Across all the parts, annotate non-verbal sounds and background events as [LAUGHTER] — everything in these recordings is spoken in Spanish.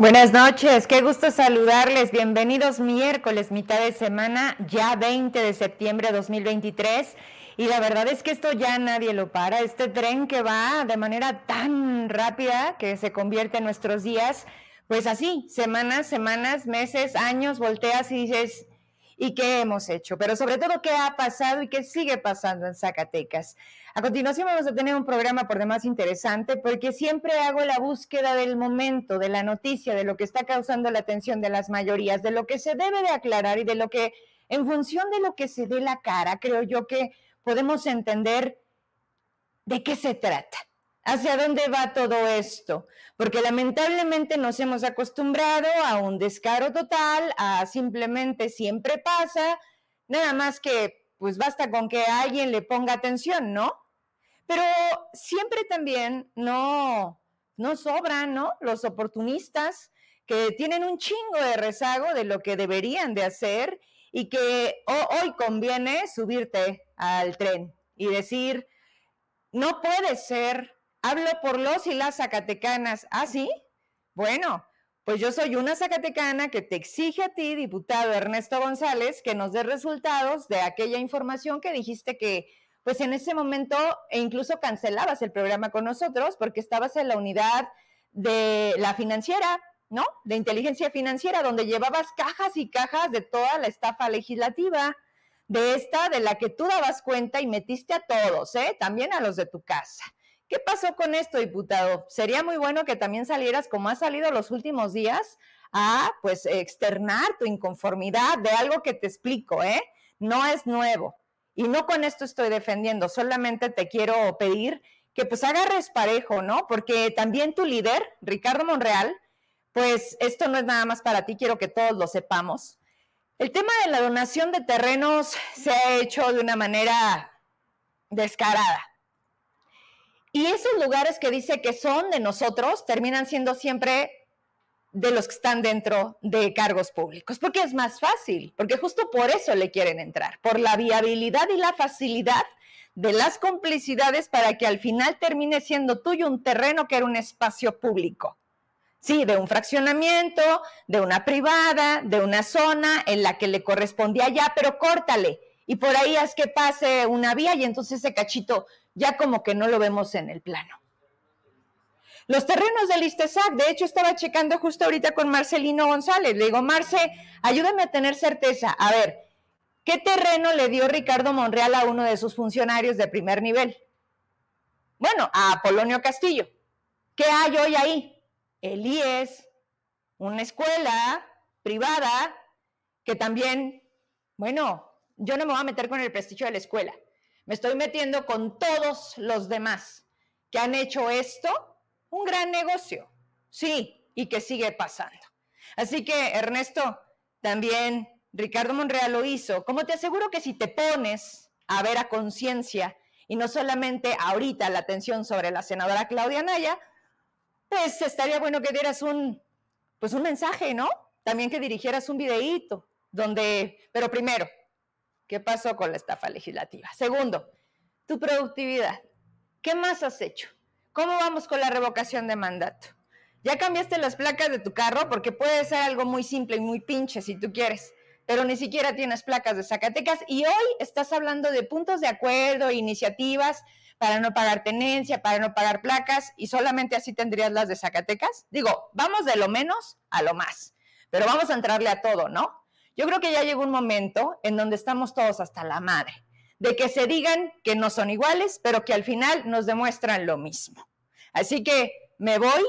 Buenas noches, qué gusto saludarles. Bienvenidos miércoles, mitad de semana, ya 20 de septiembre de 2023. Y la verdad es que esto ya nadie lo para. Este tren que va de manera tan rápida que se convierte en nuestros días, pues así, semanas, semanas, meses, años, volteas y dices, ¿y qué hemos hecho? Pero sobre todo, ¿qué ha pasado y qué sigue pasando en Zacatecas? A continuación vamos a tener un programa por demás interesante porque siempre hago la búsqueda del momento, de la noticia, de lo que está causando la atención de las mayorías, de lo que se debe de aclarar y de lo que, en función de lo que se dé la cara, creo yo que podemos entender de qué se trata, hacia dónde va todo esto, porque lamentablemente nos hemos acostumbrado a un descaro total, a simplemente siempre pasa, nada más que pues basta con que alguien le ponga atención, ¿no? Pero siempre también no, no sobran, ¿no? Los oportunistas que tienen un chingo de rezago de lo que deberían de hacer y que hoy conviene subirte al tren y decir, no puede ser, hablo por los y las zacatecanas, ¿ah, sí? Bueno, pues yo soy una zacatecana que te exige a ti, diputado Ernesto González, que nos dé resultados de aquella información que dijiste que, pues en ese momento, e incluso cancelabas el programa con nosotros porque estabas en la unidad de la financiera, ¿no? De inteligencia financiera, donde llevabas cajas y cajas de toda la estafa legislativa, de esta de la que tú dabas cuenta y metiste a todos, ¿eh? También a los de tu casa. ¿Qué pasó con esto, diputado? Sería muy bueno que también salieras, como ha salido los últimos días, a pues externar tu inconformidad de algo que te explico, ¿eh? No es nuevo. Y no con esto estoy defendiendo, solamente te quiero pedir que pues agarres parejo, ¿no? Porque también tu líder, Ricardo Monreal, pues esto no es nada más para ti, quiero que todos lo sepamos. El tema de la donación de terrenos se ha hecho de una manera descarada. Y esos lugares que dice que son de nosotros terminan siendo siempre de los que están dentro de cargos públicos, porque es más fácil, porque justo por eso le quieren entrar, por la viabilidad y la facilidad de las complicidades para que al final termine siendo tuyo un terreno que era un espacio público. Sí, de un fraccionamiento, de una privada, de una zona en la que le correspondía ya, pero córtale. Y por ahí haz que pase una vía y entonces ese cachito ya como que no lo vemos en el plano. Los terrenos del ISTESAC, de hecho estaba checando justo ahorita con Marcelino González, le digo, Marce, ayúdame a tener certeza, a ver, ¿qué terreno le dio Ricardo Monreal a uno de sus funcionarios de primer nivel? Bueno, a Polonio Castillo. ¿Qué hay hoy ahí? El IES, una escuela privada que también, bueno, yo no me voy a meter con el prestigio de la escuela, me estoy metiendo con todos los demás que han hecho esto un gran negocio. Sí, y que sigue pasando. Así que, Ernesto, también Ricardo Monreal lo hizo. Como te aseguro que si te pones a ver a conciencia y no solamente ahorita la atención sobre la senadora Claudia Naya, pues estaría bueno que dieras un, pues un mensaje, ¿no? También que dirigieras un videíto donde, pero primero, ¿Qué pasó con la estafa legislativa? Segundo, tu productividad. ¿Qué más has hecho? ¿Cómo vamos con la revocación de mandato? ¿Ya cambiaste las placas de tu carro? Porque puede ser algo muy simple y muy pinche si tú quieres, pero ni siquiera tienes placas de Zacatecas y hoy estás hablando de puntos de acuerdo, iniciativas para no pagar tenencia, para no pagar placas y solamente así tendrías las de Zacatecas. Digo, vamos de lo menos a lo más, pero vamos a entrarle a todo, ¿no? Yo creo que ya llegó un momento en donde estamos todos hasta la madre, de que se digan que no son iguales, pero que al final nos demuestran lo mismo. Así que me voy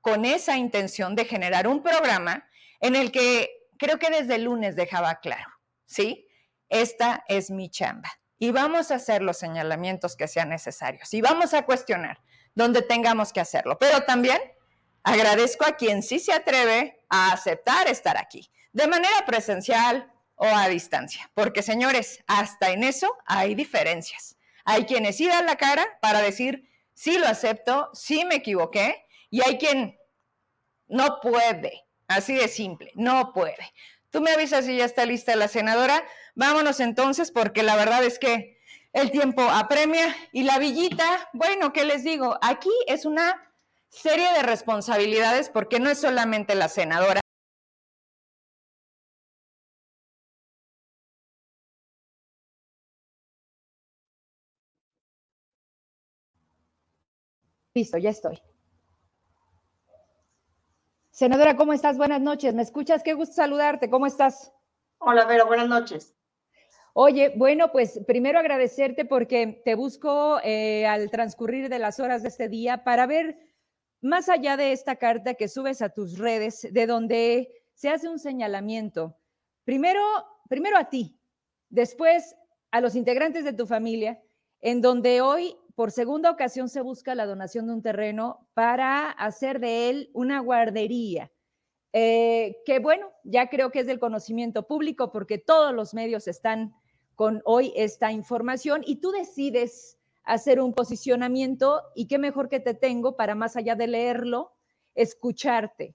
con esa intención de generar un programa en el que creo que desde lunes dejaba claro, ¿sí? Esta es mi chamba. Y vamos a hacer los señalamientos que sean necesarios y vamos a cuestionar donde tengamos que hacerlo. Pero también agradezco a quien sí se atreve a aceptar estar aquí de manera presencial o a distancia. Porque señores, hasta en eso hay diferencias. Hay quienes sí dan la cara para decir, sí lo acepto, sí me equivoqué, y hay quien no puede, así de simple, no puede. Tú me avisas si ya está lista la senadora. Vámonos entonces, porque la verdad es que el tiempo apremia y la villita, bueno, ¿qué les digo? Aquí es una serie de responsabilidades porque no es solamente la senadora. Listo, ya estoy. Senadora, ¿cómo estás? Buenas noches. ¿Me escuchas? Qué gusto saludarte. ¿Cómo estás? Hola, Vero. Buenas noches. Oye, bueno, pues primero agradecerte porque te busco eh, al transcurrir de las horas de este día para ver más allá de esta carta que subes a tus redes, de donde se hace un señalamiento, primero, primero a ti, después a los integrantes de tu familia, en donde hoy por segunda ocasión se busca la donación de un terreno para hacer de él una guardería. Eh, que bueno, ya creo que es del conocimiento público porque todos los medios están con hoy esta información y tú decides hacer un posicionamiento y qué mejor que te tengo para más allá de leerlo, escucharte.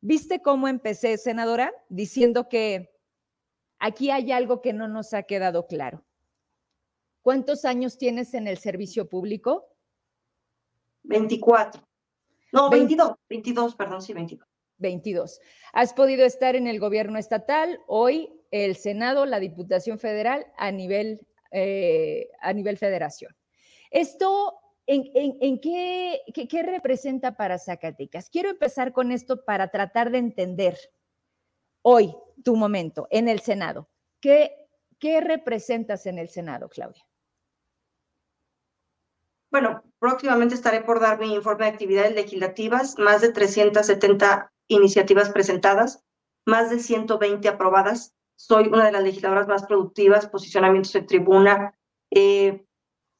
¿Viste cómo empecé, senadora? Diciendo que aquí hay algo que no nos ha quedado claro. ¿Cuántos años tienes en el servicio público? 24. No, 22, 22, perdón, sí, 22. 22. Has podido estar en el gobierno estatal, hoy el Senado, la Diputación Federal a nivel, eh, a nivel federación. Esto, ¿en, qué, qué, representa para Zacatecas? Quiero empezar con esto para tratar de entender hoy tu momento en el Senado. ¿Qué, qué representas en el Senado, Claudia? Bueno, próximamente estaré por dar mi informe de actividades legislativas, más de 370 iniciativas presentadas, más de 120 aprobadas, soy una de las legisladoras más productivas, posicionamientos en tribuna, eh,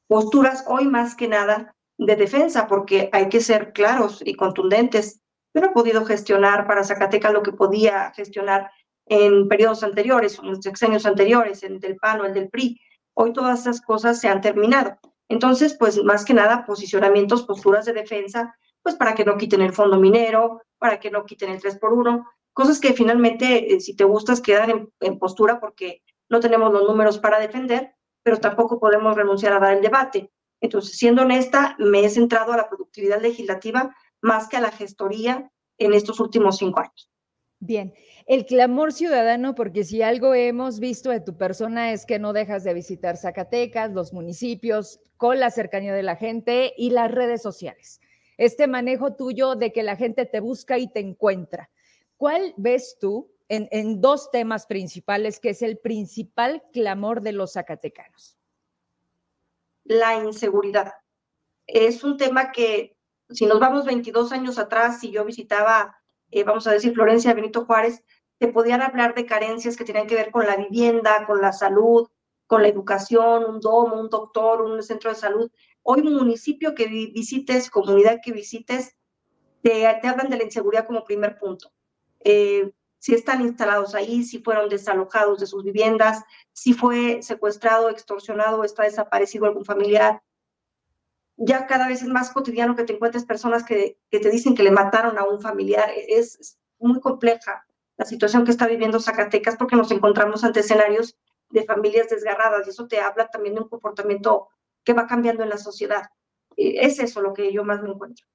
posturas hoy más que nada de defensa, porque hay que ser claros y contundentes. Yo no he podido gestionar para Zacatecas lo que podía gestionar en periodos anteriores, en sexenios anteriores, en el PAN o el del PRI. Hoy todas esas cosas se han terminado. Entonces, pues más que nada, posicionamientos, posturas de defensa, pues para que no quiten el fondo minero, para que no quiten el 3 por 1, cosas que finalmente, eh, si te gustas, quedan en, postura porque no tenemos los números para defender, pero tampoco podemos renunciar a dar el debate. Entonces, siendo honesta, me he centrado a la productividad legislativa más que a la gestoría en estos últimos cinco años. Bien, el clamor ciudadano, porque si algo hemos visto de tu persona es que no dejas de visitar Zacatecas, los municipios, con la cercanía de la gente y las redes sociales. Este manejo tuyo de que la gente te busca y te encuentra. ¿Cuál ves tú en, dos temas principales que es el principal clamor de los zacatecanos? La inseguridad. Es un tema que, si nos vamos 22 años atrás, si yo visitaba, eh, vamos a decir, Florencia Benito Juárez, te podían hablar de carencias que tenían que ver con la vivienda, con la salud, con la educación, un domo, un doctor, un centro de salud. Hoy municipio que visites, comunidad que visites, te hablan de la inseguridad como primer punto. Eh, si están instalados ahí, si fueron desalojados de sus viviendas, si fue secuestrado, extorsionado está desaparecido algún familiar. Ya cada vez es más cotidiano que te encuentres personas que, que te dicen que le mataron a un familiar. Es, es muy compleja la situación que está viviendo Zacatecas porque nos encontramos ante escenarios de familias desgarradas y eso te habla también de un comportamiento que va cambiando en la sociedad. Eh, es eso lo que yo más me encuentro.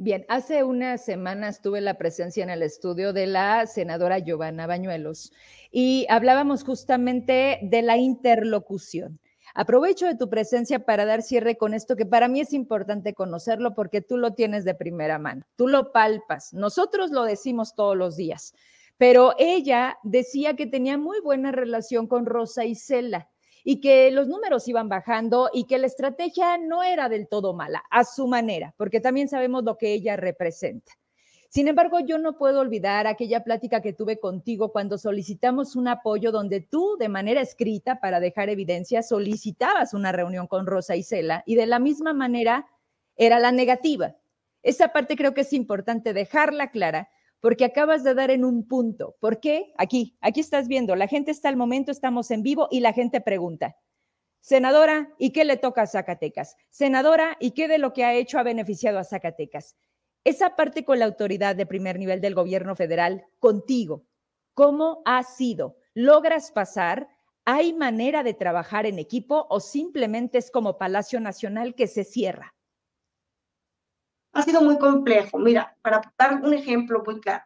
Bien, hace unas semanas tuve la presencia en el estudio de la senadora Giovanna Bañuelos y hablábamos justamente de la interlocución. Aprovecho de tu presencia para dar cierre con esto que para mí es importante conocerlo porque tú lo tienes de primera mano, tú lo palpas, nosotros lo decimos todos los días, pero ella decía que tenía muy buena relación con Rosa Isela y que los números iban bajando y que la estrategia no era del todo mala, a su manera, porque también sabemos lo que ella representa. Sin embargo, yo no puedo olvidar aquella plática que tuve contigo cuando solicitamos un apoyo donde tú, de manera escrita, para dejar evidencia, solicitabas una reunión con Rosa y Cela y de la misma manera era la negativa. Esa parte creo que es importante dejarla clara porque acabas de dar en un punto. ¿Por qué? Aquí, aquí estás viendo, la gente está al momento, estamos en vivo y la gente pregunta. Senadora, ¿y qué le toca a Zacatecas? Senadora, ¿y qué de lo que ha hecho ha beneficiado a Zacatecas? Esa parte con la autoridad de primer nivel del gobierno federal, contigo, ¿cómo ha sido? ¿Logras pasar? ¿Hay manera de trabajar en equipo o simplemente es como Palacio Nacional que se cierra? ha sido muy complejo. Mira, para dar un ejemplo muy claro,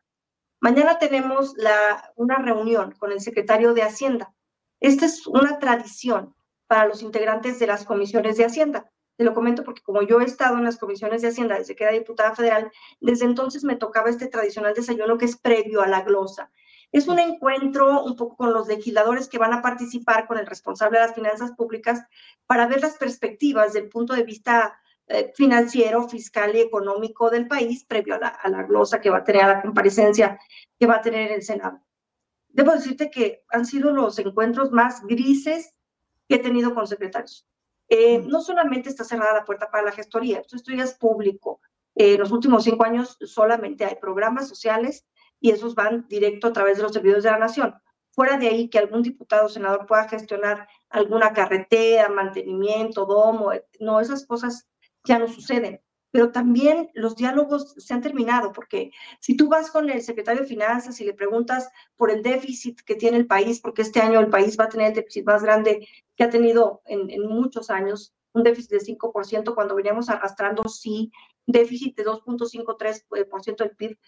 mañana tenemos la, una reunión con el secretario de Hacienda. Esta es una tradición para los integrantes de las comisiones de Hacienda. Te lo comento porque como yo he estado en las comisiones de Hacienda desde que era diputada federal, desde entonces me tocaba este tradicional desayuno que es previo a la glosa. Es un encuentro un poco con los legisladores que van a participar con el responsable de las finanzas públicas para ver las perspectivas del punto de vista eh, financiero, fiscal y económico del país previo a la, a la glosa que va a tener, a la comparecencia que va a tener el Senado. Debo decirte que han sido los encuentros más grises que he tenido con secretarios. Eh, no solamente está cerrada la puerta para la gestoría, esto, ya es público. en los últimos cinco años solamente hay programas sociales y esos van directo a través de los servidores de la nación. Fuera de ahí que algún diputado o senador pueda gestionar alguna carretera, mantenimiento, domo, no, esas cosas ya no suceden. Pero también los diálogos se han terminado, porque si tú vas con el secretario de Finanzas y le preguntas por el déficit que tiene el país, porque este año el país va a tener el déficit más grande que ha tenido en, en muchos años, un déficit de 5%, cuando veníamos arrastrando, sí, déficit de 2.53% del PIB,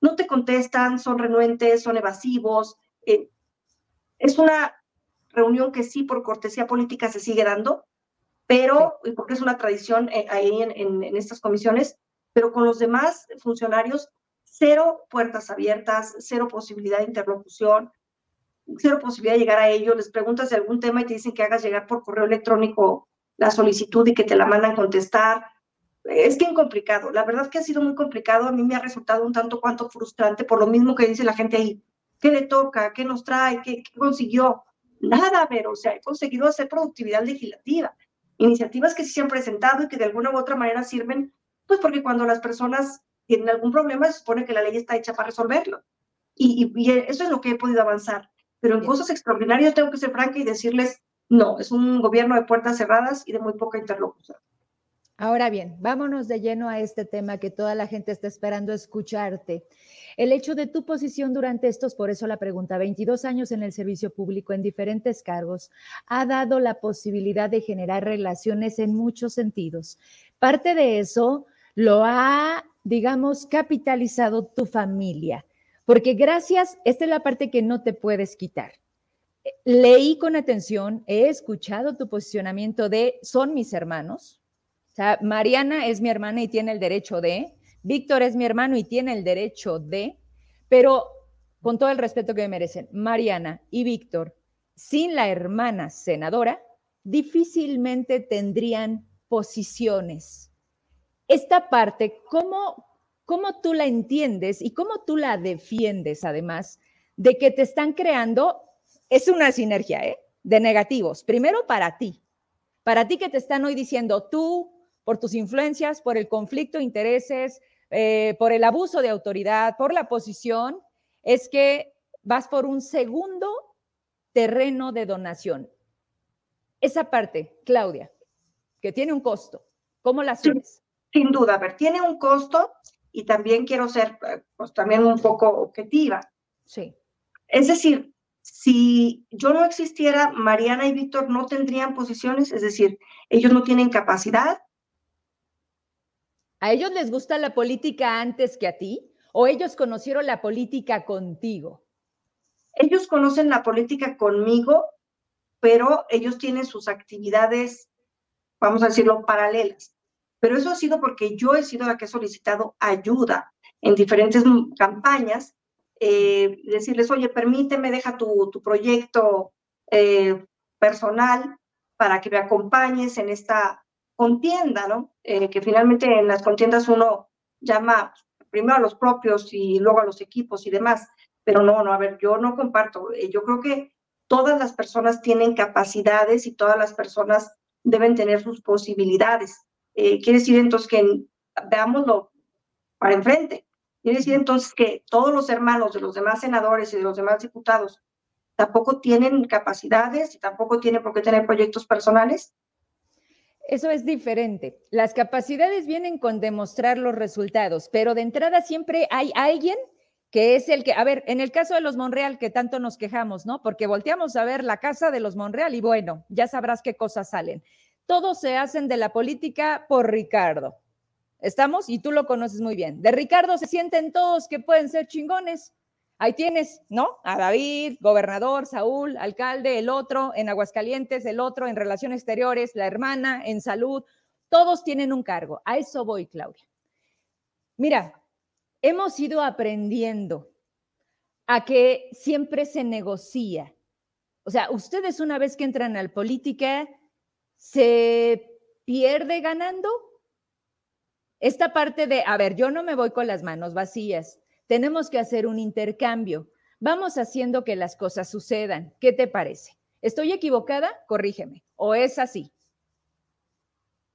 no te contestan, son renuentes, son evasivos. Eh, es una reunión que sí por cortesía política se sigue dando, pero, y porque es una tradición eh, ahí en, en, estas comisiones, pero con los demás funcionarios, cero puertas abiertas, cero posibilidad de interlocución, cero posibilidad de llegar a ellos, les preguntas de algún tema y te dicen que hagas llegar por correo electrónico la solicitud y que te la mandan contestar es bien complicado. La verdad que ha sido muy complicado. A mí me ha resultado un tanto cuanto frustrante por lo mismo que dice la gente ahí. ¿Qué le toca? ¿Qué nos trae? ¿Qué, consiguió? Nada, pero o sea, he conseguido hacer productividad legislativa. Iniciativas que sí se han presentado y que de alguna u otra manera sirven, pues porque cuando las personas tienen algún problema se supone que la ley está hecha para resolverlo. Y, y, eso es lo que he podido avanzar. Pero en cosas extraordinarias tengo que ser franca y decirles, no, es un gobierno de puertas cerradas y de muy poca interlocución. Ahora bien, vámonos de lleno a este tema que toda la gente está esperando escucharte. El hecho de tu posición durante estos, por eso la pregunta, 22 años en el servicio público en diferentes cargos, ha dado la posibilidad de generar relaciones en muchos sentidos. Parte de eso lo ha, digamos, capitalizado tu familia, porque gracias, esta es la parte que no te puedes quitar. Leí con atención, he escuchado tu posicionamiento de son mis hermanos, sea, Mariana es mi hermana y tiene el derecho de, Víctor es mi hermano y tiene el derecho de, pero con todo el respeto que me merecen, Mariana y Víctor, sin la hermana senadora, difícilmente tendrían posiciones. Esta parte, ¿cómo, cómo tú la entiendes y cómo tú la defiendes además de que te están creando, es una sinergia, ¿eh? De negativos. Primero para ti, para ti que te están hoy diciendo, tú por tus influencias, por el conflicto de intereses, eh, por el abuso de autoridad, por la posición, es que vas por un segundo terreno de donación. Esa parte, Claudia, que tiene un costo, ¿cómo la subes? Sin duda, a ver, tiene un costo y también quiero ser eh, pues, también un poco objetiva. Sí. Es decir, si yo no existiera, Mariana y Víctor no tendrían posiciones, es decir, ellos no tienen capacidad, ¿A ellos les gusta la política antes que a ti? ¿O ellos conocieron la política contigo? Ellos conocen la política conmigo, pero ellos tienen sus actividades, vamos a decirlo, paralelas. Pero eso ha sido porque yo he sido la que he solicitado ayuda en diferentes campañas, eh, decirles, oye, permíteme, deja tu, tu proyecto eh, personal para que me acompañes en esta contienda, ¿no? Eh, que finalmente en las contiendas uno llama primero a los propios y luego a los equipos y demás, pero no, no, a ver, yo no comparto, eh, yo creo que todas las personas tienen capacidades y todas las personas deben tener sus posibilidades. Eh, quiere decir entonces que veámoslo para enfrente. Quiere decir entonces que todos los hermanos de los demás senadores y de los demás diputados tampoco tienen capacidades y tampoco tienen por qué tener proyectos personales. Eso es diferente. Las capacidades vienen con demostrar los resultados, pero de entrada siempre hay alguien que es el que, a ver, en el caso de los Monreal, que tanto nos quejamos, ¿no? Porque volteamos a ver la casa de los Monreal y bueno, ya sabrás qué cosas salen. Todos se hacen de la política por Ricardo. ¿Estamos? Y tú lo conoces muy bien. De Ricardo se sienten todos que pueden ser chingones. Ahí tienes, ¿no? A David, gobernador, Saúl, alcalde, el otro, en Aguascalientes, el otro, en Relaciones Exteriores, la hermana, en salud. Todos tienen un cargo. A eso voy, Claudia. Mira, hemos ido aprendiendo a que siempre se negocia. O sea, ustedes una vez que entran al política, ¿se pierde ganando? Esta parte de, a ver, yo no me voy con las manos vacías tenemos que hacer un intercambio. Vamos haciendo que las cosas sucedan. ¿Qué te parece? ¿Estoy equivocada? Corrígeme. ¿O es así?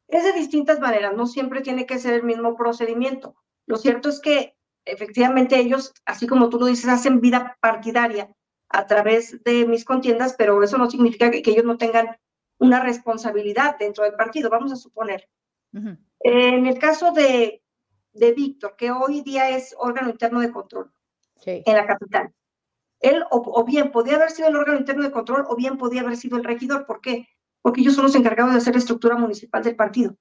Es de distintas maneras, no siempre tiene que ser el mismo procedimiento. Lo cierto es que efectivamente ellos, así como tú lo dices, hacen vida partidaria a través de mis contiendas, pero eso no significa que, ellos no tengan una responsabilidad dentro del partido, vamos a suponer. En el caso de de Víctor, que hoy día es órgano interno de control en la capital. Él o, bien podía haber sido el órgano interno de control o bien podía haber sido el regidor. ¿Por qué? Porque ellos son los encargados de hacer la estructura municipal del partido.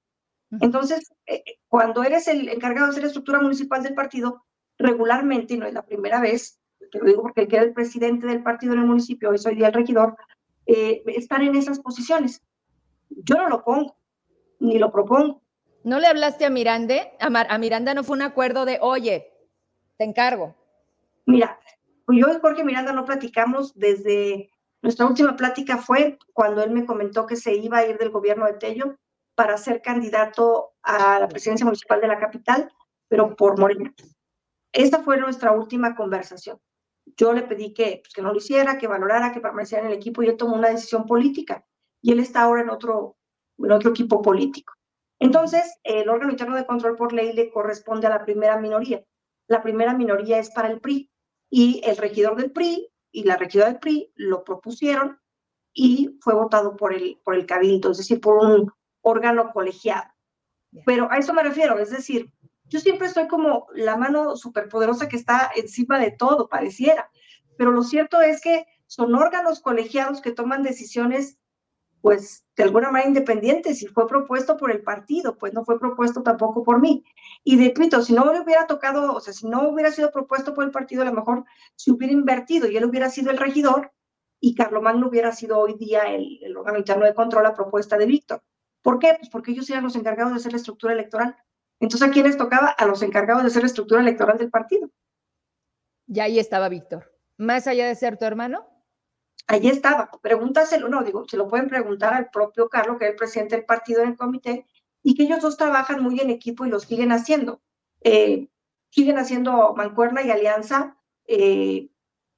Entonces, eh, eh, cuando eres el encargado de hacer la estructura municipal del partido, regularmente, y no es la primera vez, te lo digo porque el que era el presidente del partido en el municipio, hoy soy día el regidor, eh, están en esas posiciones. Yo no lo pongo, ni lo propongo. ¿No le hablaste a Miranda? A, Miranda no fue un acuerdo de, oye, te encargo. Mira, pues yo y Jorge Miranda no platicamos desde nuestra última plática fue cuando él me comentó que se iba a ir del gobierno de Tello para ser candidato a la presidencia municipal de la capital, pero por Morena. Esta fue nuestra última conversación. Yo le pedí que, pues, que no lo hiciera, que valorara, que permaneciera en el equipo y él tomó una decisión política. Y él está ahora en otro, en otro equipo político. Entonces, el órgano interno de control por ley le corresponde a la primera minoría. La primera minoría es para el PRI y el regidor del PRI y la regidora del PRI lo propusieron y fue votado por el, por el cabildo, es decir, por un órgano colegiado. Pero a eso me refiero, es decir, yo siempre estoy como la mano superpoderosa que está encima de todo, pareciera, pero lo cierto es que son órganos colegiados que toman decisiones pues de alguna manera independiente, si fue propuesto por el partido, pues no fue propuesto tampoco por mí. Y repito, si no le hubiera tocado, o sea, si no hubiera sido propuesto por el partido, a lo mejor se hubiera invertido y él hubiera sido el regidor y Carlomagno hubiera sido hoy día el, el órgano interno de control a propuesta de Víctor. ¿Por qué? Pues porque ellos eran los encargados de hacer la estructura electoral. Entonces, ¿a quiénes tocaba? A los encargados de hacer la estructura electoral del partido. Y ahí estaba Víctor. Más allá de ser tu hermano, Allí estaba, pregúntaselo, no, digo, se lo pueden preguntar al propio Carlos, que es el presidente del partido en el comité, y que ellos dos trabajan muy en equipo y lo siguen haciendo. Eh, siguen haciendo mancuerna y alianza eh,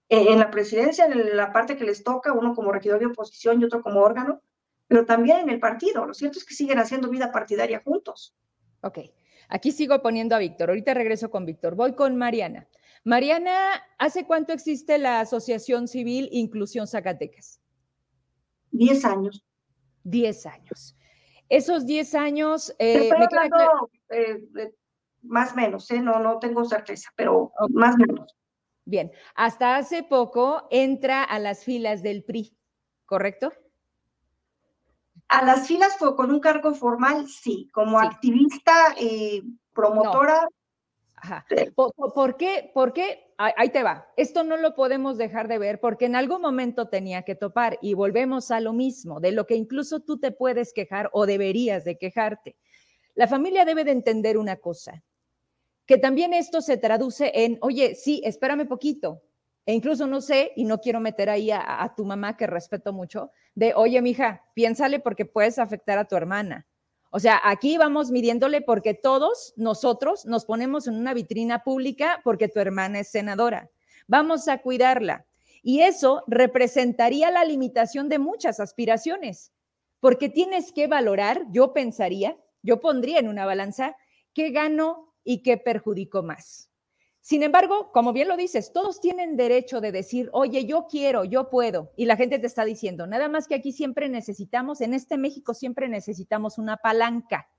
en la presidencia, en la parte que les toca, uno como regidor de oposición y otro como órgano, pero también en el partido. Lo cierto es que siguen haciendo vida partidaria juntos. Ok, aquí sigo poniendo a Víctor. Ahorita regreso con Víctor. Voy con Mariana. Mariana, ¿hace cuánto existe la Asociación Civil Inclusión Zacatecas? Diez años. Diez años. Esos diez años... Eh, eh más o menos, ¿eh? no, no tengo certeza, pero más o menos. Bien, hasta hace poco entra a las filas del PRI, ¿correcto? A las filas fue con un cargo formal, sí, como activista y promotora. ¿Por, qué? ¿Por qué? Ahí te va. Esto no lo podemos dejar de ver porque en algún momento tenía que topar y volvemos a lo mismo, de lo que incluso tú te puedes quejar o deberías de quejarte. La familia debe de entender una cosa, que también esto se traduce en, oye, sí, espérame poquito. E incluso no sé, y no quiero meter ahí a, a tu mamá, que respeto mucho, de, oye, mija, piénsale porque puedes afectar a tu hermana o sea, aquí vamos midiéndole porque todos nosotros nos ponemos en una vitrina pública porque tu hermana es senadora. Vamos a cuidarla. Y eso representaría la limitación de muchas aspiraciones, porque tienes que valorar, yo pensaría, yo pondría en una balanza qué gano y qué perjudico más. Sin embargo, como bien lo dices, todos tienen derecho de decir, oye, yo quiero, yo puedo. Y la gente te está diciendo, nada más que aquí siempre necesitamos, en este México siempre necesitamos una palanca.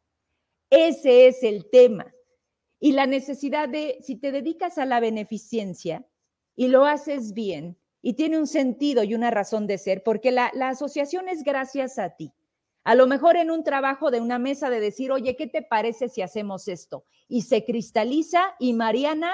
Ese es el tema. Y la necesidad de, si te dedicas a la beneficencia y lo haces bien y tiene un sentido y una razón de ser, porque la, la asociación es gracias a ti. A lo mejor en un trabajo de una mesa de decir, oye, ¿qué te parece si hacemos esto? Y se cristaliza y Mariana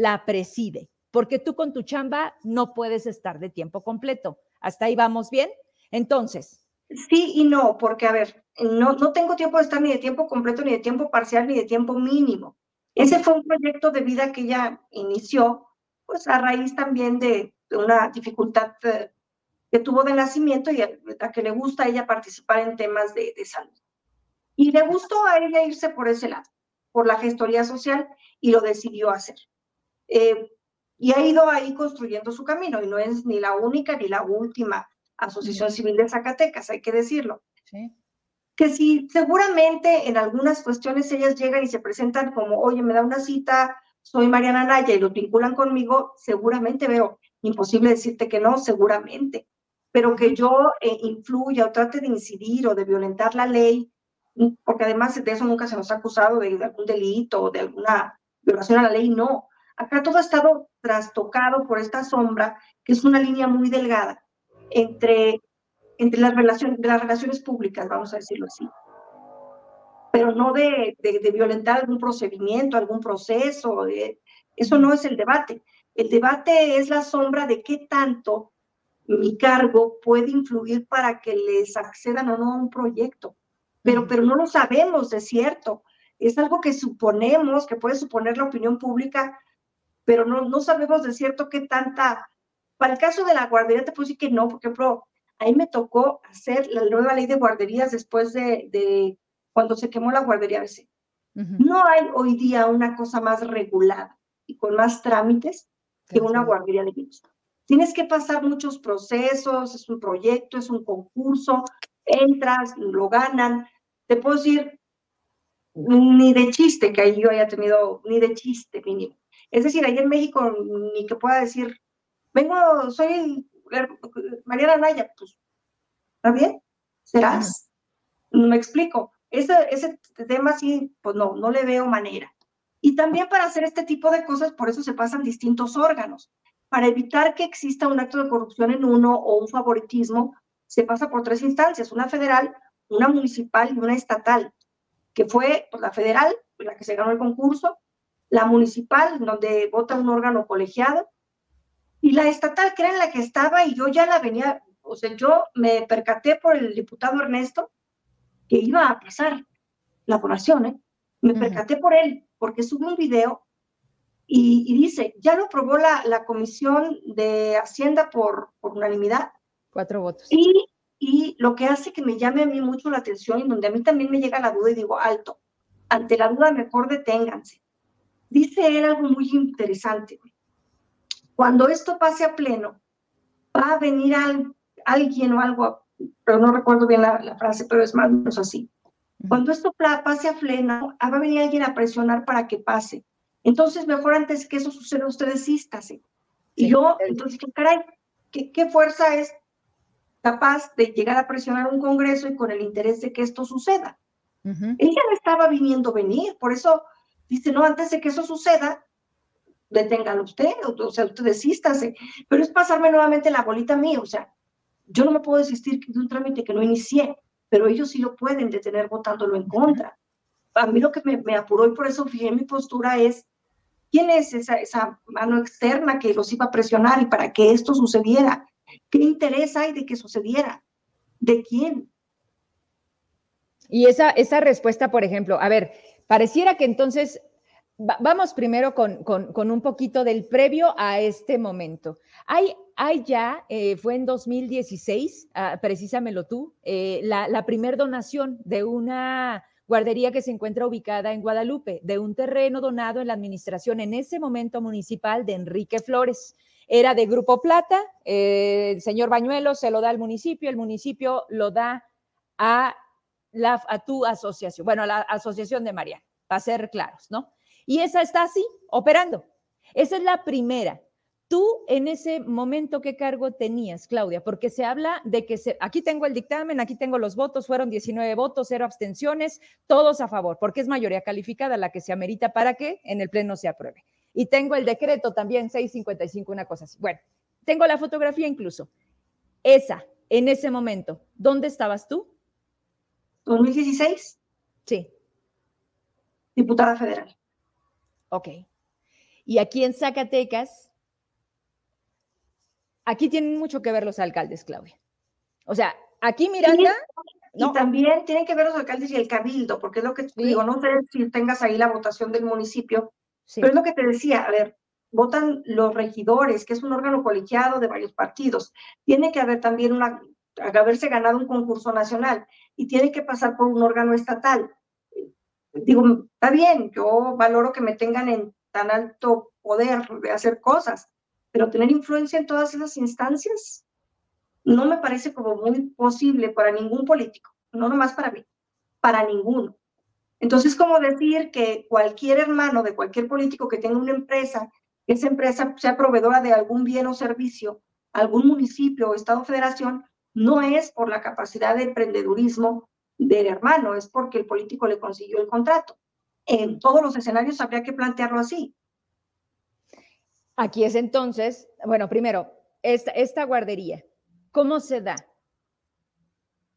la preside, porque tú con tu chamba no puedes estar de tiempo completo. ¿Hasta ahí vamos bien? Entonces. Sí y no, porque a ver, no, no tengo tiempo de estar ni de tiempo completo, ni de tiempo parcial, ni de tiempo mínimo. Ese fue un proyecto de vida que ella inició, pues a raíz también de, una dificultad eh, que tuvo de nacimiento y a, que le gusta a ella participar en temas de, salud. Y le gustó a ella irse por ese lado, por la gestoría social, y lo decidió hacer. Eh, y ha ido ahí construyendo su camino, y no es ni la única ni la última Asociación Civil de Zacatecas, hay que decirlo. Que si seguramente en algunas cuestiones ellas llegan y se presentan como, oye, me da una cita, soy Mariana Naya y lo vinculan conmigo, seguramente veo, imposible decirte que no, seguramente, pero que yo eh, influya o trate de incidir o de violentar la ley, porque además de eso nunca se nos ha acusado de, de algún delito o de alguna violación a la ley, no. Acá todo ha estado trastocado por esta sombra, que es una línea muy delgada entre, entre las, relaciones, las relaciones públicas, vamos a decirlo así. Pero no de, de, violentar algún procedimiento, algún proceso. eso no es el debate. El debate es la sombra de qué tanto mi cargo puede influir para que les accedan o no a un proyecto. Pero, pero no lo sabemos, es cierto. Es algo que suponemos, que puede suponer la opinión pública, pero no, no sabemos de cierto qué tanta para el caso de la guardería te puedo decir que no, porque ejemplo, ahí me tocó hacer la nueva ley de guarderías después de, cuando se quemó la guardería BC. No hay hoy día una cosa más regulada y con más trámites que una guardería de niños. Tienes que pasar muchos procesos, es un proyecto, es un concurso, entras, lo ganan. Te puedo decir, ni de chiste que ahí yo haya tenido, ni de chiste mínimo. Es decir, ahí en México, ni que pueda decir, vengo, soy Mariana Naya, pues, ¿está bien? ¿Serás? No me explico. Ese, ese tema sí, pues no, no le veo manera. Y también para hacer este tipo de cosas, por eso se pasan distintos órganos. Para evitar que exista un acto de corrupción en uno o un favoritismo, se pasa por tres instancias, una federal, una municipal y una estatal, que fue pues, la federal, la que se ganó el concurso, la municipal, donde vota un órgano colegiado, y la estatal, que era en la que estaba, y yo ya la venía, o sea, yo me percaté por el diputado Ernesto que iba a pasar la aprobación, ¿eh? Me percaté por él, porque sube un video y, dice, ya lo aprobó la, la Comisión de Hacienda por, por unanimidad. Cuatro votos. Y, y lo que hace que me llame a mí mucho la atención y donde a mí también me llega la duda y digo, alto, ante la duda mejor deténganse. Dice él algo muy interesante. Cuando esto pase a pleno, va a venir alguien o algo, pero no recuerdo bien la, frase, pero es más o menos así. Cuando esto pase a pleno, va a venir alguien a presionar para que pase. Entonces, mejor antes que eso suceda, ustedes sístase. Y yo, entonces, ¿qué caray? ¿Qué, fuerza es capaz de llegar a presionar un Congreso y con el interés de que esto suceda? Ella no estaba viniendo venir, por eso dice, no, antes de que eso suceda, deténgalo usted, o, sea, usted desístase, pero es pasarme nuevamente la bolita mía, o sea, yo no me puedo desistir de un trámite que no inicié, pero ellos sí lo pueden detener votándolo en contra. A mí lo que me, apuró y por eso fijé mi postura es, ¿quién es esa, esa mano externa que los iba a presionar y para que esto sucediera? ¿Qué interés hay de que sucediera? ¿De quién? Y esa, esa respuesta, por ejemplo, a ver, pareciera que entonces vamos primero con, un poquito del previo a este momento. Hay, ya, eh, fue en 2016, ah, tú, eh, la, la donación de una guardería que se encuentra ubicada en Guadalupe, de un terreno donado en la administración en ese momento municipal de Enrique Flores. Era de Grupo Plata, eh, el señor Bañuelo se lo da al municipio, el municipio lo da a, la, a tu asociación, bueno, a la asociación de Mariana, para ser claros, ¿no? Y esa está así, operando. Esa es la primera. Tú en ese momento, ¿qué cargo tenías, Claudia? Porque se habla de que aquí tengo el dictamen, aquí tengo los votos, fueron 19 votos, cero abstenciones, todos a favor, porque es mayoría calificada la que se amerita para que en el Pleno se apruebe. Y tengo el decreto también, 655, una cosa así. Bueno, tengo la fotografía incluso. Esa, en ese momento, ¿dónde estabas tú? 2016. Sí. Diputada federal. Ok. Y aquí en Zacatecas, aquí tienen mucho que ver los alcaldes, Claudia. O sea, aquí Miranda... Y también tienen que ver los alcaldes y el cabildo, porque es lo que te digo, no sé si tengas ahí la votación del municipio, pero es lo que te decía, a ver, votan los regidores, que es un órgano colegiado de varios partidos. Tiene que haber también una, haberse ganado un concurso nacional y tiene que pasar por un órgano estatal. Digo, está bien, yo valoro que me tengan en tan alto poder de hacer cosas, pero tener influencia en todas esas instancias no me parece como muy posible para ningún político, no nomás para mí, para ninguno. Entonces, como decir que cualquier hermano de cualquier político que tenga una empresa, esa empresa sea proveedora de algún bien o servicio, algún municipio o estado federación, no es por la capacidad de emprendedurismo del hermano, es porque el político le consiguió el contrato. En todos los escenarios habría que plantearlo así. Aquí es entonces, bueno, primero, esta, esta guardería, ¿cómo se da?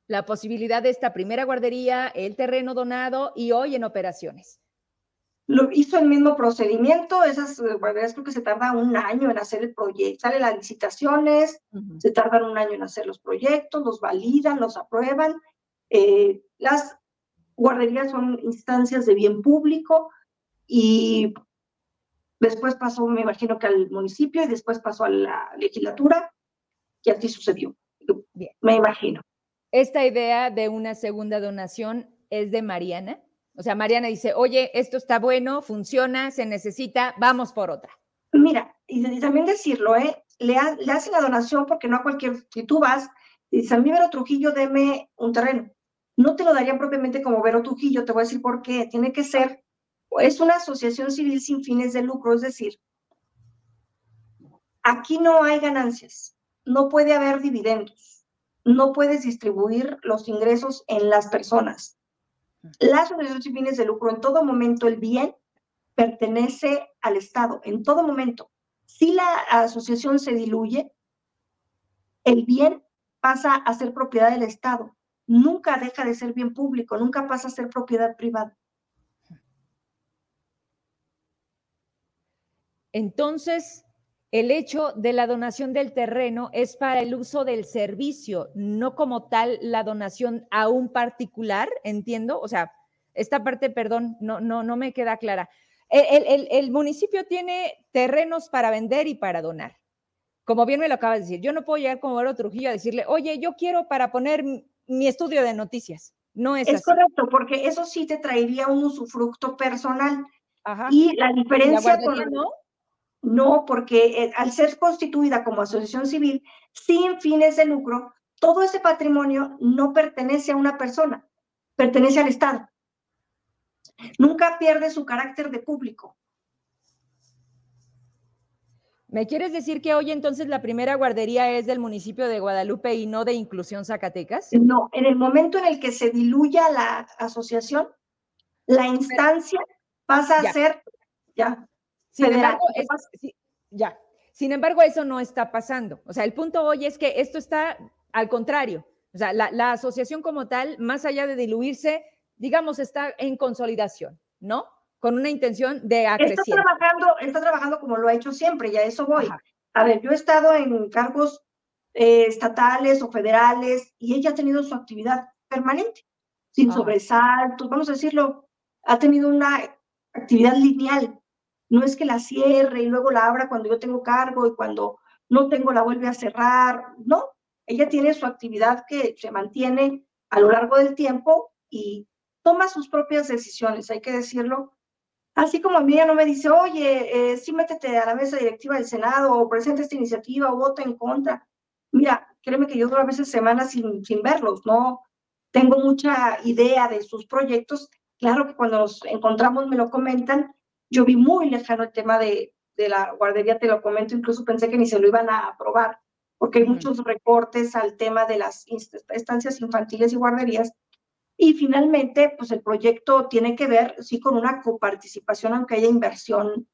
La posibilidad de esta primera guardería, el terreno donado y hoy en operaciones. Lo hizo el mismo procedimiento, esas guarderías creo que se tarda un año en hacer el proyecto, salen las licitaciones, se tardan un año en hacer los proyectos, los validan, los aprueban. Eh, las guarderías son instancias de bien público y después pasó, me imagino que al municipio y después pasó a la legislatura y así sucedió. Me imagino. Esta idea de una segunda donación es de Mariana. O sea, Mariana dice, oye, esto está bueno, funciona, se necesita, vamos por otra. Mira, y, también decirlo, ¿eh? Le, le hacen la donación porque no a cualquier, si tú vas y dices, a mí Vero Trujillo, deme un terreno. No te lo darían propiamente como Vero Trujillo, te voy a decir por qué. Tiene que ser, es una asociación civil sin fines de lucro, es decir, aquí no hay ganancias, no puede haber dividendos, no puedes distribuir los ingresos en las personas las sin fines de lucro, en todo momento el bien pertenece al Estado, en todo momento. Si la asociación se diluye, el bien pasa a ser propiedad del Estado. Nunca deja de ser bien público, nunca pasa a ser propiedad privada. Entonces, el hecho de la donación del terreno es para el uso del servicio, no como tal la donación a un particular, entiendo. O sea, esta parte, perdón, no, no, no me queda clara. El, municipio tiene terrenos para vender y para donar. Como bien me lo acabas de decir, yo no puedo llegar como Vero Trujillo a decirle, oye, yo quiero para poner mi estudio de noticias. No es, es correcto, porque eso sí te traería un usufructo personal. Ajá. Y la diferencia con. No, porque eh, al ser constituida como asociación civil sin fines de lucro, todo ese patrimonio no pertenece a una persona, pertenece al Estado. Nunca pierde su carácter de público. ¿Me quieres decir que hoy entonces la primera guardería es del municipio de Guadalupe y no de Inclusión Zacatecas? No, en el momento en el que se diluya la asociación, la instancia pasa a ser, ya, sin embargo, ya. Sin embargo, eso no está pasando. O sea, el punto hoy es que esto está al contrario. O sea, la, asociación como tal, más allá de diluirse, digamos, está en consolidación, ¿no? Con una intención de acreciente. Está trabajando, está trabajando como lo ha hecho siempre, y a eso voy. A ver, yo he estado en cargos eh, estatales o federales y ella ha tenido su actividad permanente, sin sobresaltos, vamos a decirlo, ha tenido una actividad lineal. No es que la cierre y luego la abra cuando yo tengo cargo y cuando no tengo la vuelve a cerrar. No, ella tiene su actividad que se mantiene a lo largo del tiempo y toma sus propias decisiones, hay que decirlo. Así como a mí ella no me dice, oye, eh, sí métete a la mesa directiva del Senado o presenta esta iniciativa o vota en contra. Mira, créeme que yo duro a veces semanas sin, sin verlos, no tengo mucha idea de sus proyectos. Claro que cuando nos encontramos me lo comentan yo vi muy lejano el tema de, de la guardería, te lo comento, incluso pensé que ni se lo iban a aprobar, porque hay muchos recortes al tema de las estancias infantiles y guarderías. Y finalmente, pues el proyecto tiene que ver, sí, con una coparticipación, aunque haya inversión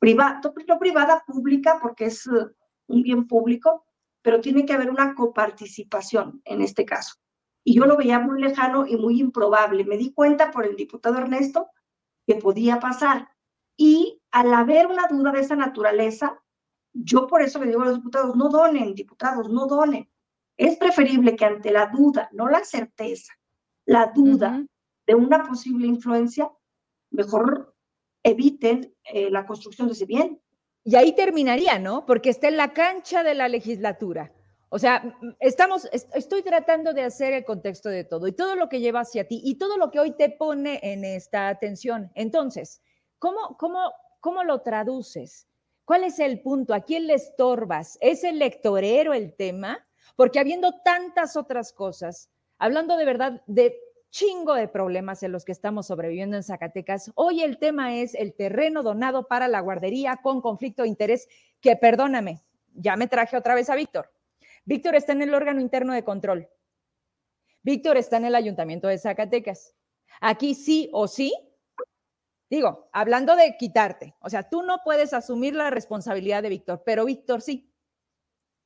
privada, no privada, pública, porque es uh, un bien público, pero tiene que haber una coparticipación en este caso. Y yo lo veía muy lejano y muy improbable. Me di cuenta por el diputado Ernesto que podía pasar. Y al haber una duda de esa naturaleza, yo por eso le digo a los diputados, no donen, diputados, no donen. Es preferible que ante la duda, no la certeza, la duda de una posible influencia, mejor eviten eh, la construcción de ese bien. Y ahí terminaría, ¿no? Porque está en la cancha de la legislatura. O sea, estamos, estoy tratando de hacer el contexto de todo y todo lo que lleva hacia ti y todo lo que hoy te pone en esta atención. Entonces, ¿cómo, cómo, cómo lo traduces? ¿Cuál es el punto? ¿A quién le estorbas? ¿Es el lectorero el tema? Porque habiendo tantas otras cosas, hablando de verdad de chingo de problemas en los que estamos sobreviviendo en Zacatecas, hoy el tema es el terreno donado para la guardería con conflicto de interés, que perdóname, ya me traje otra vez a Víctor. Víctor está en el órgano interno de control. Víctor está en el ayuntamiento de Zacatecas. Aquí sí o sí Digo, hablando de quitarte, o sea, tú no puedes asumir la responsabilidad de Víctor, pero Víctor sí.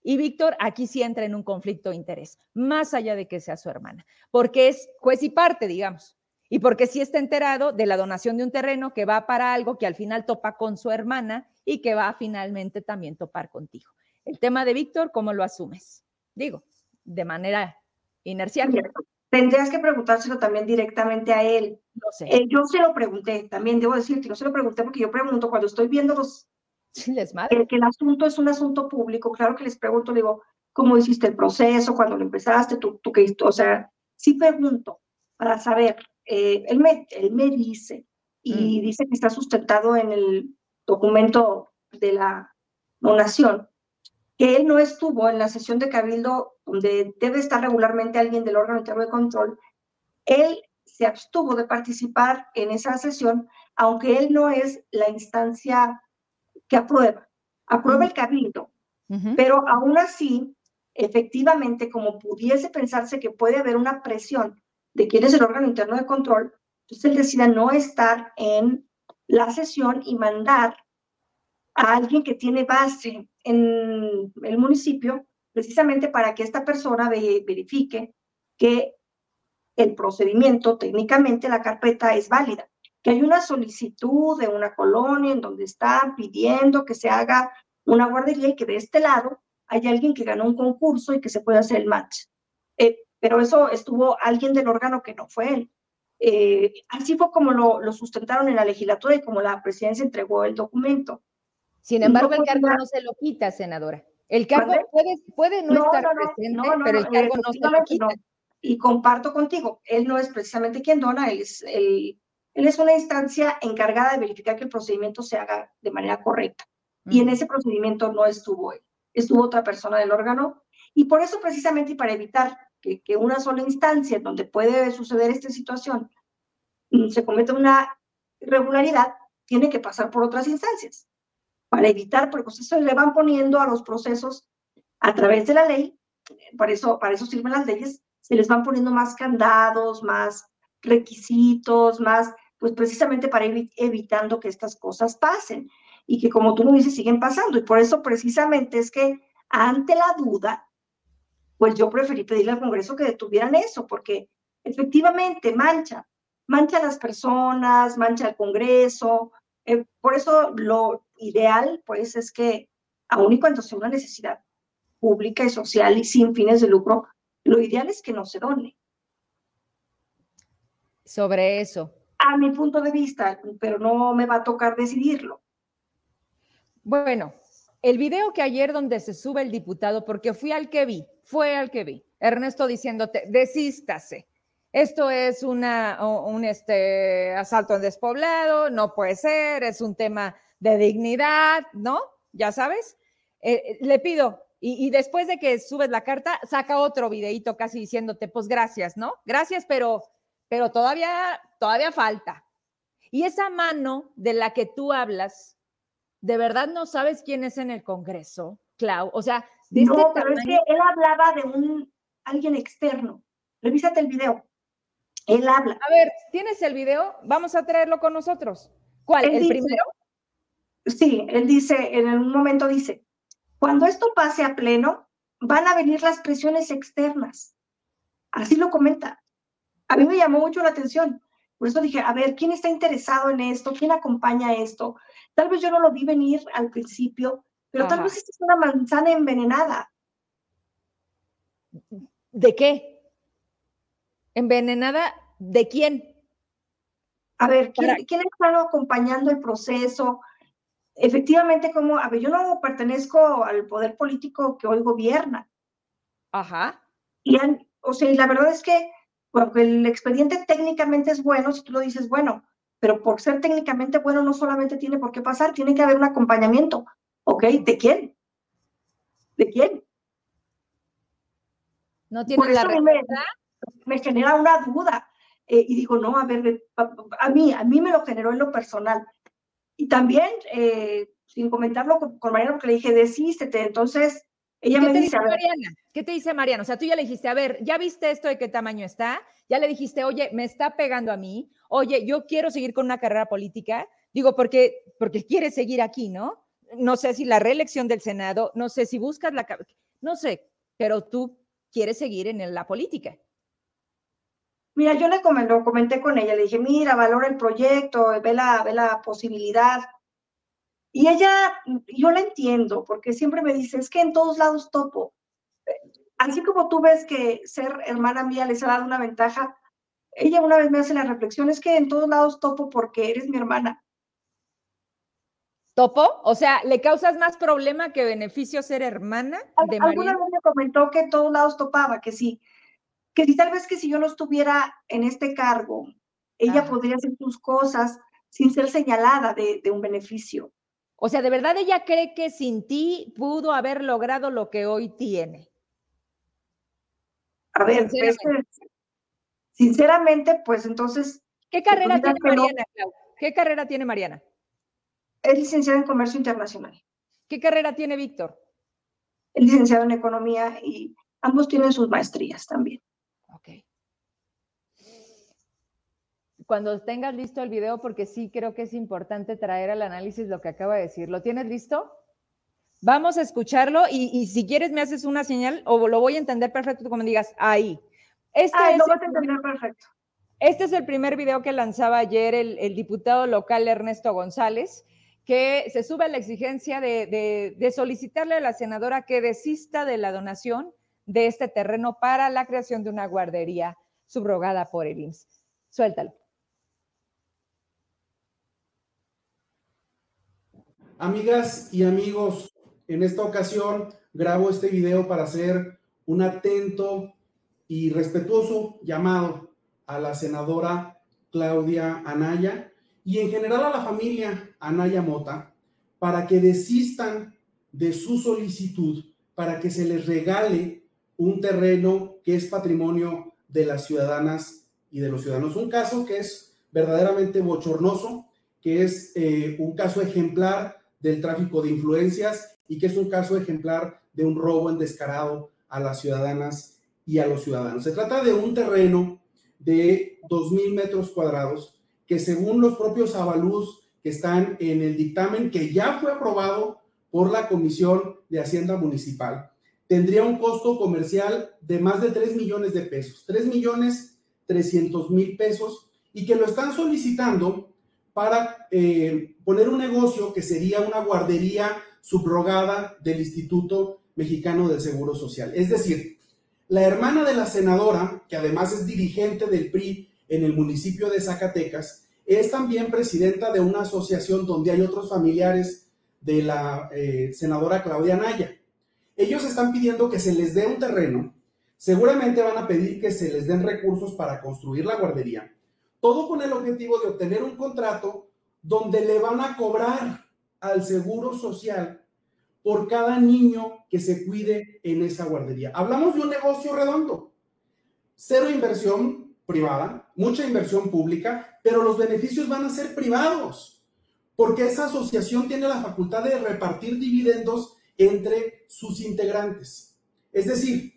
Y Víctor aquí sí entra en un conflicto de interés, más allá de que sea su hermana, porque es juez y parte, digamos, y porque sí está enterado de la donación de un terreno que va para algo que al final topa con su hermana y que va a finalmente también topar contigo. El tema de Víctor, ¿cómo lo asumes? Digo, de manera inercial. Tendrías que preguntárselo también directamente a él. No sé. Eh, yo se lo pregunté, también debo decirte, yo se lo pregunté porque yo pregunto cuando estoy viendo los... Les que, que el asunto es un asunto público, claro que les pregunto, le digo, ¿cómo hiciste el proceso? ¿Cuándo lo empezaste? ¿Tú, tú qué O sea, sí pregunto para saber. Eh, él, me, él me dice, y mm. dice que está sustentado en el documento de la donación, que él no estuvo en la sesión de Cabildo, donde debe estar regularmente alguien del órgano interno de control, él se abstuvo de participar en esa sesión, aunque él no es la instancia que aprueba. Aprueba el Cabildo, pero aún así, efectivamente, como pudiese pensarse que puede haber una presión de quién es el órgano interno de control, entonces él decida no estar en la sesión y mandar a alguien que tiene base en el municipio, precisamente para que esta persona verifique que el procedimiento, técnicamente la carpeta es válida, que hay una solicitud de una colonia en donde está pidiendo que se haga una guardería y que de este lado hay alguien que ganó un concurso y que se puede hacer el match. Eh, pero eso estuvo alguien del órgano que no fue él. Eh, así fue como lo, lo, sustentaron en la legislatura y como la presidencia entregó el documento. Sin embargo, el cargo no se lo quita, senadora. El cargo puede, puede no, estar presente, pero el cargo no se lo quita. Y comparto contigo, él no es precisamente quien dona, él es, él, es una instancia encargada de verificar que el procedimiento se haga de manera correcta. Y en ese procedimiento no estuvo él, estuvo otra persona del órgano. Y por eso precisamente y para evitar que, que una sola instancia donde puede suceder esta situación mm, se cometa una irregularidad, tiene que pasar por otras instancias para evitar, porque le van poniendo a los procesos a través de la ley, para eso, para eso sirven las leyes, se les van poniendo más candados, más requisitos, más, pues precisamente para ir evitando que estas cosas pasen y que como tú lo dices, siguen pasando. Y por eso precisamente es que ante la duda, pues yo preferí pedirle al Congreso que detuvieran eso, porque efectivamente mancha, mancha a las personas, mancha al Congreso. Eh, por eso lo, ideal, pues, es que, aun y cuando sea una necesidad pública y social y sin fines de lucro, lo ideal es que no se done. Sobre eso. A mi punto de vista, pero no me va a tocar decidirlo. Bueno, el video que ayer donde se sube el diputado, porque fui al que vi, fue al que vi, Ernesto diciéndote, desístase. Esto es una, un este, asalto en despoblado, no puede ser, es un tema de dignidad, ¿no? Ya sabes. Eh, eh, le pido, y, después de que subes la carta, saca otro videito casi diciéndote, pues gracias, ¿no? Gracias, pero, pero todavía, todavía falta. Y esa mano de la que tú hablas, ¿de verdad no sabes quién es en el Congreso, Clau? O sea, de no, este pero es que él hablaba de un alguien externo. Revísate el video. Él habla. A ver, ¿tienes el video? Vamos a traerlo con nosotros. ¿Cuál? ¿El primero? Sí, él dice, en un momento dice, cuando esto pase a pleno, van a venir las presiones externas. Así lo comenta. A mí me llamó mucho la atención. Por eso dije, a ver, ¿quién está interesado en esto? ¿Quién acompaña esto? Tal vez yo no lo vi venir al principio, pero tal vez esta es una manzana envenenada. ¿De qué? ¿Envenenada de quién? A ver, ¿quién, ¿quién está acompañando el proceso? Efectivamente, como, a ver, yo no pertenezco al poder político que hoy gobierna. Ajá. Y, o sea, y la verdad es que porque el expediente técnicamente es bueno, si tú lo dices, bueno, pero por ser técnicamente bueno no solamente tiene por qué pasar, tiene que haber un acompañamiento. ¿Ok? ¿De quién? ¿De quién? No tiene la me, me, genera una duda. Eh, y digo, no, a ver, a, mí, a mí me lo generó en lo personal. Y también, eh, sin comentarlo con, con Mariana, porque le dije, desístete. Entonces, ella me dice, Mariana? ¿Qué te dice Mariana? O sea, tú ya le dijiste, a ver, ¿ya viste esto de qué tamaño está? Ya le dijiste, oye, me está pegando a mí. Oye, yo quiero seguir con una carrera política. Digo, porque, porque quiere seguir aquí, ¿no? No sé si la reelección del Senado, no sé si buscas la... No sé, pero tú quieres seguir en la política. Mira, yo le comenté, comenté con ella, le dije, mira, valora el proyecto, ve la, ve la posibilidad. Y ella, yo la entiendo, porque siempre me dice, es que en todos lados topo. Así como tú ves que ser hermana mía les ha dado una ventaja, ella una vez me hace la reflexión, es que en todos lados topo porque eres mi hermana. ¿Topo? O sea, ¿le causas más problema que beneficio ser hermana de Alguna vez me comentó que en todos lados topaba, que sí, que si tal vez que si yo no estuviera en este cargo, ella podría hacer sus cosas sin ser señalada de, de un beneficio. O sea, ¿de verdad ella cree que sin ti pudo haber logrado lo que hoy tiene? A ver, sinceramente, pues entonces... ¿Qué carrera tiene Mariana, ¿Qué carrera tiene Mariana? Es licenciada en Comercio Internacional. ¿Qué carrera tiene Víctor? Es licenciado en Economía y ambos tienen sus maestrías también. Ok cuando tengas listo el video, porque sí creo que es importante traer al análisis lo que acaba de decir. ¿Lo tienes listo? Vamos a escucharlo y, si quieres me haces una señal o lo voy a entender perfecto como digas ahí. Este es lo vas a entender perfecto. Este es el primer video que lanzaba ayer el, diputado local Ernesto González, que se sube a la exigencia de, de solicitarle a la senadora que desista de la donación de este terreno para la creación de una guardería subrogada por el IMSS. Suéltalo. Amigas y amigos, en esta ocasión grabo este video para hacer un atento y respetuoso llamado a la senadora Claudia Anaya y en general a la familia Anaya Mota para que desistan de su solicitud para que se les regale un terreno que es patrimonio de las ciudadanas y de los ciudadanos. Un caso que es verdaderamente bochornoso, que es eh, un caso ejemplar del tráfico de influencias y que es un caso ejemplar de un robo en descarado a las ciudadanas y a los ciudadanos. Se trata de un terreno de 2.000 metros cuadrados que según los propios avalús que están en el dictamen que ya fue aprobado por la Comisión de Hacienda Municipal, tendría un costo comercial de más de 3 millones de pesos, 3 millones 300 mil pesos, y que lo están solicitando para eh, poner un negocio que sería una guardería subrogada del Instituto Mexicano del Seguro Social. Es decir, la hermana de la senadora, que además es dirigente del PRI en el municipio de Zacatecas, es también presidenta de una asociación donde hay otros familiares de la eh, senadora Claudia Naya. Ellos están pidiendo que se les dé un terreno, seguramente van a pedir que se les den recursos para construir la guardería, todo con el objetivo de obtener un contrato donde le van a cobrar al Seguro Social por cada niño que se cuide en esa guardería. Hablamos de un negocio redondo. Cero inversión privada, mucha inversión pública, pero los beneficios van a ser privados, porque esa asociación tiene la facultad de repartir dividendos entre sus integrantes. Es decir,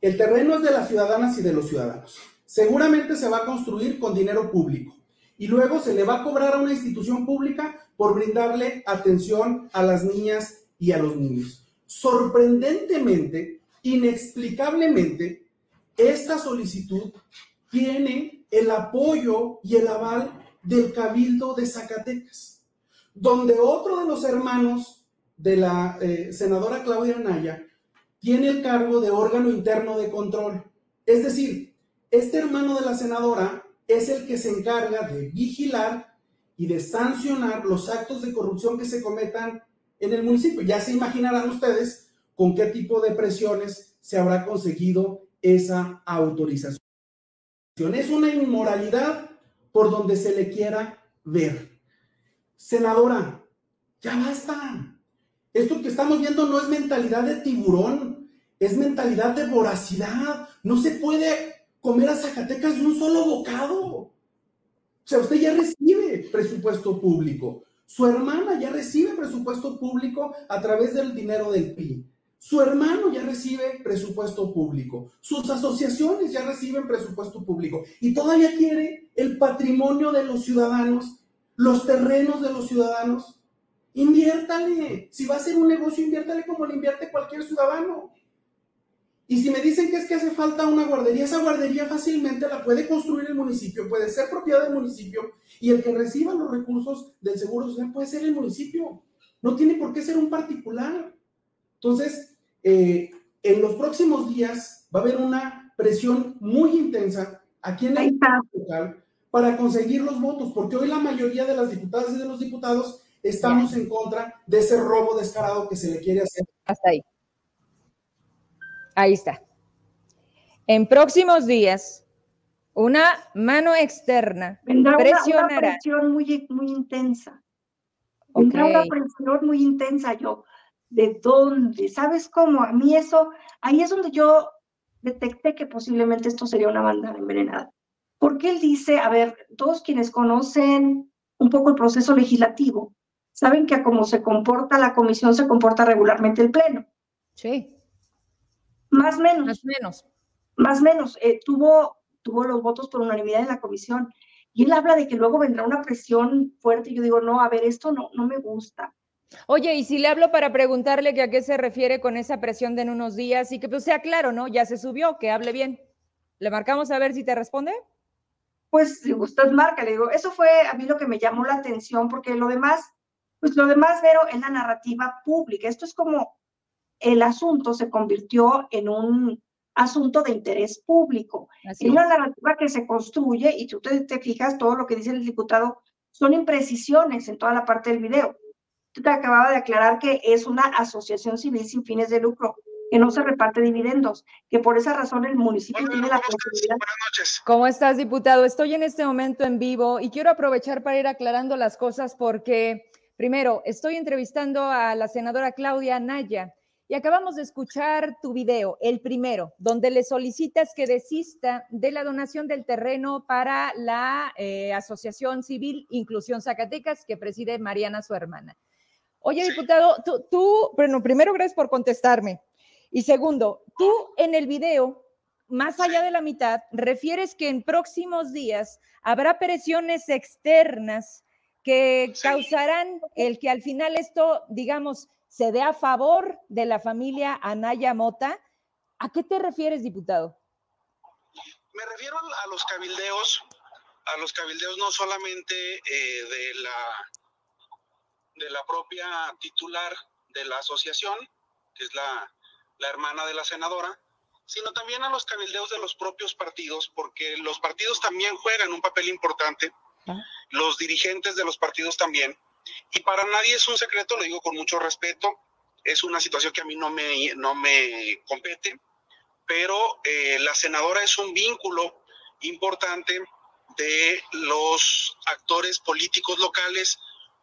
el terreno es de las ciudadanas y de los ciudadanos seguramente se va a construir con dinero público y luego se le va a cobrar a una institución pública por brindarle atención a las niñas y a los niños. Sorprendentemente, inexplicablemente, esta solicitud tiene el apoyo y el aval del Cabildo de Zacatecas, donde otro de los hermanos de la eh, senadora Claudia Naya tiene el cargo de órgano interno de control. Es decir, este hermano de la senadora es el que se encarga de vigilar y de sancionar los actos de corrupción que se cometan en el municipio. Ya se imaginarán ustedes con qué tipo de presiones se habrá conseguido esa autorización. Es una inmoralidad por donde se le quiera ver. Senadora, ya basta. Esto que estamos viendo no es mentalidad de tiburón, es mentalidad de voracidad. No se puede comer a Zacatecas de un solo bocado. O sea, usted ya recibe presupuesto público. Su hermana ya recibe presupuesto público a través del dinero del PIB. Su hermano ya recibe presupuesto público. Sus asociaciones ya reciben presupuesto público. Y todavía quiere el patrimonio de los ciudadanos, los terrenos de los ciudadanos. Inviértale. Si va a ser un negocio, inviértale como le invierte cualquier ciudadano. Y si me dicen que es que hace falta una guardería, esa guardería fácilmente la puede construir el municipio, puede ser propiedad del municipio y el que reciba los recursos del Seguro Social puede ser el municipio. No tiene por qué ser un particular. Entonces, eh, en los próximos días va a haber una presión muy intensa aquí en el local para conseguir los votos, porque hoy la mayoría de las diputadas y de los diputados estamos en contra de ese robo descarado que se le quiere hacer. Hasta ahí. Ahí está. En próximos días, una mano externa presionará. Una, presión muy, muy intensa. Vendrá una presión muy intensa. Yo, de dónde, ¿sabes cómo? A mí eso, ahí es donde yo detecté que posiblemente esto sería una banda envenenada. Porque él dice, a ver, todos quienes conocen un poco el proceso legislativo, saben que a cómo se comporta la comisión se comporta regularmente el pleno. Sí. Más menos. Más menos. Más menos. Eh, tuvo, tuvo los votos por unanimidad en la comisión. Y él habla de que luego vendrá una presión fuerte. Y yo digo, no, a ver, esto no, no me gusta. Oye, y si le hablo para preguntarle que a qué se refiere con esa presión de en unos días y que pues sea claro, ¿no? Ya se subió, que hable bien. ¿Le marcamos a ver si te responde? Pues si usted marca, le digo, eso fue a mí lo que me llamó la atención, porque lo demás, pues lo demás, Vero, es la narrativa pública. Esto es como el asunto se convirtió en un asunto de interés público. Es una narrativa que se construye, y si usted te fijas, todo lo que dice el diputado son imprecisiones en toda la parte del video te acababa de aclarar que es una asociación civil sin fines de lucro, que no se reparte dividendos, que por esa razón el municipio tiene la posibilidad. Buenas noches. ¿Cómo estás, diputado? Estoy en este momento en vivo y quiero aprovechar para ir aclarando las cosas porque, primero, estoy entrevistando a la senadora Claudia Naya y acabamos de escuchar tu video, el primero, donde le solicitas que desista de la donación del terreno para la eh, Asociación Civil Inclusión Zacatecas que preside Mariana, su hermana. Oye, diputado, tú, tú, bueno, primero gracias por contestarme. Y segundo, tú en el video, más allá de la mitad, refieres que en próximos días habrá presiones externas que causarán el que al final esto, digamos, se dé a favor de la familia Anaya Mota. ¿A qué te refieres, diputado? Me refiero a los cabildeos, a los cabildeos no solamente eh, de la de la propia titular de la asociación, que es la, hermana de la senadora, sino también a los cabildeos de los propios partidos, porque los partidos también juegan un papel importante. Los dirigentes de los partidos también, y para nadie es un secreto, lo digo con mucho respeto, es una situación que a mí no me, no me compete, pero eh, la senadora es un vínculo importante de los actores políticos locales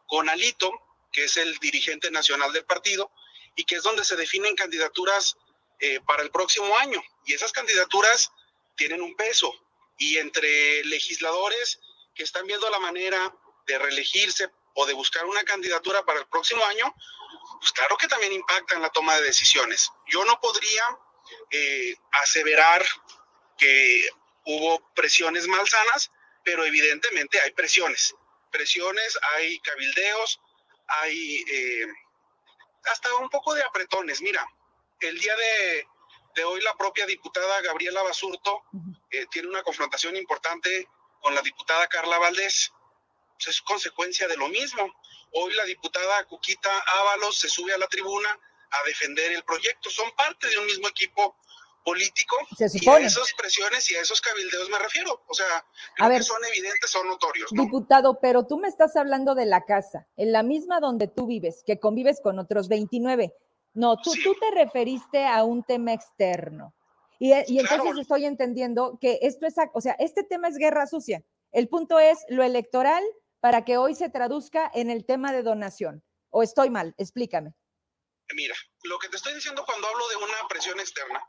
con Alito, que es el dirigente nacional del partido, y que es donde se definen candidaturas eh, para el próximo año. Y esas candidaturas tienen un peso. Y entre legisladores que están viendo la manera de reelegirse o de buscar una candidatura para el próximo año, pues claro que también impacta en la toma de decisiones. Yo no podría eh, aseverar que hubo presiones malsanas, pero evidentemente hay presiones. Presiones, hay cabildeos, hay eh, hasta un poco de apretones. Mira, el día de, de hoy la propia diputada Gabriela Basurto eh, tiene una confrontación importante con la diputada Carla Valdés. Pues es consecuencia de lo mismo. Hoy la diputada Cuquita Ábalos se sube a la tribuna a defender el proyecto. Son parte de un mismo equipo político y a esas presiones y a esos cabildeos me refiero. O sea, creo que son evidentes, son notorios. Diputado, pero tú me estás hablando de la casa, en la misma donde tú vives, que convives con otros 29. No, tú, tú te referiste a un tema externo. Y, y entonces estoy entendiendo que esto es, o sea, este tema es guerra sucia. El punto es lo electoral para que hoy se traduzca en el tema de donación. ¿O estoy mal? Explícame. Mira, lo que te estoy diciendo cuando hablo de una presión externa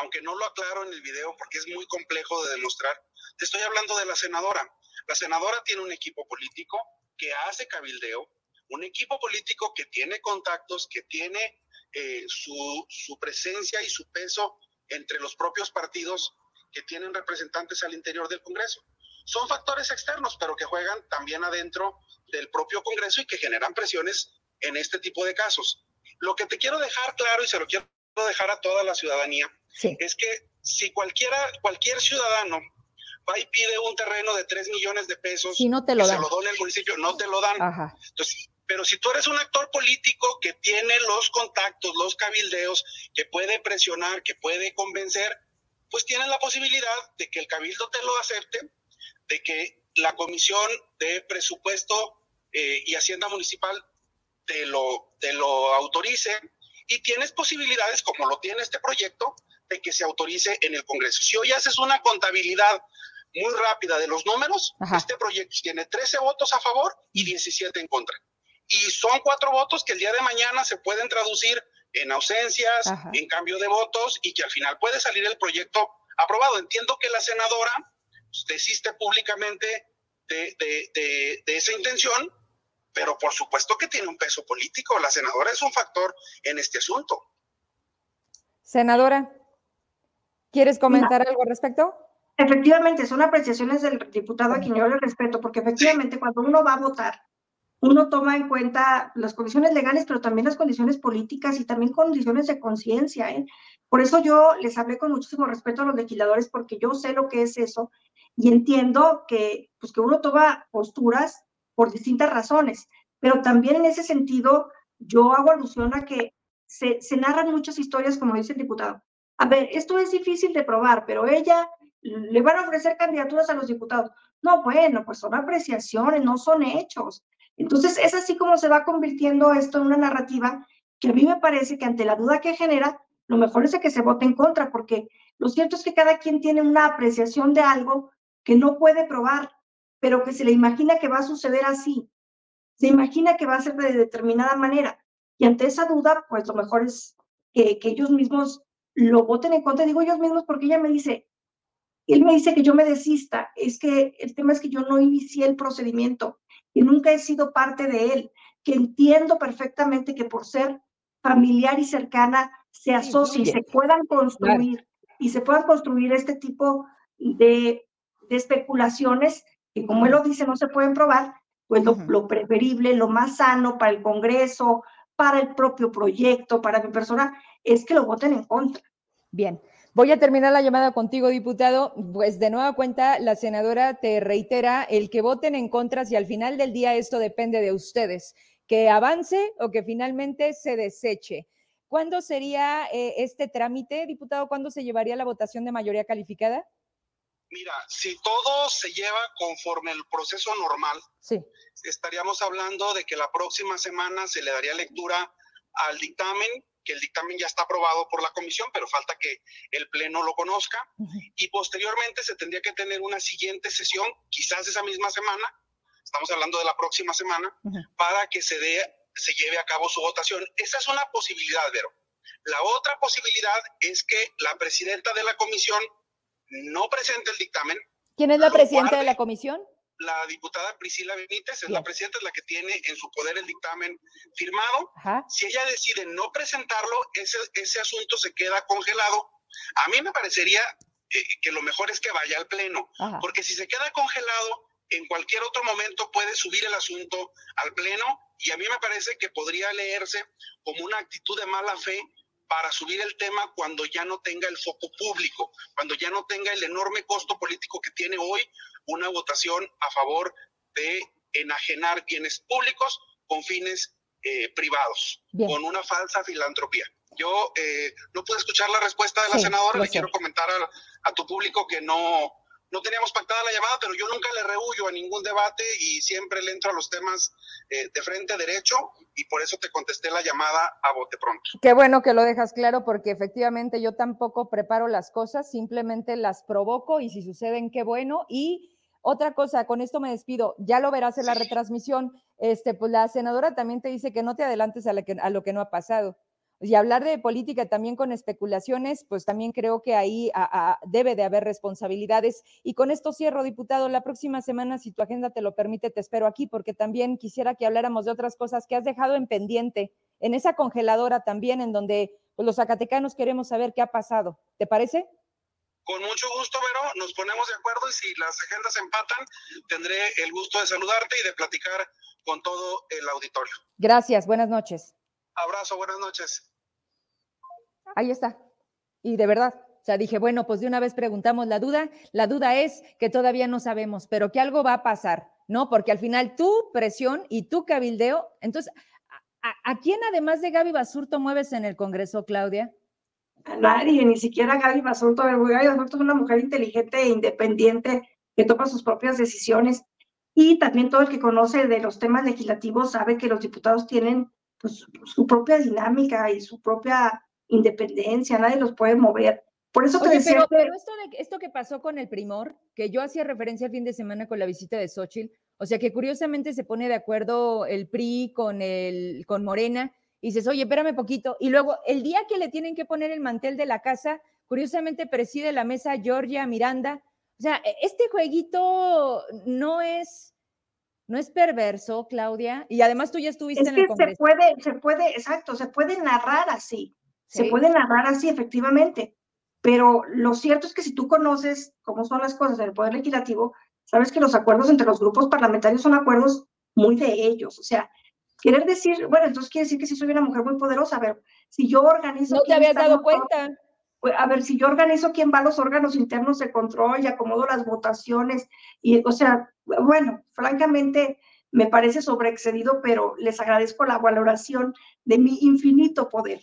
aunque no lo aclaro en el video porque es muy complejo de demostrar, te estoy hablando de la senadora. La senadora tiene un equipo político que hace cabildeo, un equipo político que tiene contactos, que tiene eh, su, su presencia y su peso entre los propios partidos que tienen representantes al interior del Congreso. Son factores externos, pero que juegan también adentro del propio Congreso y que generan presiones en este tipo de casos. Lo que te quiero dejar claro y se lo quiero dejar a toda la ciudadanía es que si cualquiera, cualquier ciudadano va y pide un terreno de 3 millones de pesos, si no te lo se lo dona el municipio, no te lo dan. Entonces, pero si tú eres un actor político que tiene los contactos, los cabildeos, que puede presionar, que puede convencer, pues tienes la posibilidad de que el cabildo te lo acepte, de que la comisión de presupuesto eh, y hacienda municipal te lo, te lo autorice y tienes posibilidades, como lo tiene este proyecto, de que se autorice en el Congreso. Si hoy haces una contabilidad muy rápida de los números, este proyecto tiene 13 votos a favor y 17 en contra. Y son cuatro votos que el día de mañana se pueden traducir en ausencias, en cambio de votos y que al final puede salir el proyecto aprobado. Entiendo que la senadora pues, desiste públicamente de, de, de esa intención, pero por supuesto que tiene un peso político. La senadora es un factor en este asunto. Senadora, ¿Quieres comentar algo al respecto? Efectivamente, son apreciaciones del diputado a quien yo le respeto, porque efectivamente cuando uno va a votar, uno toma en cuenta las condiciones legales, pero también las condiciones políticas y también condiciones de conciencia. ¿eh? Por eso yo les hablé con muchísimo respeto a los legisladores, porque yo sé lo que es eso y entiendo que, pues, que uno toma posturas por distintas razones, pero también en ese sentido yo hago alusión a que se, se narran muchas historias, como dice el diputado, a ver, esto es difícil de probar, pero ella le van a ofrecer candidaturas a los diputados. No, bueno, pues son apreciaciones, no son hechos. Entonces, es así como se va convirtiendo esto en una narrativa que a mí me parece que ante la duda que genera, lo mejor es que se vote en contra, porque lo cierto es que cada quien tiene una apreciación de algo que no puede probar, pero que se le imagina que va a suceder así. Se imagina que va a ser de determinada manera. Y ante esa duda, pues lo mejor es que, que ellos mismos lo voten en contra, digo ellos mismos, porque ella me dice, él me dice que yo me desista, es que el tema es que yo no inicié el procedimiento, y nunca he sido parte de él, que entiendo perfectamente que por ser familiar y cercana se asocie y se puedan construir, y se puedan construir este tipo de, de, especulaciones que como él lo dice no se pueden probar, pues lo, lo preferible, lo más sano para el Congreso, para el propio proyecto, para mi persona, es que lo voten en contra. Bien. Voy a terminar la llamada contigo, diputado. Pues de nueva cuenta, la senadora te reitera el que voten en contra si al final del día esto depende de ustedes, que avance o que finalmente se deseche. ¿Cuándo sería eh, este trámite, diputado? ¿Cuándo se llevaría la votación de mayoría calificada? Mira, si todo se lleva conforme el proceso normal, sí. estaríamos hablando de que la próxima semana se le daría lectura al dictamen, que el dictamen ya está aprobado por la comisión, pero falta que el Pleno lo conozca, y posteriormente se tendría que tener una siguiente sesión, quizás esa misma semana, estamos hablando de la próxima semana, para que se, dé, se lleve a cabo su votación. Esa es una posibilidad, Vero. La otra posibilidad es que la presidenta de la comisión no presente el dictamen. ¿Quién es la presidenta de la comisión? La diputada Priscila Benítez es la presidenta, es la que tiene en su poder el dictamen firmado. Si ella decide no presentarlo, ese, ese asunto se queda congelado. A mí me parecería eh, que lo mejor es que vaya al Pleno, porque si se queda congelado, en cualquier otro momento puede subir el asunto al Pleno y a mí me parece que podría leerse como una actitud de mala fe para subir el tema cuando ya no tenga el foco público, cuando ya no tenga el enorme costo político que tiene hoy una votación a favor de enajenar bienes públicos con fines eh, privados, con una falsa filantropía. Yo eh, no pude escuchar la respuesta de la senadora, le quiero comentar a, tu público que no, no teníamos pactada la llamada, pero yo nunca le rehuyo a ningún debate y siempre le entro a los temas eh, de frente derecho y por eso te contesté la llamada a bote pronto. Qué bueno que lo dejas claro porque efectivamente yo tampoco preparo las cosas, simplemente las provoco y si suceden, qué bueno. Y otra cosa, con esto me despido, ya lo verás en la retransmisión, este, pues la senadora también te dice que no te adelantes a, a lo que no ha pasado. Y hablar de política también con especulaciones, pues también creo que ahí debe de haber responsabilidades. Y con esto cierro, diputado, la próxima semana, si tu agenda te lo permite, te espero aquí, porque también quisiera que habláramos de otras cosas que has dejado en pendiente, en esa congeladora también, en donde pues, los zacatecanos queremos saber qué ha pasado. ¿Te parece? Con mucho gusto, Vero, nos ponemos de acuerdo y si las agendas empatan, tendré el gusto de saludarte y de platicar con todo el auditorio. Gracias, buenas noches. Abrazo, buenas noches. Ahí está. Y de verdad, o sea, dije, bueno, pues de una vez preguntamos la duda. La duda es que todavía no sabemos, pero que algo va a pasar, ¿no? Porque al final tu presión y tu cabildeo, entonces, ¿a, quién además de Gaby Basurto mueves en el Congreso, Claudia? A nadie, ni siquiera Gaby Basurto. Gaby Basurto es una mujer inteligente e independiente que toma sus propias decisiones. Y también todo el que conoce de los temas legislativos sabe que los diputados tienen pues, su propia dinámica y su propia independencia, nadie los puede mover. Por eso te decía pero, esto, de, esto que pasó con el primor, que yo hacía referencia el fin de semana con la visita de Xochitl, o sea que curiosamente se pone de acuerdo el PRI con, el, con Morena, y dices, oye, espérame poquito, y luego el día que le tienen que poner el mantel de la casa, curiosamente preside la mesa Georgia Miranda, o sea, e, este jueguito no es no es perverso, Claudia, y además tú ya estuviste en el Congreso. Se puede, se puede, exacto, se puede narrar así, se puede narrar así, efectivamente, pero lo cierto es que si tú conoces cómo son las cosas en el Poder Legislativo, sabes que los acuerdos entre los grupos parlamentarios son acuerdos muy de ellos, o sea, querer decir, bueno, entonces quiere decir que si soy una mujer muy poderosa, a ver, si yo organizo... No te habías dado cuenta. Pues, a ver, si yo organizo quién va a los órganos internos de control y acomodo las votaciones, y, o sea, bueno, francamente me parece sobreexcedido, pero les agradezco la valoración de mi infinito poder.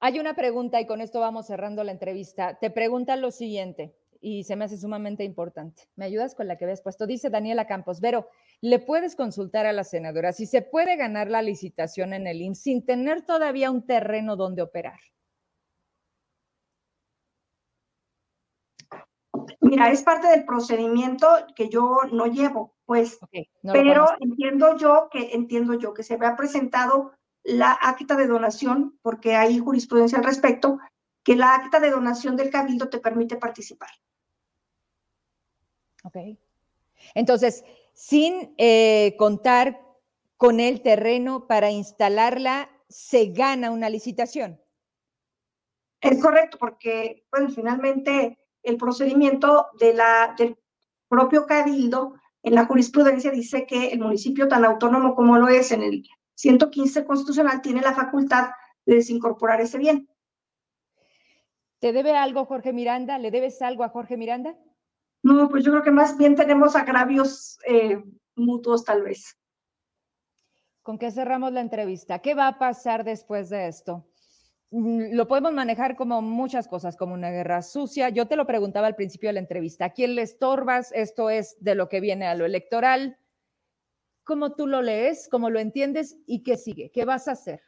Hay una pregunta y con esto vamos cerrando la entrevista. Te pregunta lo siguiente y se me hace sumamente importante. ¿Me ayudas con la que habías puesto? Dice Daniela Campos, Vero, ¿le puedes consultar a la senadora si se puede ganar la licitación en el IMSS sin tener todavía un terreno donde operar? Mira, es parte del procedimiento que yo no llevo, pues, pero entiendo yo que entiendo yo que se me ha presentado la acta de donación, porque hay jurisprudencia al respecto, que la acta de donación del cabildo te permite participar. Ok. Entonces, sin eh, contar con el terreno para instalarla, se gana una licitación. Es correcto, porque, bueno, finalmente el procedimiento de la, del propio cabildo en la jurisprudencia dice que el municipio tan autónomo como lo es en el 115 constitucional tiene la facultad de desincorporar ese bien. ¿Te debe algo Jorge Miranda? ¿Le debes algo a Jorge Miranda? No, pues yo creo que más bien tenemos agravios eh, mutuos tal vez. ¿Con qué cerramos la entrevista? ¿Qué va a pasar después de esto? Mm, lo podemos manejar como muchas cosas, como una guerra sucia. Yo te lo preguntaba al principio de la entrevista, ¿a quién le estorbas? Esto es de lo que viene a lo electoral. ¿Cómo tú lo lees? ¿Cómo lo entiendes? ¿Y qué sigue? ¿Qué vas a hacer?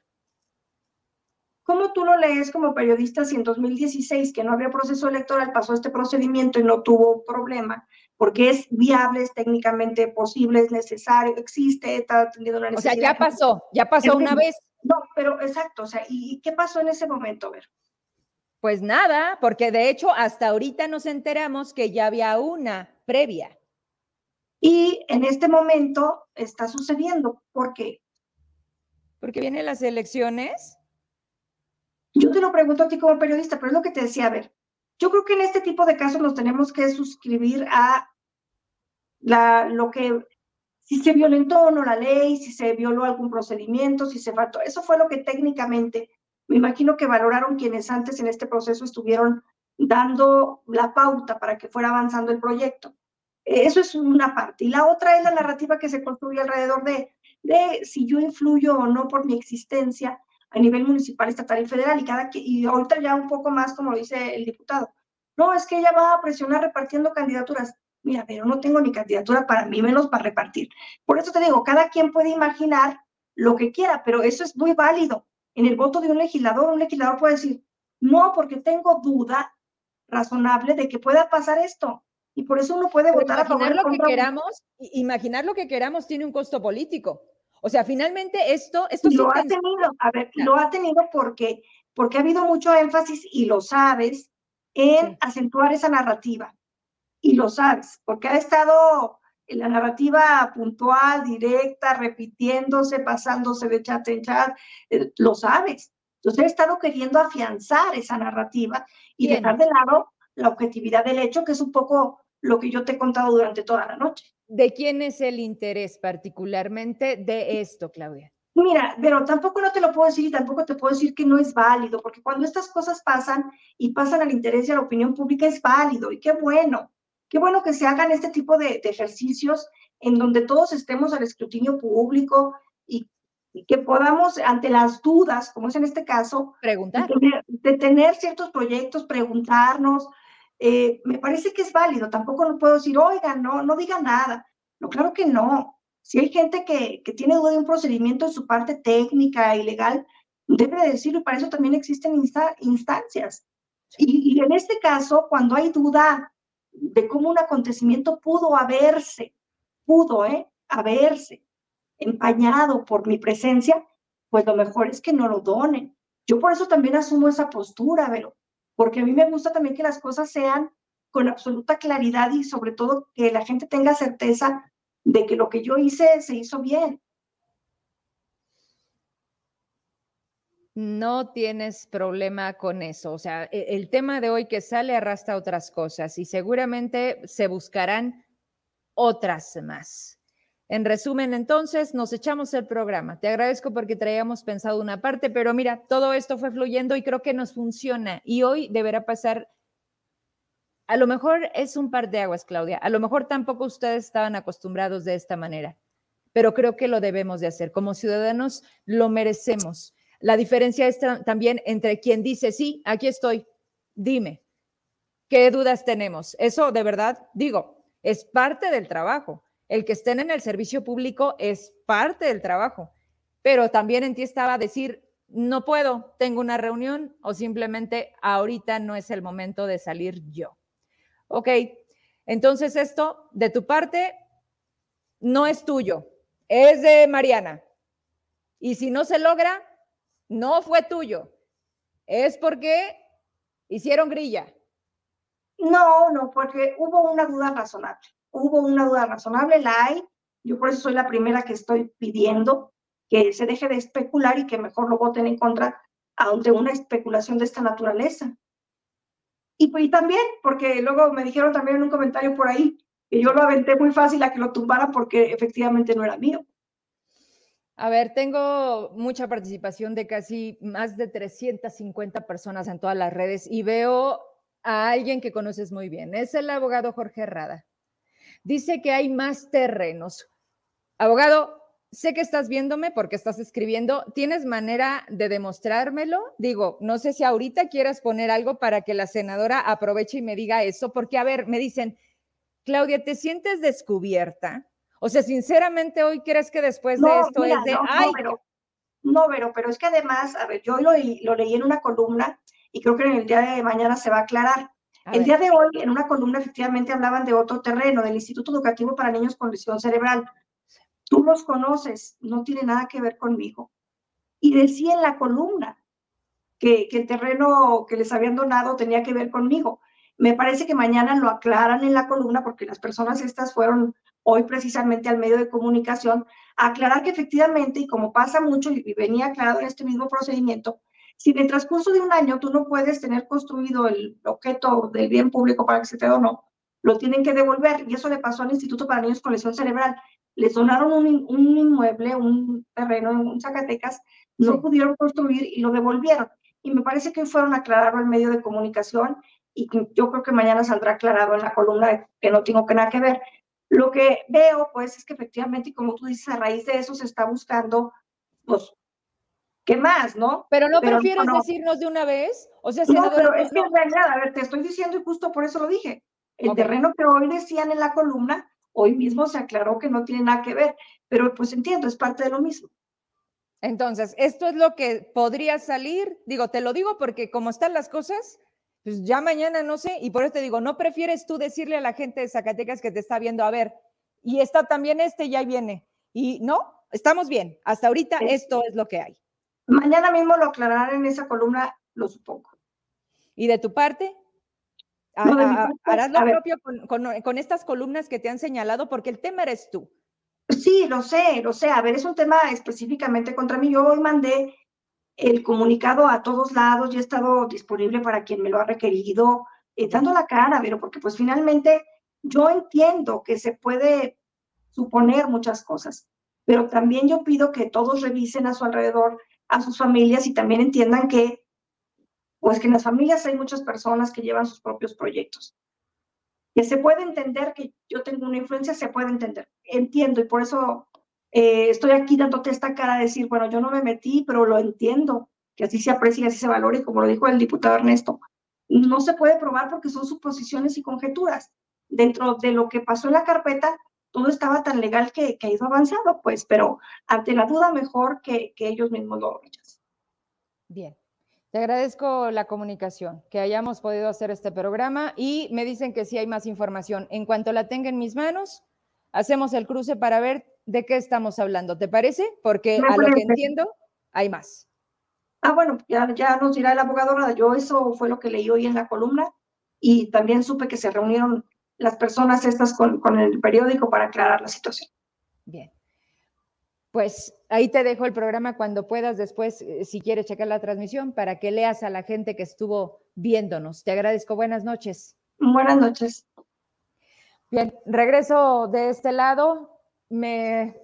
¿Cómo tú lo lees como periodista si en 2016, que no había proceso electoral, pasó este procedimiento y no tuvo problema? Porque es viable, es técnicamente posible, es necesario, existe, está atendiendo la necesidad. O sea, ya pasó, ya pasó una vez. No, pero exacto, o sea, ¿y qué pasó en ese momento? Ver. Pues nada, porque de hecho hasta ahorita nos enteramos que ya había una previa. Y en este momento está sucediendo. ¿Por qué? Porque vienen las elecciones. Yo te lo pregunto a ti como periodista, pero es lo que te decía, a ver, yo creo que en este tipo de casos nos tenemos que suscribir a la, lo que si se violentó o no la ley, si se violó algún procedimiento, si se faltó. Eso fue lo que técnicamente me imagino que valoraron quienes antes en este proceso estuvieron dando la pauta para que fuera avanzando el proyecto. Eso es una parte. Y la otra es la narrativa que se construye alrededor de, de si yo influyo o no por mi existencia a nivel municipal, estatal y federal. Y, cada, y ahorita ya un poco más, como dice el diputado. No, es que ella va a presionar repartiendo candidaturas. Mira, pero no tengo ni candidatura para mí, menos para repartir. Por eso te digo, cada quien puede imaginar lo que quiera, pero eso es muy válido. En el voto de un legislador, un legislador puede decir, no, porque tengo duda razonable de que pueda pasar esto. Y por eso uno puede votar a favor. Lo que queramos, imaginar lo que queramos tiene un costo político. O sea, finalmente esto, esto lo ha tenido, a ver, lo ha tenido porque, porque ha habido mucho énfasis y lo sabes en acentuar esa narrativa. Y lo sabes, porque ha estado en la narrativa puntual, directa, repitiéndose, pasándose de chat en chat, eh, lo sabes. Entonces he estado queriendo afianzar esa narrativa y dejar de lado la objetividad del hecho, que es un poco lo que yo te he contado durante toda la noche. ¿De quién es el interés particularmente de esto, Claudia? Mira, pero tampoco no te lo puedo decir y tampoco te puedo decir que no es válido, porque cuando estas cosas pasan y pasan al interés y a la opinión pública es válido y qué bueno, qué bueno que se hagan este tipo de, ejercicios en donde todos estemos al escrutinio público y, que podamos, ante las dudas, como es en este caso, preguntar. De tener, ciertos proyectos, preguntarnos. Eh, me parece que es válido, tampoco no puedo decir, oigan, no, no digan nada. No, claro que no. Si hay gente que, que tiene duda de un procedimiento en su parte técnica y legal, debe de decirlo y para eso también existen instancias. Y, y, en este caso, cuando hay duda de cómo un acontecimiento pudo haberse, pudo, ¿eh? Haberse empañado por mi presencia, pues lo mejor es que no lo donen. Yo por eso también asumo esa postura, pero porque a mí me gusta también que las cosas sean con absoluta claridad y sobre todo que la gente tenga certeza de que lo que yo hice se hizo bien. No tienes problema con eso. O sea, e, el tema de hoy que sale arrastra otras cosas y seguramente se buscarán otras más. En resumen, entonces, nos echamos el programa. Te agradezco porque traíamos pensado una parte, pero mira, todo esto fue fluyendo y creo que nos funciona. Y hoy deberá pasar, a lo mejor es un par de aguas, Claudia. A lo mejor tampoco ustedes estaban acostumbrados de esta manera, pero creo que lo debemos de hacer. Como ciudadanos, lo merecemos la diferencia es también entre quien dice, sí, aquí estoy, dime, ¿qué dudas tenemos? Eso de verdad, digo, es parte del trabajo. El que estén en el servicio público es parte del trabajo, pero también en ti estaba decir, no puedo, tengo una reunión o simplemente ahorita no es el momento de salir yo. Ok, entonces esto de tu parte no es tuyo, es de Mariana. Y si no se logra, no fue tuyo. Es porque hicieron grilla. No, no, porque hubo una duda razonable. Hubo una duda razonable, la hay. Yo por eso soy la primera que estoy pidiendo que se deje de especular y que mejor lo voten en contra ante una especulación de esta naturaleza. Y, pues, y también, porque luego me dijeron también en un comentario por ahí que yo lo aventé muy fácil a que lo tumbara porque efectivamente no era mío. A ver, tengo mucha participación de casi más de 350 personas en todas las redes y veo a alguien que conoces muy bien. Es el abogado Jorge Herrada. Dice que hay más terrenos. Abogado, sé que estás viéndome porque estás escribiendo. ¿Tienes manera de demostrármelo? Digo, no sé si ahorita quieras poner algo para que la senadora aproveche y me diga eso, porque a ver, me dicen, Claudia, ¿te sientes descubierta? O sea, sinceramente, hoy crees que después de esto es de, no, ay. pero, no, pero, pero es que además, a ver, yo lo, lo leí en una columna y creo que en el día de mañana se va a aclarar. el día de hoy, en una columna, efectivamente hablaban de otro terreno, del Instituto Educativo para Niños con Lesión Cerebral. Tú los conoces, no tiene nada que ver conmigo. Y decía en la columna que, que el terreno que les habían donado tenía que ver conmigo. Me parece que mañana lo aclaran en la columna porque las personas estas fueron hoy precisamente al medio de comunicación, aclarar que efectivamente, y como pasa mucho y venía aclarado en este mismo procedimiento, si en el transcurso de un año tú no puedes tener construido el objeto del bien público para que se te donó, lo tienen que devolver. Y eso le pasó al Instituto para Niños con Lesión Cerebral. Les donaron un, un inmueble, un terreno en Zacatecas, no pudieron construir y lo devolvieron. y me parece que fueron a aclararlo en medio de comunicación y yo creo que mañana saldrá aclarado en la columna que no tengo que nada que ver. Lo que veo, pues, es que efectivamente, y como tú dices, a raíz de eso se está buscando, pues, ¿qué más, no? Pero no prefieres decirnos de una vez, o sea, no, pero es que en realidad, a ver, te estoy diciendo y justo por eso lo dije. El terreno que hoy decían en la columna, hoy mismo se aclaró que no tiene nada que ver, pero pues entiendo, es parte de lo mismo. Entonces, esto es lo que podría salir, digo, te lo digo porque como están las cosas, pues ya mañana no sé, y por eso te digo, ¿no prefieres tú decirle a la gente de Zacatecas que te está viendo, a ver, y está también este, ya viene, y no, estamos bien, hasta ahorita esto es lo que hay. Mañana mismo lo aclararán en esa columna, lo supongo. ¿Y de tu parte? ¿Harás lo propio con, estas columnas que te han señalado? Porque el tema eres tú. Sí, lo sé, lo sé. A ver, es un tema específicamente contra mí. Yo hoy mandé el comunicado a todos lados, y he estado disponible para quien me lo ha requerido, eh, dando la cara, pero porque pues finalmente yo entiendo que se puede suponer muchas cosas, pero también yo pido que todos revisen a su alrededor, a sus familias y también entiendan que, pues que en las familias hay muchas personas que llevan sus propios proyectos. Que se puede entender que yo tengo una influencia, se puede entender. Entiendo y por eso eh, estoy aquí dándote esta cara de decir, bueno, yo no me metí, pero lo entiendo, que así se aprecia y así se valora, y como lo dijo el diputado Ernesto, no se puede probar porque son suposiciones y conjeturas. Dentro de lo que pasó en la carpeta, todo estaba tan legal que, que ha ido avanzando, pues, pero ante la duda, mejor que, que ellos mismos lo rechacen. Bien. Te agradezco la comunicación, que hayamos podido hacer este programa y me dicen que sí hay más información. En cuanto la tenga en mis manos, hacemos el cruce para ver de qué estamos hablando. ¿Te parece? Porque a lo que entiendo, hay más. Ah, bueno, ya, ya nos dirá el abogado. Yo eso fue lo que leí hoy en la columna y también supe que se reunieron las personas estas con, con el periódico para aclarar la situación. Bien. Pues ahí te dejo el programa cuando puedas después, eh, si quieres checar la transmisión, para que leas a la gente que estuvo viéndonos. Te agradezco. Buenas noches. Buenas noches. Bien, regreso de este lado me...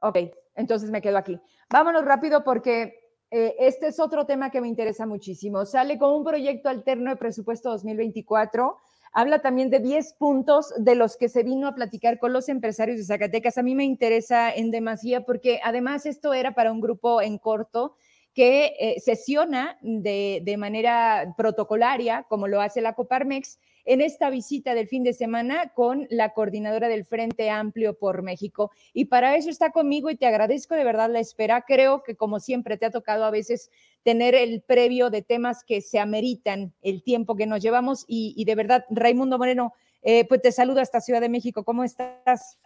Ok, entonces me quedo aquí. Vámonos rápido porque eh, este es otro tema que me interesa muchísimo. Sale con un proyecto alterno de presupuesto 2024. Habla también de 10 puntos de los que se vino a platicar con los empresarios de Zacatecas. A mí me interesa en demasía porque además esto era para un grupo en corto que eh, sesiona de, de manera protocolaria, como lo hace la Coparmex, en esta visita del fin de semana con la coordinadora del Frente Amplio por México. Y para eso está conmigo y te agradezco de verdad la espera. Creo que como siempre te ha tocado a veces tener el previo de temas que se ameritan el tiempo que nos llevamos y, de verdad, Raimundo Moreno, eh, pues te saludo hasta Ciudad de México. ¿Cómo estás?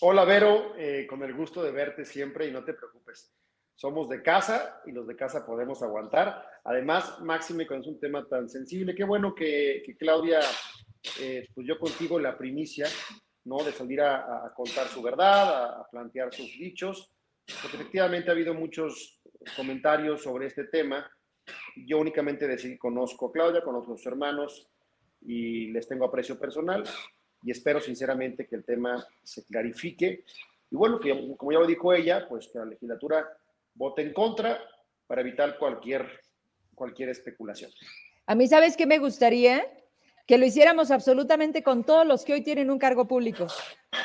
Hola, Vero, eh, con el gusto de verte siempre y no te preocupes somos de casa y los de casa podemos aguantar. Además, Máxime, cuando es un tema tan sensible, qué bueno que, Claudia, eh, pues yo contigo la primicia, ¿no? De salir a, contar su verdad, a, plantear sus dichos, porque efectivamente ha habido muchos comentarios sobre este tema. Yo únicamente decir, conozco a Claudia, conozco a sus hermanos y les tengo aprecio personal y espero sinceramente que el tema se clarifique. Y bueno, que como ya lo dijo ella, pues que la legislatura vote en contra para evitar cualquier, cualquier especulación. A mí, ¿sabes qué me gustaría? Que lo hiciéramos absolutamente con todos los que hoy tienen un cargo público.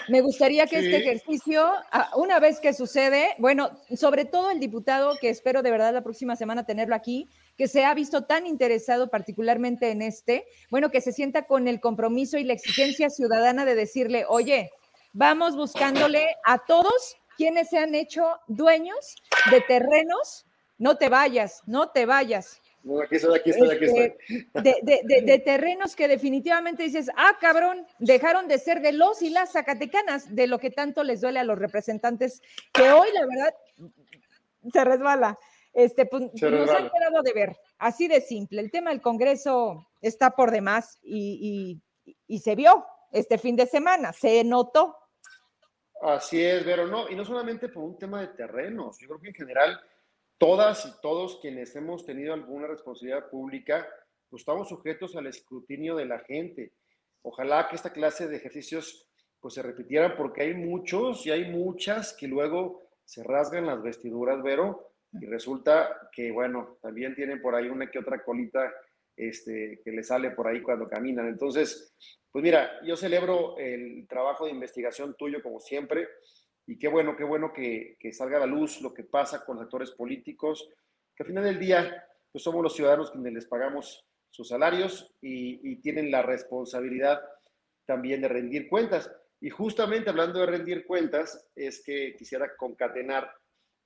Me gustaría que este ejercicio, una vez que sucede, bueno, sobre todo el diputado, que espero de verdad la próxima semana tenerlo aquí, que se ha visto tan interesado particularmente en este, bueno, que se sienta con el compromiso y la exigencia ciudadana de decirle, oye, vamos buscándole a todos quienes se han hecho dueños de terrenos, no te vayas, no te vayas. No, aquí estoy, aquí estoy, aquí estoy. Este, de, terrenos que definitivamente dices, ah, cabrón, dejaron de ser de los y las zacatecanas, de lo que tanto les duele a los representantes, que hoy, la verdad, se resbala. Este, pues, nos han quedado de ver, así de simple. El tema del Congreso está por demás y, y se vio este fin de semana, se notó, Así es, pero no, y no solamente por un tema de terrenos, yo creo que en general todas y todos quienes hemos tenido alguna responsabilidad pública, pues estamos sujetos al escrutinio de la gente. Ojalá que esta clase de ejercicios pues se repitieran porque hay muchos y hay muchas que luego se rasgan las vestiduras, Vero, Y resulta que, bueno, también tienen por ahí una que otra colita este, que le sale por ahí cuando caminan. Entonces, pues mira, yo celebro el trabajo de investigación tuyo como siempre y qué bueno, qué bueno que, salga a la luz lo que pasa con los actores políticos, que al final del día, pues somos los ciudadanos quienes les pagamos sus salarios y, y tienen la responsabilidad también de rendir cuentas. Y justamente hablando de rendir cuentas, es que quisiera concatenar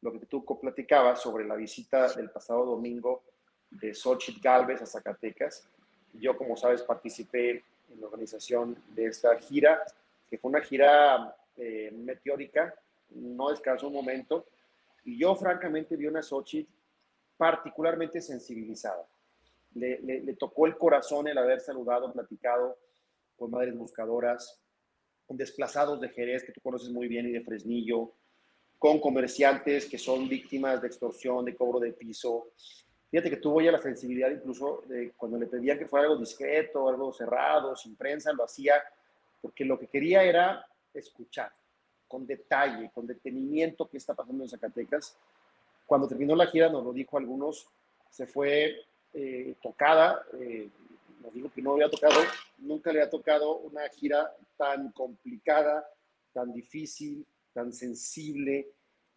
lo que tú platicabas sobre la visita del pasado domingo de Xochitl Galvez a Zacatecas. Yo, como sabes, participé en la organización de esta gira, que fue una gira eh, meteórica, no descansó un momento, y yo francamente vi una Xochitl particularmente sensibilizada. Le, le, le, tocó el corazón el haber saludado, platicado con madres buscadoras, con desplazados de Jerez, que tú conoces muy bien, y de Fresnillo, con comerciantes que son víctimas de extorsión, de cobro de piso. Fíjate que tuvo ya la sensibilidad incluso de cuando le pedían que fuera algo discreto, algo cerrado, sin prensa, lo hacía porque lo que quería era escuchar con detalle, con detenimiento qué está pasando en Zacatecas. Cuando terminó la gira, nos lo dijo algunos, se fue eh, tocada, eh, nos dijo que no había tocado, nunca le ha tocado una gira tan complicada, tan difícil, tan sensible